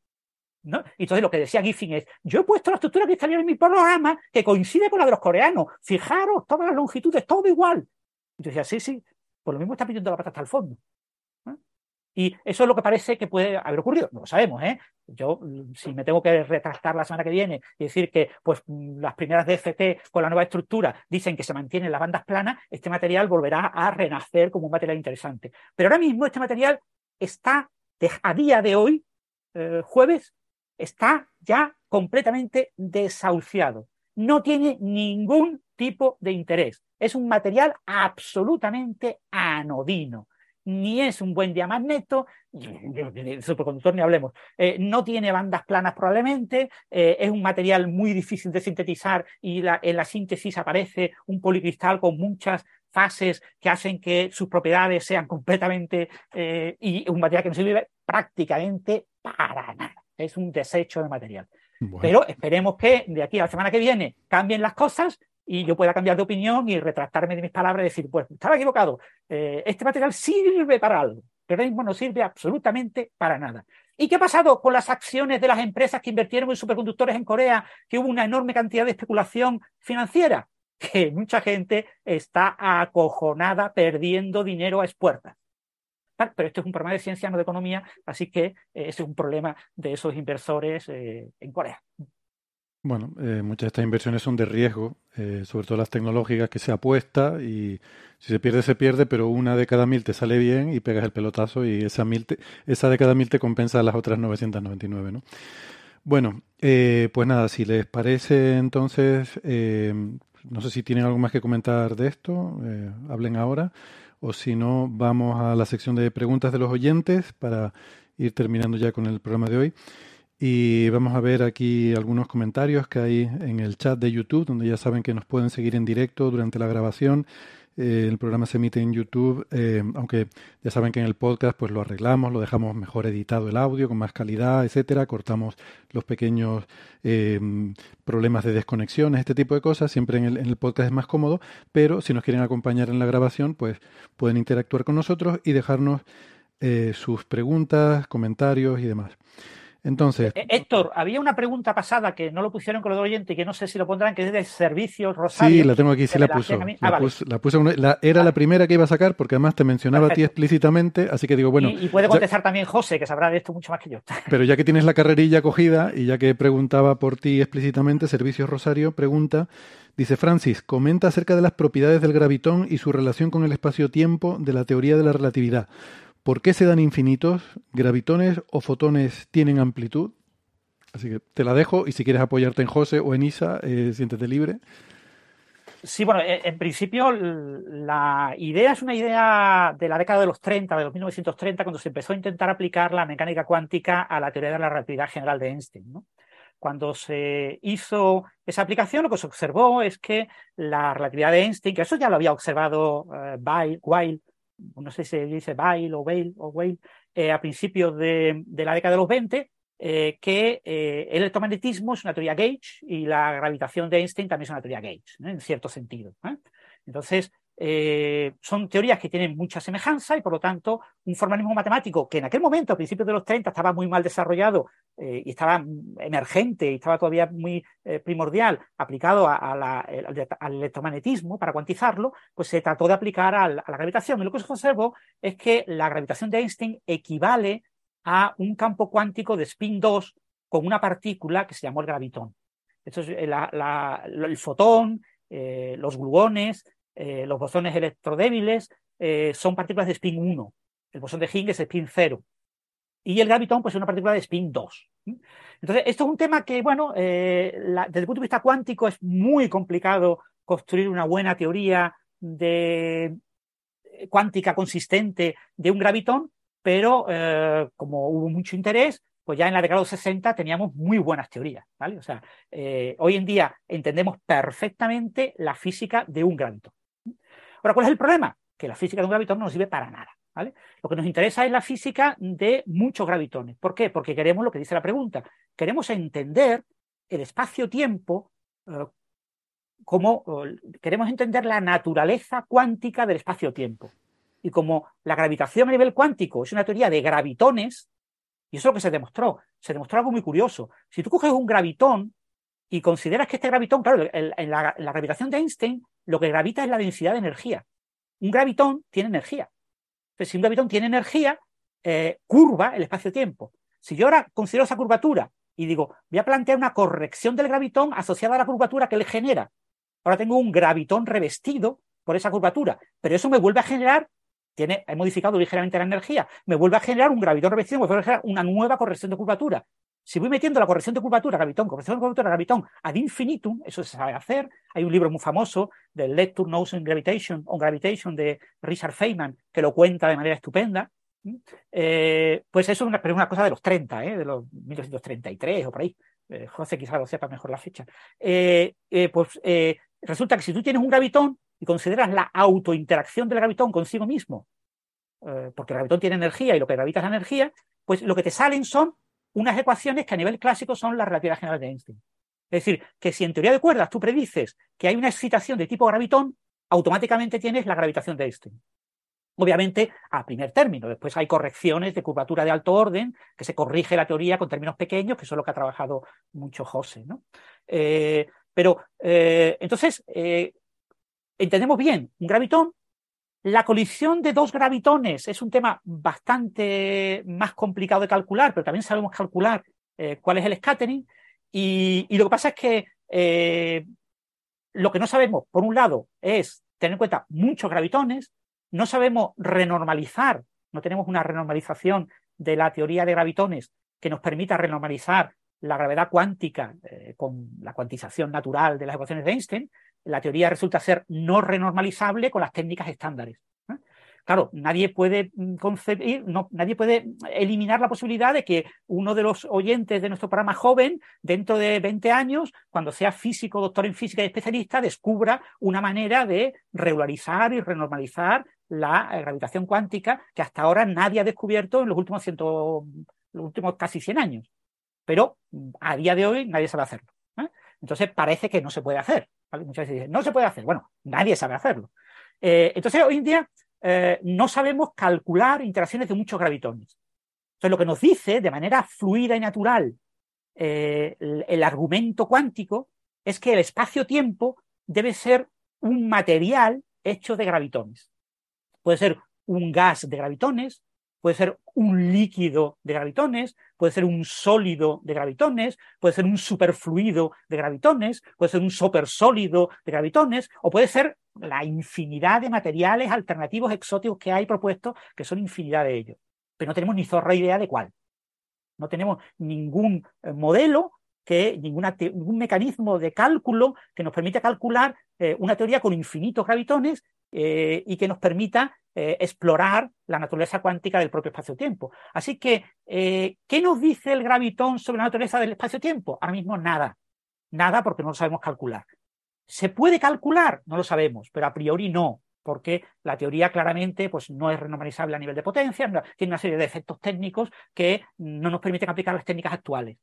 ¿no? Entonces lo que decía Giffin es, yo he puesto la estructura cristalina en mi programa que coincide con la de los coreanos. Fijaros, todas las longitudes, todo igual. Y yo sí, sí, por lo mismo está pidiendo la pata hasta el fondo. Y eso es lo que parece que puede haber ocurrido. No lo sabemos, ¿eh? Yo, si me tengo que retractar la semana que viene y decir que pues, mm, las primeras DFT con la nueva estructura dicen que se mantienen las bandas planas, este material volverá a renacer como un material interesante. Pero ahora mismo este material está, a día de hoy, eh, jueves, está ya completamente desahuciado. No tiene ningún tipo de interés. Es un material absolutamente anodino ni es un buen diamagneto, superconductor ni hablemos, eh, no tiene bandas planas probablemente, eh, es un material muy difícil de sintetizar y en la síntesis aparece un policristal con muchas fases que hacen que sus propiedades sean completamente eh, y un material que no sirve prácticamente para nada. Es un desecho de material. Pero esperemos que de aquí a la semana que viene cambien las cosas y yo pueda cambiar de opinión y retractarme de mis palabras y decir, pues estaba equivocado, eh, este material sirve para algo, pero mismo no sirve absolutamente para nada. ¿Y qué ha pasado con las acciones de las empresas que invirtieron en superconductores en Corea, que hubo una enorme cantidad de especulación financiera? Que mucha gente está acojonada perdiendo dinero a expuertas. Pero esto es un problema de ciencia, no de economía, así que eh, ese es un problema de esos inversores eh, en Corea. Bueno, eh, muchas de estas inversiones son de riesgo, eh, sobre todo las tecnológicas que se apuesta y si se pierde, se pierde, pero una de cada mil te sale bien y pegas el pelotazo y esa, mil esa de cada mil te compensa las otras 999, ¿no? Bueno, eh, pues nada, si les parece entonces, no sé si tienen algo más que comentar de esto, hablen ahora, o si no, vamos a la sección de preguntas de los oyentes para ir terminando ya con el programa de hoy. Y vamos a ver aquí algunos comentarios que hay en el chat de YouTube, donde ya saben que nos pueden seguir en directo durante la grabación. Eh, el programa se emite en YouTube, eh, aunque ya saben que en el podcast pues lo arreglamos, lo dejamos mejor editado el audio, con más calidad, etcétera. Cortamos los pequeños eh, problemas de desconexiones, este tipo de cosas. Siempre en el, en el podcast es más cómodo, pero si nos quieren acompañar en la grabación, pues pueden interactuar con nosotros y dejarnos sus preguntas, comentarios y demás. Entonces. Eh, Héctor, había una pregunta pasada que no lo pusieron con los oyentes y que no sé si lo pondrán, que es de servicios Rosario. Sí, la tengo aquí, sí la, puso. La, puse era la primera que iba a sacar porque además te mencionaba a ti explícitamente, así que digo, bueno. Y, puede contestar también José, que sabrá de esto mucho más que yo. [laughs] Pero ya que tienes la carrerilla cogida y ya que preguntaba por ti explícitamente, Servicios Rosario pregunta. Dice Francis, comenta acerca de las propiedades del gravitón y su relación con el espacio-tiempo de la teoría de la relatividad. ¿Por qué se dan infinitos? ¿Gravitones o fotones tienen amplitud? Así que te la dejo y si quieres apoyarte en José o en Isa, eh, siéntete libre. Sí, bueno, en principio la idea es una idea de la década de los 30, de los 1930, cuando se empezó a intentar aplicar la mecánica cuántica a la teoría de la relatividad general de Einstein. Cuando se hizo esa aplicación, lo que se observó es que la relatividad de Einstein, que eso ya lo había observado eh, Weil, no sé si se dice Bail o o Weil, eh, a principios de, la década de los 20, eh, que eh, el electromagnetismo es una teoría gauge y la gravitación de Einstein también es una teoría gauge, en cierto sentido. Entonces, eh, son teorías que tienen mucha semejanza y por lo tanto un formalismo matemático que en aquel momento, a principios de los 30, estaba muy mal desarrollado eh, y estaba emergente y estaba todavía muy eh, primordial aplicado al electromagnetismo para cuantizarlo, pues se trató de aplicar a la, gravitación. Y lo que se observó es que la gravitación de Einstein equivale a un campo cuántico de spin 2 con una partícula que se llamó el gravitón. Esto es el fotón, los gluones, eh, los bosones electrodébiles eh, son partículas de spin 1. El bosón de Higgs es spin 0. Y el gravitón, pues, es una partícula de spin 2. Entonces, esto es un tema que, bueno, eh, desde el punto de vista cuántico es muy complicado construir una buena teoría cuántica consistente de un gravitón, pero como hubo mucho interés, pues ya en la década de los 60 teníamos muy buenas teorías, ¿vale? O sea, hoy en día entendemos perfectamente la física de un gravitón. Ahora, ¿cuál es el problema? Que la física de un gravitón no nos sirve para nada. Lo que nos interesa es la física de muchos gravitones. ¿Por qué? Porque queremos lo que dice la pregunta. Queremos entender el espacio-tiempo como queremos entender la naturaleza cuántica del espacio-tiempo. Y como la gravitación a nivel cuántico es una teoría de gravitones, y eso es lo que se demostró, se demostró algo muy curioso. Si tú coges un gravitón y consideras que este gravitón, claro, en la, gravitación de Einstein, lo que gravita es la densidad de energía. Un gravitón tiene energía. Entonces, si un gravitón tiene energía, eh, curva el espacio-tiempo. Si yo ahora considero esa curvatura y digo, voy a plantear una corrección del gravitón asociada a la curvatura que él genera Ahora tengo un gravitón revestido por esa curvatura, pero eso me vuelve a generar, tiene, he modificado ligeramente la energía, me vuelve a generar un gravitón revestido, me vuelve a generar una nueva corrección de curvatura. Si voy metiendo la corrección de curvatura, gravitón, corrección de curvatura, gravitón, ad infinitum, eso se sabe hacer. Hay un libro muy famoso del Lecture Notes on Gravitation, on Gravitation de Richard Feynman, que lo cuenta de manera estupenda. Eh, pues eso es una, cosa de los 30, ¿eh? de los 1933 o por ahí. Eh, José quizás lo sepa mejor la fecha. pues resulta que si tú tienes un gravitón y consideras la autointeracción del gravitón consigo mismo, porque el gravitón tiene energía y lo que gravita es la energía, pues lo que te salen son unas ecuaciones que a nivel clásico son la relatividad general de Einstein. Es decir, que si en teoría de cuerdas tú predices que hay una excitación de tipo gravitón, automáticamente tienes la gravitación de Einstein. Obviamente, a primer término. Después hay correcciones de curvatura de alto orden, que se corrige la teoría con términos pequeños, que eso es lo que ha trabajado mucho José. ¿no? Eh, pero eh, entonces, eh, entendemos bien, un gravitón, la colisión de dos gravitones es un tema bastante más complicado de calcular, pero también sabemos calcular eh, cuál es el scattering. Y, lo que pasa es que lo que no sabemos, por un lado, es tener en cuenta muchos gravitones, no sabemos renormalizar, no tenemos una renormalización de la teoría de gravitones que nos permita renormalizar la gravedad cuántica eh, con la cuantización natural de las ecuaciones de Einstein, la teoría resulta ser no renormalizable con las técnicas estándares. Claro, nadie puede mm, concebir, nadie puede eliminar la posibilidad de que uno de los oyentes de nuestro programa joven, dentro de 20 años, cuando sea físico, doctor en física y especialista, descubra una manera de regularizar y renormalizar la eh, gravitación cuántica que hasta ahora nadie ha descubierto en los últimos, ciento, los últimos casi 100 años pero mm, a día de hoy nadie sabe hacerlo. ¿Eh? Entonces parece que no se puede hacer. Muchas veces dicen, no se puede hacer. Bueno, nadie sabe hacerlo. Eh, entonces hoy en día eh, no sabemos calcular interacciones de muchos gravitones. Entonces lo que nos dice de manera fluida y natural el, el argumento cuántico es que el espacio-tiempo debe ser un material hecho de gravitones. Puede ser un gas de gravitones, puede ser un líquido de gravitones, puede ser un sólido de gravitones, puede ser un superfluido de gravitones, puede ser un supersólido de gravitones, o puede ser la infinidad de materiales alternativos exóticos que hay propuestos, que son infinidad de ellos. Pero no tenemos ni zorra idea de cuál. No tenemos ningún eh, modelo que ningún mecanismo de cálculo que nos permita calcular eh, una teoría con infinitos gravitones eh, y que nos permita eh, explorar la naturaleza cuántica del propio espacio-tiempo. Así que, eh, ¿qué nos dice el gravitón sobre la naturaleza del espacio-tiempo? Ahora mismo nada. Nada porque no lo sabemos calcular. ¿Se puede calcular? No lo sabemos, pero a priori no, porque la teoría claramente pues, no es renormalizable a nivel de potencia, tiene una serie de efectos técnicos que no nos permiten aplicar las técnicas actuales.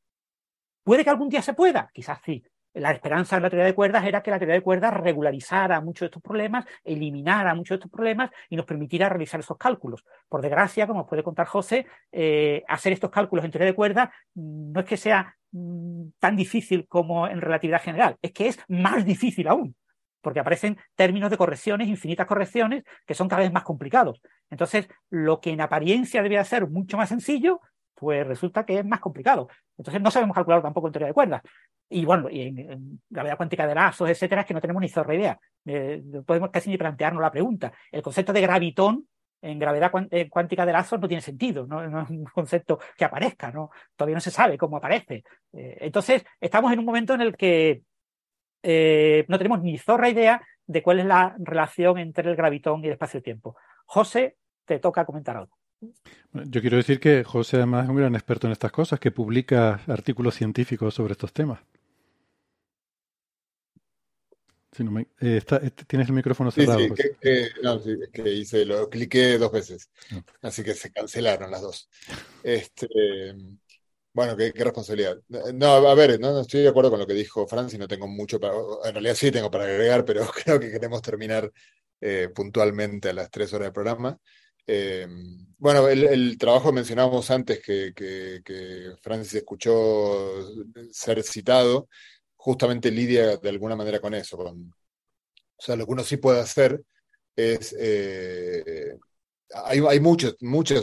¿Puede que algún día se pueda? Quizás sí, la esperanza de la teoría de cuerdas era que la teoría de cuerdas regularizara muchos de estos problemas, eliminara muchos de estos problemas y nos permitiera realizar esos cálculos. Por desgracia, como puede contar José, eh, hacer estos cálculos en teoría de cuerdas no es que sea mm, tan difícil como en relatividad general, es que es más difícil aún, porque aparecen términos de correcciones, infinitas correcciones, que son cada vez más complicados. Entonces, lo que en apariencia debía ser mucho más sencillo, pues resulta que es más complicado. Entonces no sabemos calcular tampoco en teoría de cuerdas. Y bueno, y en, gravedad cuántica de lazos, etcétera, es que no tenemos ni zorra idea. Eh, podemos casi ni plantearnos la pregunta. El concepto de gravitón en gravedad eh, cuántica de lazos no tiene sentido, ¿no? es un concepto que aparezca, ¿no? todavía no se sabe cómo aparece. Eh, entonces, estamos en un momento en el que no tenemos ni zorra idea de cuál es la relación entre el gravitón y el espacio-tiempo. José, te toca comentar algo. Yo quiero decir que José además es un gran experto en estas cosas, que publica artículos científicos sobre estos temas. Eh, este, tienes el micrófono cerrado. Sí, que, no, sí, que hice, lo cliqué dos veces, así que se cancelaron las dos. Este, bueno, qué, responsabilidad. No, a ver, no, estoy de acuerdo con lo que dijo Francis, no tengo mucho para, en realidad sí tengo para agregar, pero [laughs] creo que queremos terminar eh, puntualmente a las tres horas del programa. Eh, bueno, el, trabajo que mencionábamos antes que, Francis escuchó ser citado, justamente lidia de alguna manera con eso. Con, o sea, lo que uno sí puede hacer es... Eh, hay, hay muchas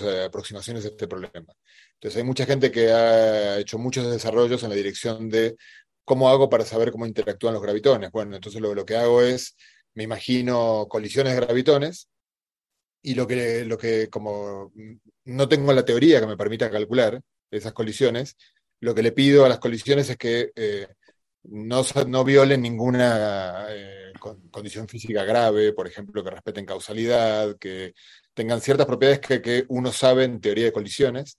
eh, aproximaciones a este problema. Entonces hay mucha gente que ha hecho muchos desarrollos en la dirección de cómo hago para saber cómo interactúan los gravitones. Bueno, entonces lo que hago es, me imagino colisiones de gravitones y lo que, lo que como no tengo la teoría que me permita calcular esas colisiones, lo que le pido a las colisiones es que eh, no, no violen ninguna eh, condición física grave, por ejemplo, que respeten causalidad, que tengan ciertas propiedades que, uno sabe en teoría de colisiones,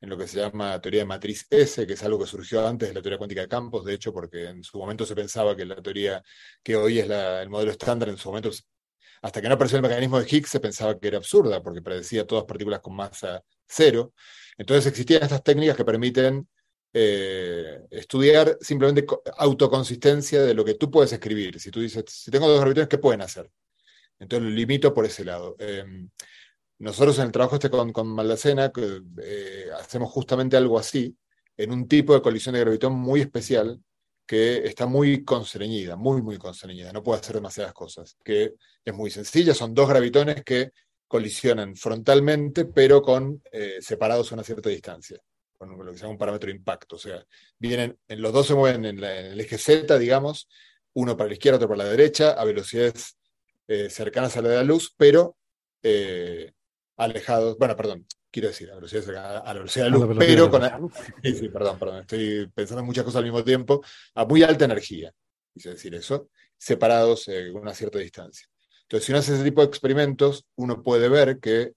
en lo que se llama teoría de matriz S, que es algo que surgió antes de la teoría cuántica de campos, de hecho, porque en su momento se pensaba que la teoría que hoy es el modelo estándar, en su momento, hasta que no apareció el mecanismo de Higgs, se pensaba que era absurda, porque predecía todas partículas con masa cero. Entonces existían estas técnicas que permiten eh, estudiar simplemente autoconsistencia de lo que tú puedes escribir. Si tú dices, si tengo dos gravitones, ¿qué pueden hacer? Entonces lo limito por ese lado. Em, nosotros en el trabajo este con, con Maldacena eh, hacemos justamente algo así, en un tipo de colisión de gravitón muy especial que está muy constreñida, muy, muy constreñida, no puede hacer demasiadas cosas, que es muy sencilla, son dos gravitones que colisionan frontalmente, pero con eh, separados a una cierta distancia con lo que se llama un parámetro impacto. O sea, vienen, en los dos se mueven en, el eje Z, digamos, uno para la izquierda, otro para la derecha, a velocidades eh, cercanas a la de la luz, pero eh, alejados, bueno, perdón, quiero decir, a, velocidades cercanas a la velocidad de la luz, pero con... Sí, sí, perdón, perdón, estoy pensando en muchas cosas al mismo tiempo, a muy alta energía, quise decir eso, separados eh, una cierta distancia. Entonces, si uno hace ese tipo de experimentos, uno puede ver que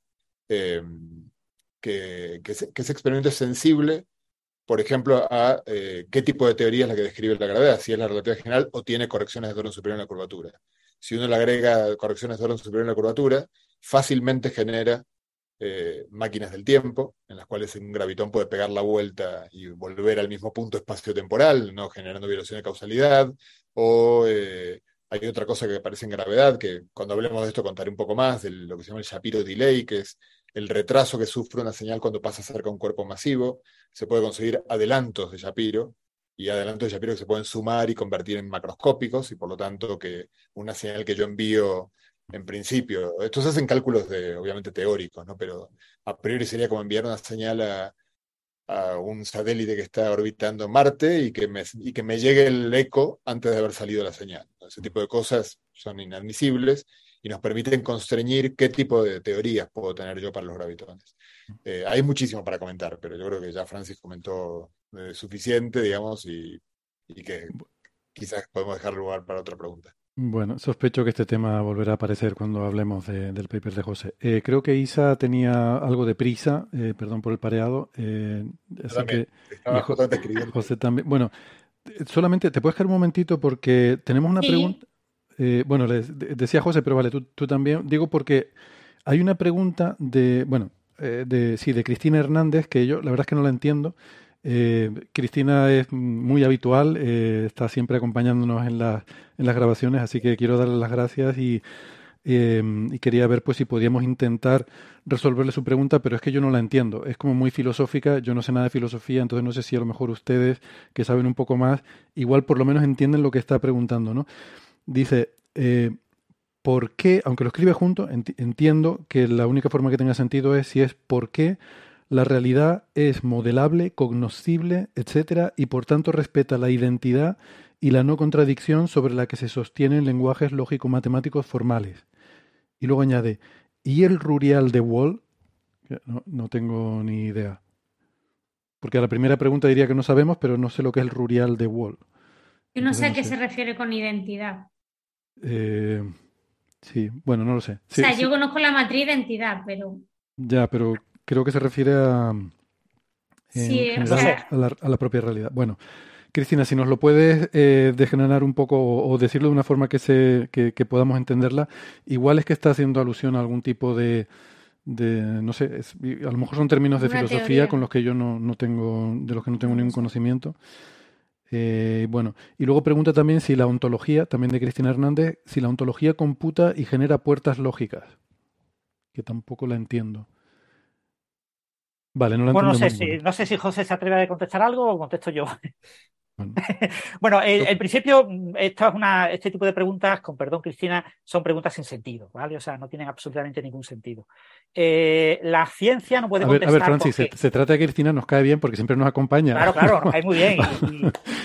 que, ese, experimento es sensible, por ejemplo, a eh, qué tipo de teoría es la que describe la gravedad, si es la relatividad general o tiene correcciones de orden superior en la curvatura. Si uno le agrega correcciones de orden superior en la curvatura, fácilmente genera eh, máquinas del tiempo, en las cuales un gravitón puede pegar la vuelta y volver al mismo punto espacio-temporal, no generando violación de causalidad, o eh, hay otra cosa que aparece en gravedad, que cuando hablemos de esto contaré un poco más, de lo que se llama el Shapiro delay, que es el retraso que sufre una señal cuando pasa cerca de un cuerpo masivo, se puede conseguir adelantos de Shapiro, y adelantos de Shapiro que se pueden sumar y convertir en macroscópicos, y por lo tanto que una señal que yo envío en principio, estos hacen cálculos de, obviamente teóricos, ¿no? pero a priori sería como enviar una señal a, un satélite que está orbitando Marte y que, me, y que me llegue el eco antes de haber salido la señal. Ese tipo de cosas son inadmisibles y nos permiten constreñir qué tipo de teorías puedo tener yo para los gravitones. Eh, hay muchísimo para comentar, pero yo creo que ya Francis comentó eh, suficiente, digamos, y, que quizás podemos dejar lugar para otra pregunta. Bueno, sospecho que este tema volverá a aparecer cuando hablemos del paper de José. Eh, creo que Isa tenía algo de prisa, perdón por el pareado. así que, José también. Bueno, solamente te puedes quedar un momentito porque tenemos una pregunta. Eh, bueno, les decía José, pero vale, tú, también. Digo porque hay una pregunta de, bueno, eh, de, sí, de Cristina Hernández, que yo la verdad es que no la entiendo. Eh, Cristina es muy habitual, está siempre acompañándonos en, en las grabaciones, así que quiero darle las gracias y, y, quería ver pues si podíamos intentar resolverle su pregunta, pero es que yo no la entiendo. Es como muy filosófica, yo no sé nada de filosofía, entonces no sé si a lo mejor ustedes que saben un poco más, igual por lo menos entienden lo que está preguntando, ¿no? Dice, eh, ¿por qué, aunque lo escribe junto, entiendo que la única forma que tenga sentido es si es por qué la realidad es modelable, cognoscible, etcétera, y por tanto respeta la identidad y la no contradicción sobre la que se sostienen lenguajes lógico-matemáticos formales. Y luego añade, ¿y el rurial de Wall? No, no, tengo ni idea. Porque a la primera pregunta diría que no sabemos, pero no sé lo que es el rurial de Wall. Yo no sé a qué se refiere con identidad. Eh, sí, bueno, no lo sé. o sea, yo conozco la matriz de identidad, pero... Ya, pero creo que se refiere a, sí, a, la, propia realidad. Bueno, Cristina, si nos lo puedes eh, degenerar un poco o, decirlo de una forma que, se, que, podamos entenderla, igual es que está haciendo alusión a algún tipo de, de no sé, a lo mejor son términos de filosofía con los que yo no, no, tengo, de los que no tengo ningún conocimiento. Eh, bueno, y luego pregunta también si la ontología, también de Cristina Hernández, si la ontología computa y genera puertas lógicas, que tampoco la entiendo. Vale, no la bueno, no sé, si, no sé si José se atreve a contestar algo o contesto yo. [laughs] Bueno, [laughs] en principio, esta es una, este tipo de preguntas, con perdón, Cristina, son preguntas sin sentido, ¿vale? O sea, no tienen absolutamente ningún sentido. Eh, la ciencia no puede contestar. a ver, Francis, se, trata de que Cristina nos cae bien porque siempre nos acompaña. Claro, claro, nos [laughs] cae muy bien.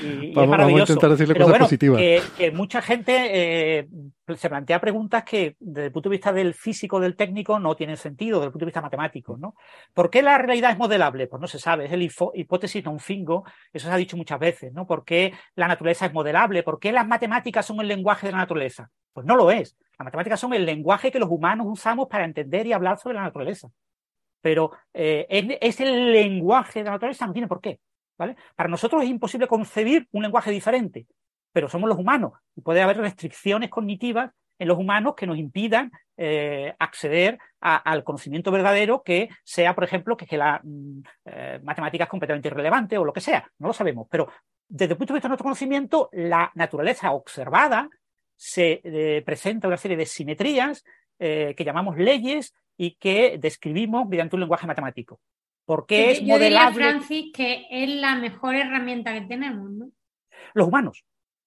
Y, vamos, a intentar decirle cosas positivas. Que, mucha gente eh, se plantea preguntas que, desde el punto de vista del físico, del técnico, no tienen sentido, desde el punto de vista matemático, ¿no? ¿Por qué la realidad es modelable? Pues no se sabe, es el hipótesis non fingo, eso se ha dicho muchas veces, ¿no? ¿Por qué la naturaleza es modelable? ¿Por qué las matemáticas son el lenguaje de la naturaleza? Pues no lo es. Las matemáticas son el lenguaje que los humanos usamos para entender y hablar sobre la naturaleza. Pero eh, es, el lenguaje de la naturaleza, no tiene por qué. ¿vale? Para nosotros es imposible concebir un lenguaje diferente, pero somos los humanos y puede haber restricciones cognitivas en los humanos que nos impidan eh, acceder al conocimiento verdadero que sea, por ejemplo, que, la mm, eh, matemática es completamente irrelevante o lo que sea. No lo sabemos, pero desde el punto de vista de nuestro conocimiento, la naturaleza observada se eh, presenta una serie de simetrías eh, que llamamos leyes y que describimos mediante un lenguaje matemático. Porque es yo diría, Francis, que es la mejor herramienta que tenemos, ¿no? Los humanos.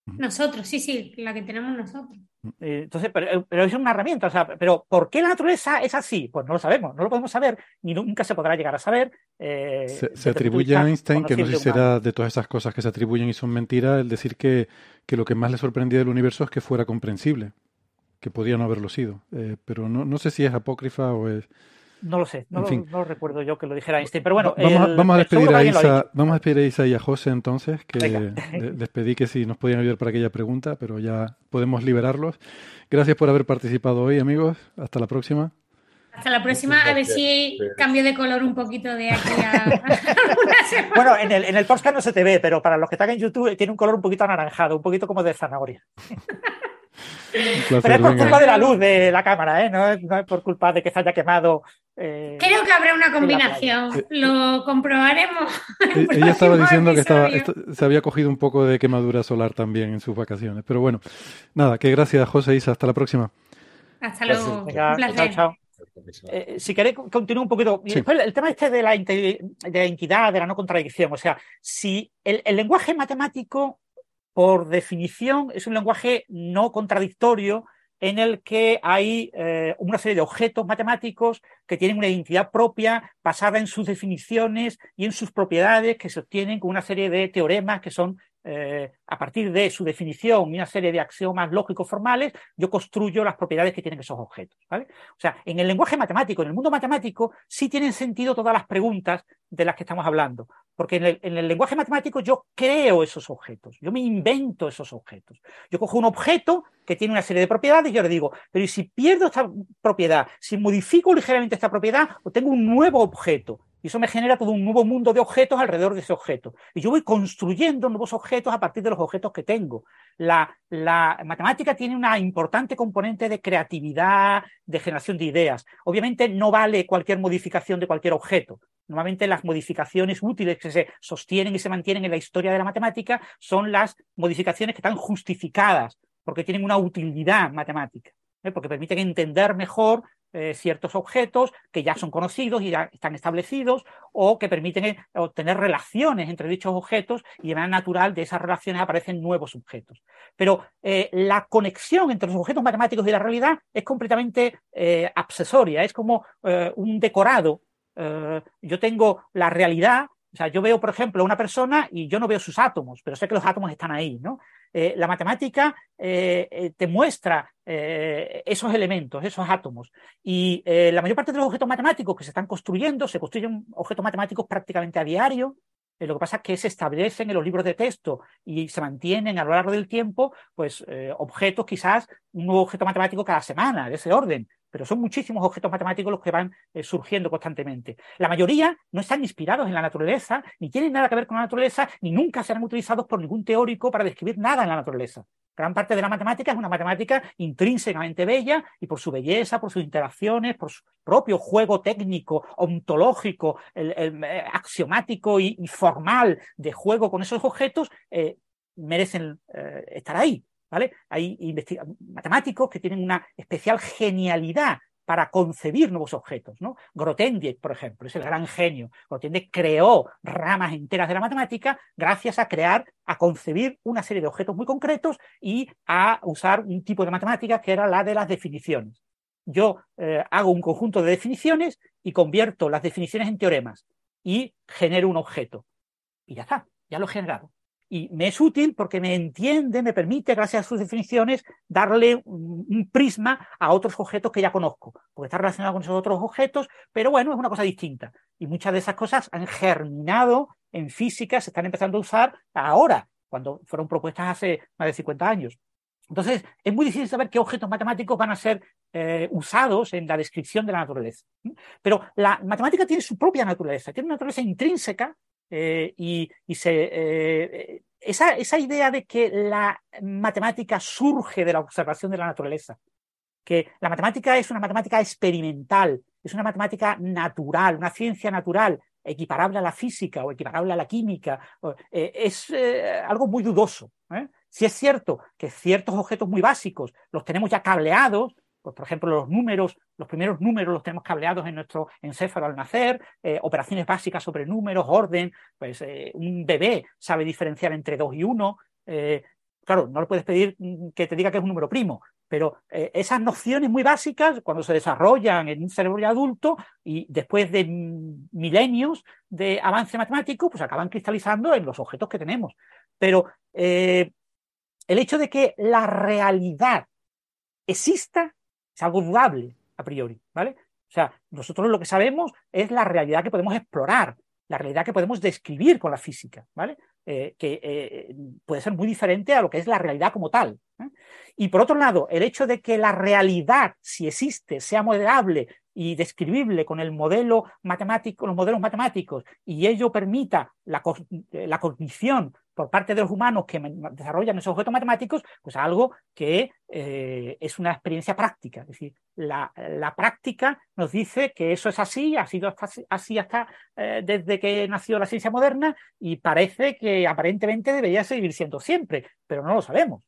Nosotros, sí, sí, la que tenemos nosotros. Eh, entonces, pero, es una herramienta, o sea, pero ¿por qué la naturaleza es así? Pues no lo sabemos, no lo podemos saber, ni nunca se podrá llegar a saber. Eh, se, atribuye a Einstein, que no sé si será de todas esas cosas que se atribuyen y son mentiras, el decir que, que lo que más le sorprendía del universo es que fuera comprensible, que podía no haberlo sido. Eh, pero no, no sé si es apócrifa o es... No lo sé, no, lo, recuerdo yo que lo dijera Einstein, pero bueno. Vamos, a, despedir a Isa, vamos a despedir a Isa y a José entonces, que les pedí que si nos podían ayudar para aquella pregunta, pero ya podemos liberarlos. Gracias por haber participado hoy, amigos. Hasta la próxima. Hasta la próxima, a ver si cambio de color un poquito de aquí a, [laughs] Bueno, en el, en el podcast no se te ve, pero para los que están en YouTube tiene un color un poquito anaranjado, un poquito como de zanahoria. [laughs] Pero es por culpa de la luz de la cámara, ¿eh? no, es, por culpa de que se haya quemado. Eh, Creo que habrá una combinación, lo comprobaremos. [laughs] Ella estaba diciendo que estaba, se había cogido un poco de quemadura solar también en sus vacaciones. Pero bueno, nada, que gracias, José Isa. Hasta la próxima. Hasta luego. Chao, chao. Eh, si queréis, continúo un poquito. El tema este de la, de la entidad, de la no contradicción. O sea, si el, el lenguaje matemático por definición, es un lenguaje no contradictorio en el que hay eh, una serie de objetos matemáticos que tienen una identidad propia basada en sus definiciones y en sus propiedades que se obtienen con una serie de teoremas que son eh, a partir de su definición y una serie de axiomas lógicos formales, yo construyo las propiedades que tienen esos objetos. O sea, en el lenguaje matemático, en el mundo matemático, sí tienen sentido todas las preguntas de las que estamos hablando. Porque en el, lenguaje matemático yo creo esos objetos, yo me invento esos objetos. Yo cojo un objeto que tiene una serie de propiedades y yo le digo, pero ¿y si pierdo esta propiedad? Si modifico ligeramente esta propiedad, obtengo un nuevo objeto. Y eso me genera todo un nuevo mundo de objetos alrededor de ese objeto. Y yo voy construyendo nuevos objetos a partir de los objetos que tengo. La, matemática tiene una importante componente de creatividad, de generación de ideas. Obviamente no vale cualquier modificación de cualquier objeto. Normalmente las modificaciones útiles que se sostienen y se mantienen en la historia de la matemática son las modificaciones que están justificadas porque tienen una utilidad matemática, ¿eh? porque permiten entender mejor eh, ciertos objetos que ya son conocidos y ya están establecidos o que permiten eh, obtener relaciones entre dichos objetos y de manera natural de esas relaciones aparecen nuevos objetos. Pero eh, la conexión entre los objetos matemáticos y la realidad es completamente absesoria, es como un decorado. yo tengo la realidad o sea, yo veo, por ejemplo, una persona y yo no veo sus átomos, pero sé que los átomos están ahí, ¿no? Eh, la matemática eh, eh, te muestra esos elementos, esos átomos. Y la mayor parte de los objetos matemáticos que se están construyendo, se construyen objetos matemáticos prácticamente a diario. Lo que pasa es que se establecen en los libros de texto y se mantienen a lo largo del tiempo, pues objetos, quizás un nuevo objeto matemático cada semana, de ese orden pero son muchísimos objetos matemáticos los que van eh, surgiendo constantemente. La mayoría no están inspirados en la naturaleza, ni tienen nada que ver con la naturaleza, ni nunca serán utilizados por ningún teórico para describir nada en la naturaleza. Gran parte de la matemática es una matemática intrínsecamente bella y por su belleza, por sus interacciones, por su propio juego técnico, ontológico, eh, axiomático y, formal de juego con esos objetos, eh, merecen estar ahí. ¿Vale? Hay matemáticos que tienen una especial genialidad para concebir nuevos objetos. ¿no? Grothendieck, por ejemplo, es el gran genio. Grothendieck creó ramas enteras de la matemática gracias a crear, a concebir una serie de objetos muy concretos y a usar un tipo de matemática que era la de las definiciones. Yo eh, hago un conjunto de definiciones y convierto las definiciones en teoremas y genero un objeto. Y ya está, ya lo he generado y me es útil porque me entiende, me permite, gracias a sus definiciones, darle un, prisma a otros objetos que ya conozco, porque está relacionado con esos otros objetos, pero bueno, es una cosa distinta. Y muchas de esas cosas han germinado en física, se están empezando a usar ahora, cuando fueron propuestas hace más de 50 años. Entonces, es muy difícil saber qué objetos matemáticos van a ser eh, usados en la descripción de la naturaleza. Pero la matemática tiene su propia naturaleza, tiene una naturaleza intrínseca eh, y, se, eh, esa, idea de que la matemática surge de la observación de la naturaleza, que la matemática es una matemática experimental, es una matemática natural, una ciencia natural, equiparable a la física o equiparable a la química, eh, es algo muy dudoso. Si es cierto que ciertos objetos muy básicos los tenemos ya cableados, pues, por ejemplo, los números, los primeros números los tenemos cableados en nuestro encéfalo al nacer, eh, operaciones básicas sobre números, orden, pues eh, un bebé sabe diferenciar entre 2 y 1. Eh, claro, no le puedes pedir que te diga que es un número primo, pero esas nociones muy básicas, cuando se desarrollan en un cerebro adulto y después de milenios de avance matemático, pues acaban cristalizando en los objetos que tenemos. Pero el hecho de que la realidad exista algo dudable a priori, ¿vale? O sea, nosotros lo que sabemos es la realidad que podemos explorar, la realidad que podemos describir con la física, ¿vale? Eh, que eh, puede ser muy diferente a lo que es la realidad como tal. ¿eh? Y por otro lado, el hecho de que la realidad, si existe, sea modelable y describible con el modelo matemático, los modelos matemáticos, y ello permita la, la cognición por parte de los humanos que desarrollan esos objetos matemáticos, pues algo que eh, es una experiencia práctica. Es decir, la, práctica nos dice que eso es así, ha sido así hasta eh, desde que nació la ciencia moderna y parece que aparentemente debería seguir siendo siempre, pero no lo sabemos.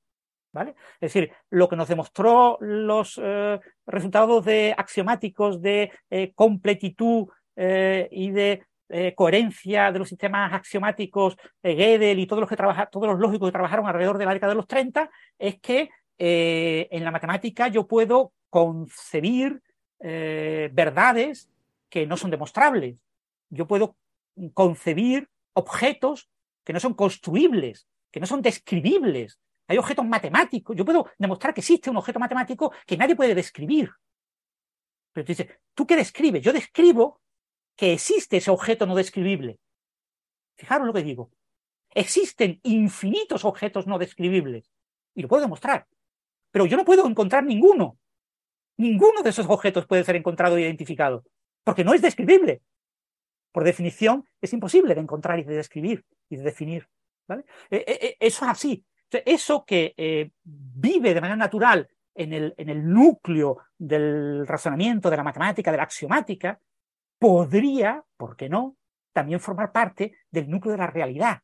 ¿Vale? Es decir, lo que nos demostró los eh, resultados de axiomáticos de completitud y de eh, coherencia de los sistemas axiomáticos eh, Gödel y todos los, que trabaja, todos los lógicos que trabajaron alrededor de la década de los 30, es que eh, en la matemática yo puedo concebir verdades que no son demostrables. Yo puedo concebir objetos que no son construibles, que no son describibles. Hay objetos matemáticos. Yo puedo demostrar que existe un objeto matemático que nadie puede describir. Pero tú dices, ¿tú qué describes? Yo describo que existe ese objeto no describible. Fijaros lo que digo. Existen infinitos objetos no describibles. Y lo puedo demostrar. Pero yo no puedo encontrar ninguno. Ninguno de esos objetos puede ser encontrado e identificado. Porque no es describible. Por definición, es imposible de encontrar y de describir y de definir. ¿vale? E, e, e, eso es así. Eso que eh, vive de manera natural en el, en el núcleo del razonamiento, de la matemática, de la axiomática, podría, ¿por qué no?, también formar parte del núcleo de la realidad.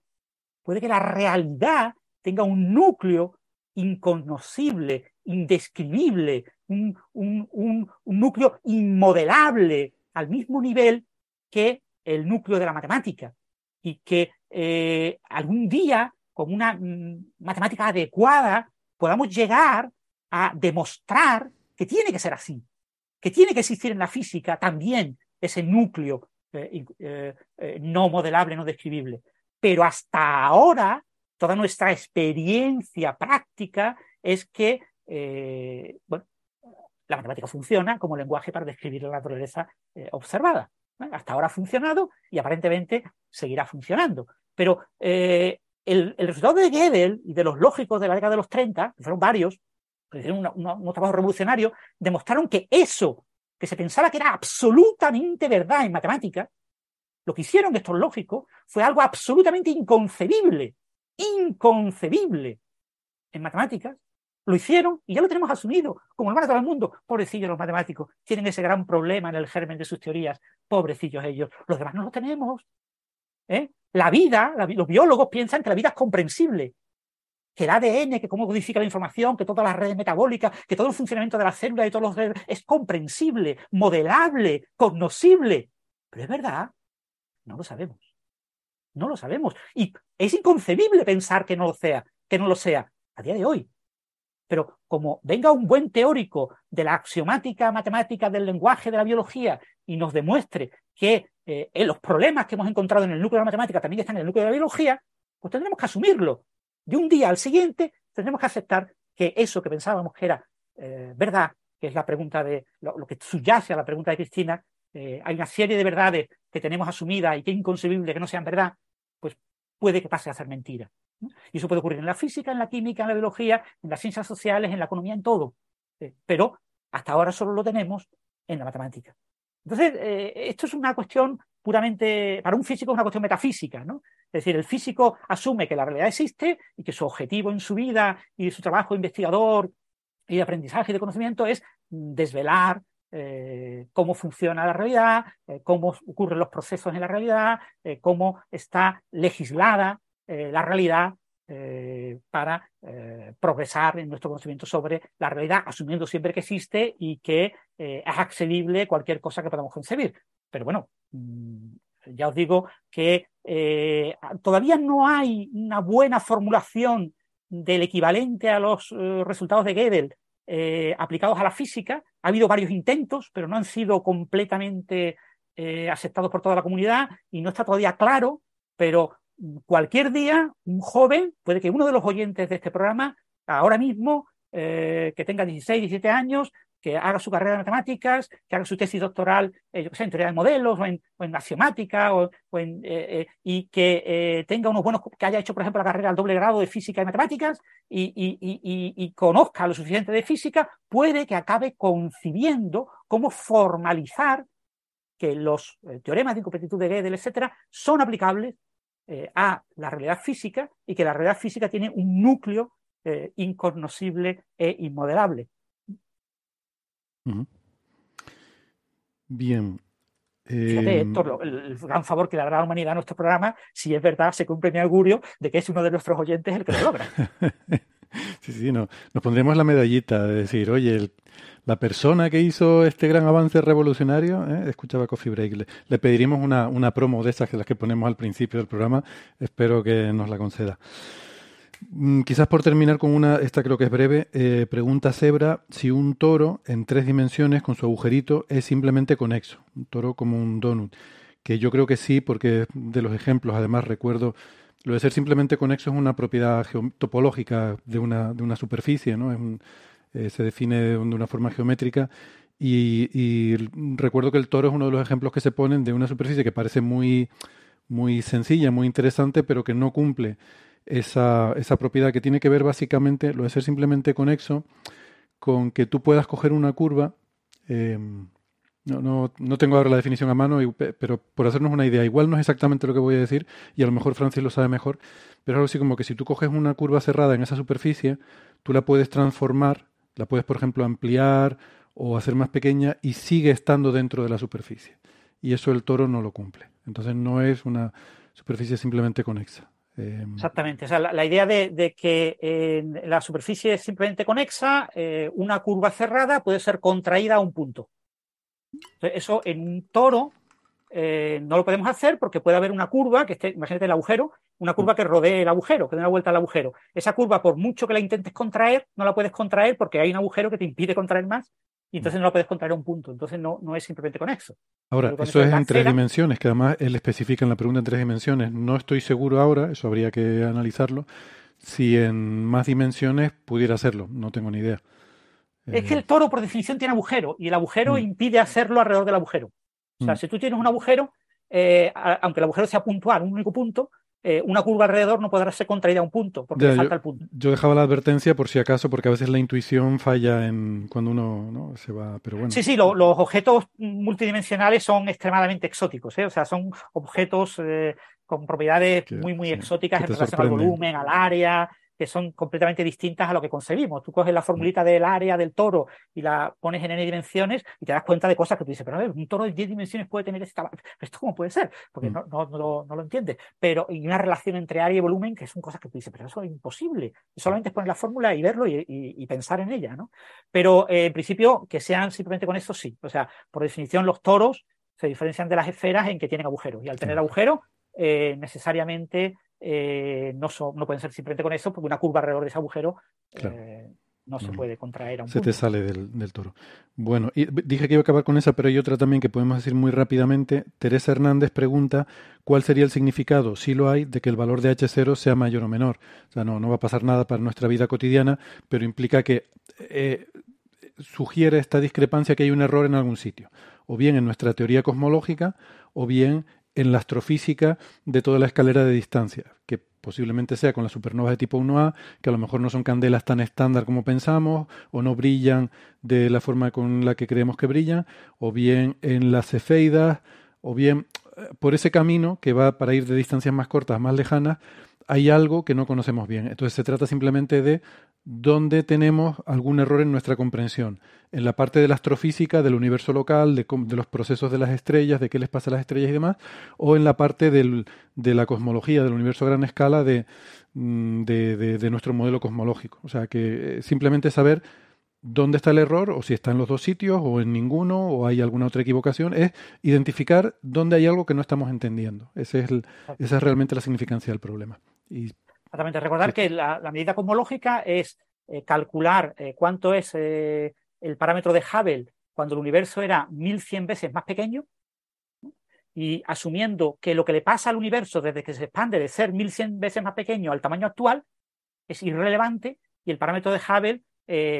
Puede que la realidad tenga un núcleo inconocible, indescribible, un, núcleo inmodelable al mismo nivel que el núcleo de la matemática y que eh, algún día, con una mm, matemática adecuada, podamos llegar a demostrar que tiene que ser así, que tiene que existir en la física también ese núcleo eh, eh, eh, no modelable, no describible. Pero hasta ahora, toda nuestra experiencia práctica es que bueno, la matemática funciona como lenguaje para describir la naturaleza observada. Hasta ahora ha funcionado y aparentemente seguirá funcionando. Pero eh, el, resultado de Gödel y de los lógicos de la década de los 30, que fueron varios, que hicieron un trabajo revolucionario, demostraron que eso que se pensaba que era absolutamente verdad en matemáticas, lo que hicieron estos lógicos fue algo absolutamente inconcebible, inconcebible en matemáticas. Lo hicieron y ya lo tenemos asumido, como hermano de todo el mundo. Pobrecillos los matemáticos, tienen ese gran problema en el germen de sus teorías. Pobrecillos ellos. Los demás no lo tenemos. ¿eh? La vida, los biólogos piensan que la vida es comprensible, que el ADN, que cómo codifica la información, que todas las redes metabólicas, que todo el funcionamiento de la célula y todos los redes es comprensible, modelable, cognoscible. Pero es verdad, no lo sabemos. No lo sabemos. Y es inconcebible pensar que no lo sea, que no lo sea a día de hoy. Pero como venga un buen teórico de la axiomática matemática del lenguaje de la biología y nos demuestre que eh, los problemas que hemos encontrado en el núcleo de la matemática también están en el núcleo de la biología, pues tendremos que asumirlo. De un día al siguiente tendremos que aceptar que eso que pensábamos que era eh, verdad, que es la pregunta de lo, que subyace a la pregunta de Cristina, eh, hay una serie de verdades que tenemos asumidas y que es inconcebible que no sean verdad, pues puede que pase a ser mentira. Y eso puede ocurrir en la física, en la química, en la biología, en las ciencias sociales, en la economía, en todo. Eh, pero hasta ahora solo lo tenemos en la matemática. Entonces, esto es una cuestión puramente, para un físico es una cuestión metafísica, ¿no? Es decir, el físico asume que la realidad existe y que su objetivo en su vida y su trabajo investigador y de aprendizaje y de conocimiento es desvelar eh, cómo funciona la realidad, eh, cómo ocurren los procesos en la realidad, eh, cómo está legislada la realidad para progresar en nuestro conocimiento sobre la realidad, asumiendo siempre que existe y que es accedible cualquier cosa que podamos concebir. Pero bueno, mm, ya os digo que todavía no hay una buena formulación del equivalente a los resultados de Gödel eh, aplicados a la física. Ha habido varios intentos, pero no han sido completamente eh, aceptados por toda la comunidad y no está todavía claro, pero cualquier día un joven, puede que uno de los oyentes de este programa, ahora mismo, eh, que tenga 16, 17 años, que haga su carrera de matemáticas, que haga su tesis doctoral, eh, yo sé, en teoría de modelos o en, o axiomática, o, eh, eh, y que tenga unos buenos, que haya hecho, por ejemplo, la carrera al doble grado de física y matemáticas y, conozca lo suficiente de física, puede que acabe concibiendo cómo formalizar que los teoremas de incompletud de Gödel, etcétera, son aplicables a la realidad física y que la realidad física tiene un núcleo incognoscible e Bien. Fíjate, em, Héctor, el, gran favor que le hará la humanidad a nuestro programa, si es verdad, se cumple mi augurio de que es uno de nuestros oyentes el que lo logra. [laughs] sí, sí, no. nos pondremos la medallita de decir, oye, la persona que hizo este gran avance revolucionario, ¿eh? escuchaba Coffee Break, le, le pediríamos una, una, promo de esas que las que ponemos al principio del programa, espero que nos la conceda. Mm, quizás por terminar con una, esta creo que es breve, eh, pregunta Zebra si un toro en tres dimensiones con su agujerito es simplemente conexo, un toro como un donut, que yo creo que sí, porque de los ejemplos además recuerdo, lo de ser simplemente conexo es una propiedad topológica de una, de una superficie, ¿no? Eh, se define de una forma geométrica y, y, recuerdo que el toro es uno de los ejemplos que se ponen de una superficie que parece muy, muy sencilla, muy interesante, pero que no cumple esa, esa propiedad que tiene que ver básicamente, lo de ser simplemente conexo, con que tú puedas coger una curva. Em, no, no, no, tengo ahora la definición a mano, pero por hacernos una idea, igual no es exactamente lo que voy a decir, y a lo mejor Francis lo sabe mejor, pero es algo así como que si tú coges una curva cerrada en esa superficie, tú la puedes transformar, la puedes, por ejemplo, ampliar o hacer más pequeña y sigue estando dentro de la superficie. Y eso el toro no lo cumple. Entonces no es una superficie simplemente conexa. Em, Exactamente. O sea, la, idea de, que en la superficie es simplemente conexa, eh, una curva cerrada puede ser contraída a un punto. eso en un toro eh, no lo podemos hacer porque puede haber una curva que esté, imagínate el agujero, una curva que rodee el agujero, que dé una vuelta al agujero. Esa curva, por mucho que la intentes contraer, no la puedes contraer porque hay un agujero que te impide contraer más y entonces no lo puedes contraer a un punto. Entonces no, no es simplemente conexo. Ahora, eso es en tres dimensiones, que además él especifica en la pregunta en tres dimensiones. No estoy seguro ahora, eso habría que analizarlo, si en más dimensiones pudiera hacerlo. No tengo ni idea. Es que el toro, por definición, tiene agujero y el agujero mm. impide hacerlo alrededor del agujero. O sea, mm. si tú tienes un agujero, aunque el agujero sea puntual, un único punto, eh, una curva alrededor no podrá ser contraída a un punto, porque falta el punto. Yo dejaba la advertencia por si acaso, porque a veces la intuición falla en cuando uno se va, pero bueno. Sí, sí, los objetos multidimensionales son extremadamente exóticos, ¿eh? o sea, son objetos eh, con propiedades muy, muy exóticas en relación al volumen, al área, que son completamente distintas a lo que concebimos. Tú coges la formulita del área del toro y la pones en n dimensiones y te das cuenta de cosas que tú dices, pero un toro de 10 dimensiones puede tener esta... ¿Esto cómo puede ser? Porque mm. no, no, no, lo, entiendes. Pero hay una relación entre área y volumen que son cosas que tú dices, pero eso es imposible. Solamente es poner la fórmula y verlo y, pensar en ella, ¿no? Pero eh, en principio, que sean simplemente con eso, sí. O sea, por definición, los toros se diferencian de las esferas en que tienen agujeros. Y al tener agujeros, eh, necesariamente eh, no, no pueden ser simplemente con eso, porque una curva alrededor de ese agujero eh, no se puede contraer a un Se te sale del, toro. Bueno, y dije que iba a acabar con esa, pero hay otra también que podemos decir muy rápidamente. Teresa Hernández pregunta cuál sería el significado, si lo hay, de que el valor de H0 sea mayor o menor. O sea, no, no va a pasar nada para nuestra vida cotidiana, pero implica que eh, sugiere esta discrepancia que hay un error en algún sitio, o bien en nuestra teoría cosmológica, o bien en la astrofísica de toda la escalera de distancia, que posiblemente sea con las supernovas de tipo 1A, que a lo mejor no son candelas tan estándar como pensamos, o no brillan de la forma con la que creemos que brillan, o bien en las cefeidas, o bien eh, por ese camino que va para ir de distancias más cortas, más lejanas, hay algo que no conocemos bien. Entonces se trata simplemente de dónde tenemos algún error en nuestra comprensión. En la parte de la astrofísica, del universo local, de, los procesos de las estrellas, de qué les pasa a las estrellas y demás, o en la parte de la cosmología, del universo a gran escala, de, mm, de, nuestro modelo cosmológico. O sea, que eh, simplemente saber dónde está el error, o si está en los dos sitios, o en ninguno, o hay alguna otra equivocación, es identificar dónde hay algo que no estamos entendiendo. Ese es esa es realmente la significancia del problema. Y Exactamente. Recordar que la, medida cosmológica es eh, calcular eh, cuánto es eh, el parámetro de Hubble cuando el universo era 1100 veces más pequeño y asumiendo que lo que le pasa al universo desde que se expande de ser 1100 veces más pequeño al tamaño actual es irrelevante y el parámetro de Hubble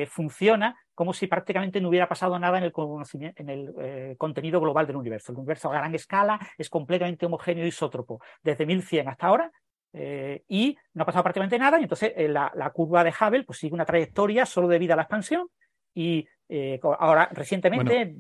funciona como si prácticamente no hubiera pasado nada en el, en el contenido global del universo. El universo a gran escala es completamente homogéneo y isótropo. Desde 1100 hasta ahora eh, y no ha pasado prácticamente nada, y entonces eh, la, curva de Hubble pues, sigue una trayectoria solo debido a la expansión, y eh, ahora recientemente,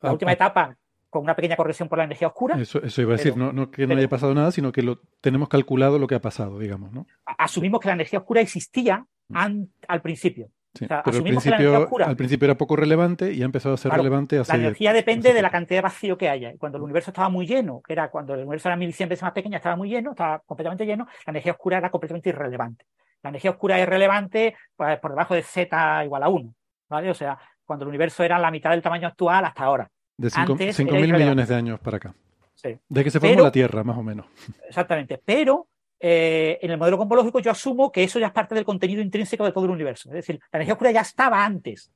la última etapa, con una pequeña corrección por la energía oscura. Eso, iba a decir, no, que no haya pasado nada, sino que lo tenemos calculado lo que ha pasado, digamos. ¿no? Asumimos que la energía oscura existía mm. al principio pero al principio, al principio era poco relevante y ha empezado a ser relevante hace, La energía depende de la cantidad de vacío que haya. Cuando el universo estaba muy lleno, que era cuando el universo era 1100 veces más pequeño, estaba muy lleno, estaba completamente lleno, la energía oscura era completamente irrelevante. La energía oscura es relevante pues, por debajo de z igual a 1. ¿vale? O sea, cuando el universo era la mitad del tamaño actual hasta ahora. De 5.000 millones de años para acá. Sí. De que se formó la Tierra, más o menos. Exactamente. Pero eh, en el modelo cosmológico yo asumo que eso ya es parte del contenido intrínseco de todo el universo. Es decir, la energía oscura ya estaba antes.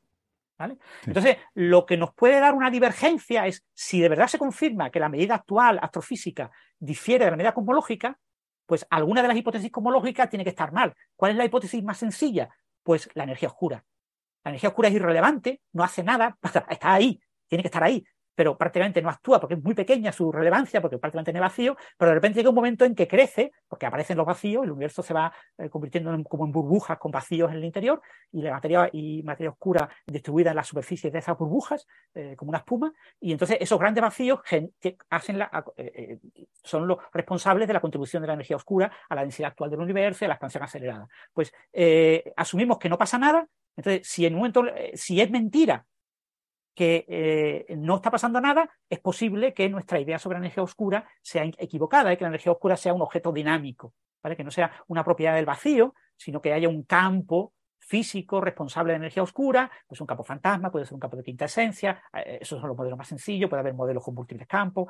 Entonces, lo que nos puede dar una divergencia es si de verdad se confirma que la medida actual astrofísica difiere de la medida cosmológica, pues alguna de las hipótesis cosmológicas tiene que estar mal. ¿Cuál es la hipótesis más sencilla? Pues la energía oscura. La energía oscura es irrelevante, no hace nada, [laughs] está ahí, tiene que estar ahí pero prácticamente no actúa porque es muy pequeña su relevancia, porque prácticamente tiene vacío, pero de repente llega un momento en que crece, porque aparecen los vacíos, el universo se va eh, convirtiendo como en burbujas con vacíos en el interior, y la materia y materia oscura distribuida en las superficies de esas burbujas, eh, como una espuma, y entonces esos grandes vacíos hacen eh, son los responsables de la contribución de la energía oscura a la densidad actual del universo y a la expansión acelerada. Pues asumimos que no pasa nada, entonces si en un momento, si es mentira que eh, no está pasando nada, es posible que nuestra idea sobre la energía oscura sea equivocada, y que la energía oscura sea un objeto dinámico, ¿vale? que no sea una propiedad del vacío, sino que haya un campo físico responsable de energía oscura, pues un campo fantasma, puede ser un campo de quinta esencia, eh, esos son los modelos más sencillos, puede haber modelos con múltiples campos,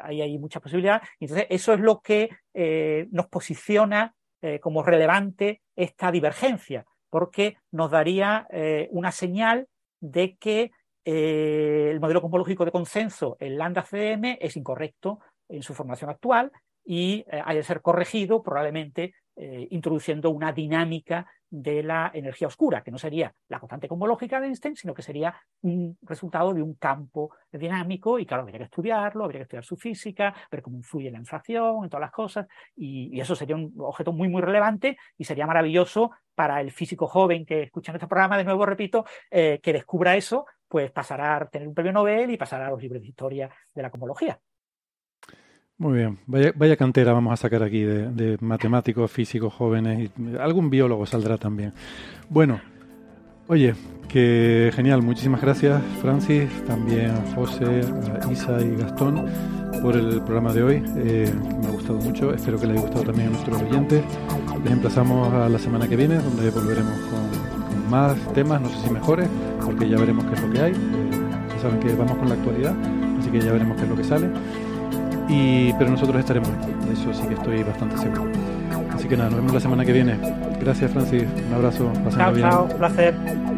ahí hay muchas posibilidades. Entonces, eso es lo que eh, nos posiciona como relevante esta divergencia, porque nos daría una señal de que eh, el modelo cosmológico de consenso, el lambda CDM, es incorrecto en su formación actual y eh, hay de ser corregido probablemente eh, introduciendo una dinámica de la energía oscura, que no sería la constante cosmológica de Einstein, sino que sería un resultado de un campo dinámico y claro, habría que estudiarlo, habría que estudiar su física, ver cómo influye la inflación en todas las cosas y, eso sería un objeto muy, muy relevante y sería maravilloso para el físico joven que escucha en este programa, de nuevo repito, eh, que descubra eso, pues pasará a tener un premio Nobel y pasará a los libros de historia de la cosmología. Muy bien, vaya, cantera vamos a sacar aquí de, matemáticos, físicos jóvenes y algún biólogo saldrá también. Bueno, oye, que genial, muchísimas gracias Francis, también José, Isa y Gastón por el programa de hoy, eh, me ha gustado mucho, espero que les haya gustado también a nuestros oyentes. Les emplazamos a la semana que viene, donde volveremos con, más temas, no sé si mejores, porque ya veremos qué es lo que hay. Ya saben que vamos con la actualidad, así que ya veremos qué es lo que sale. Y, pero nosotros estaremos aquí, eso sí que estoy bastante seguro. Así que nada, nos vemos la semana que viene. Gracias, Francis. Un abrazo. Chao, bien. chao. Un placer.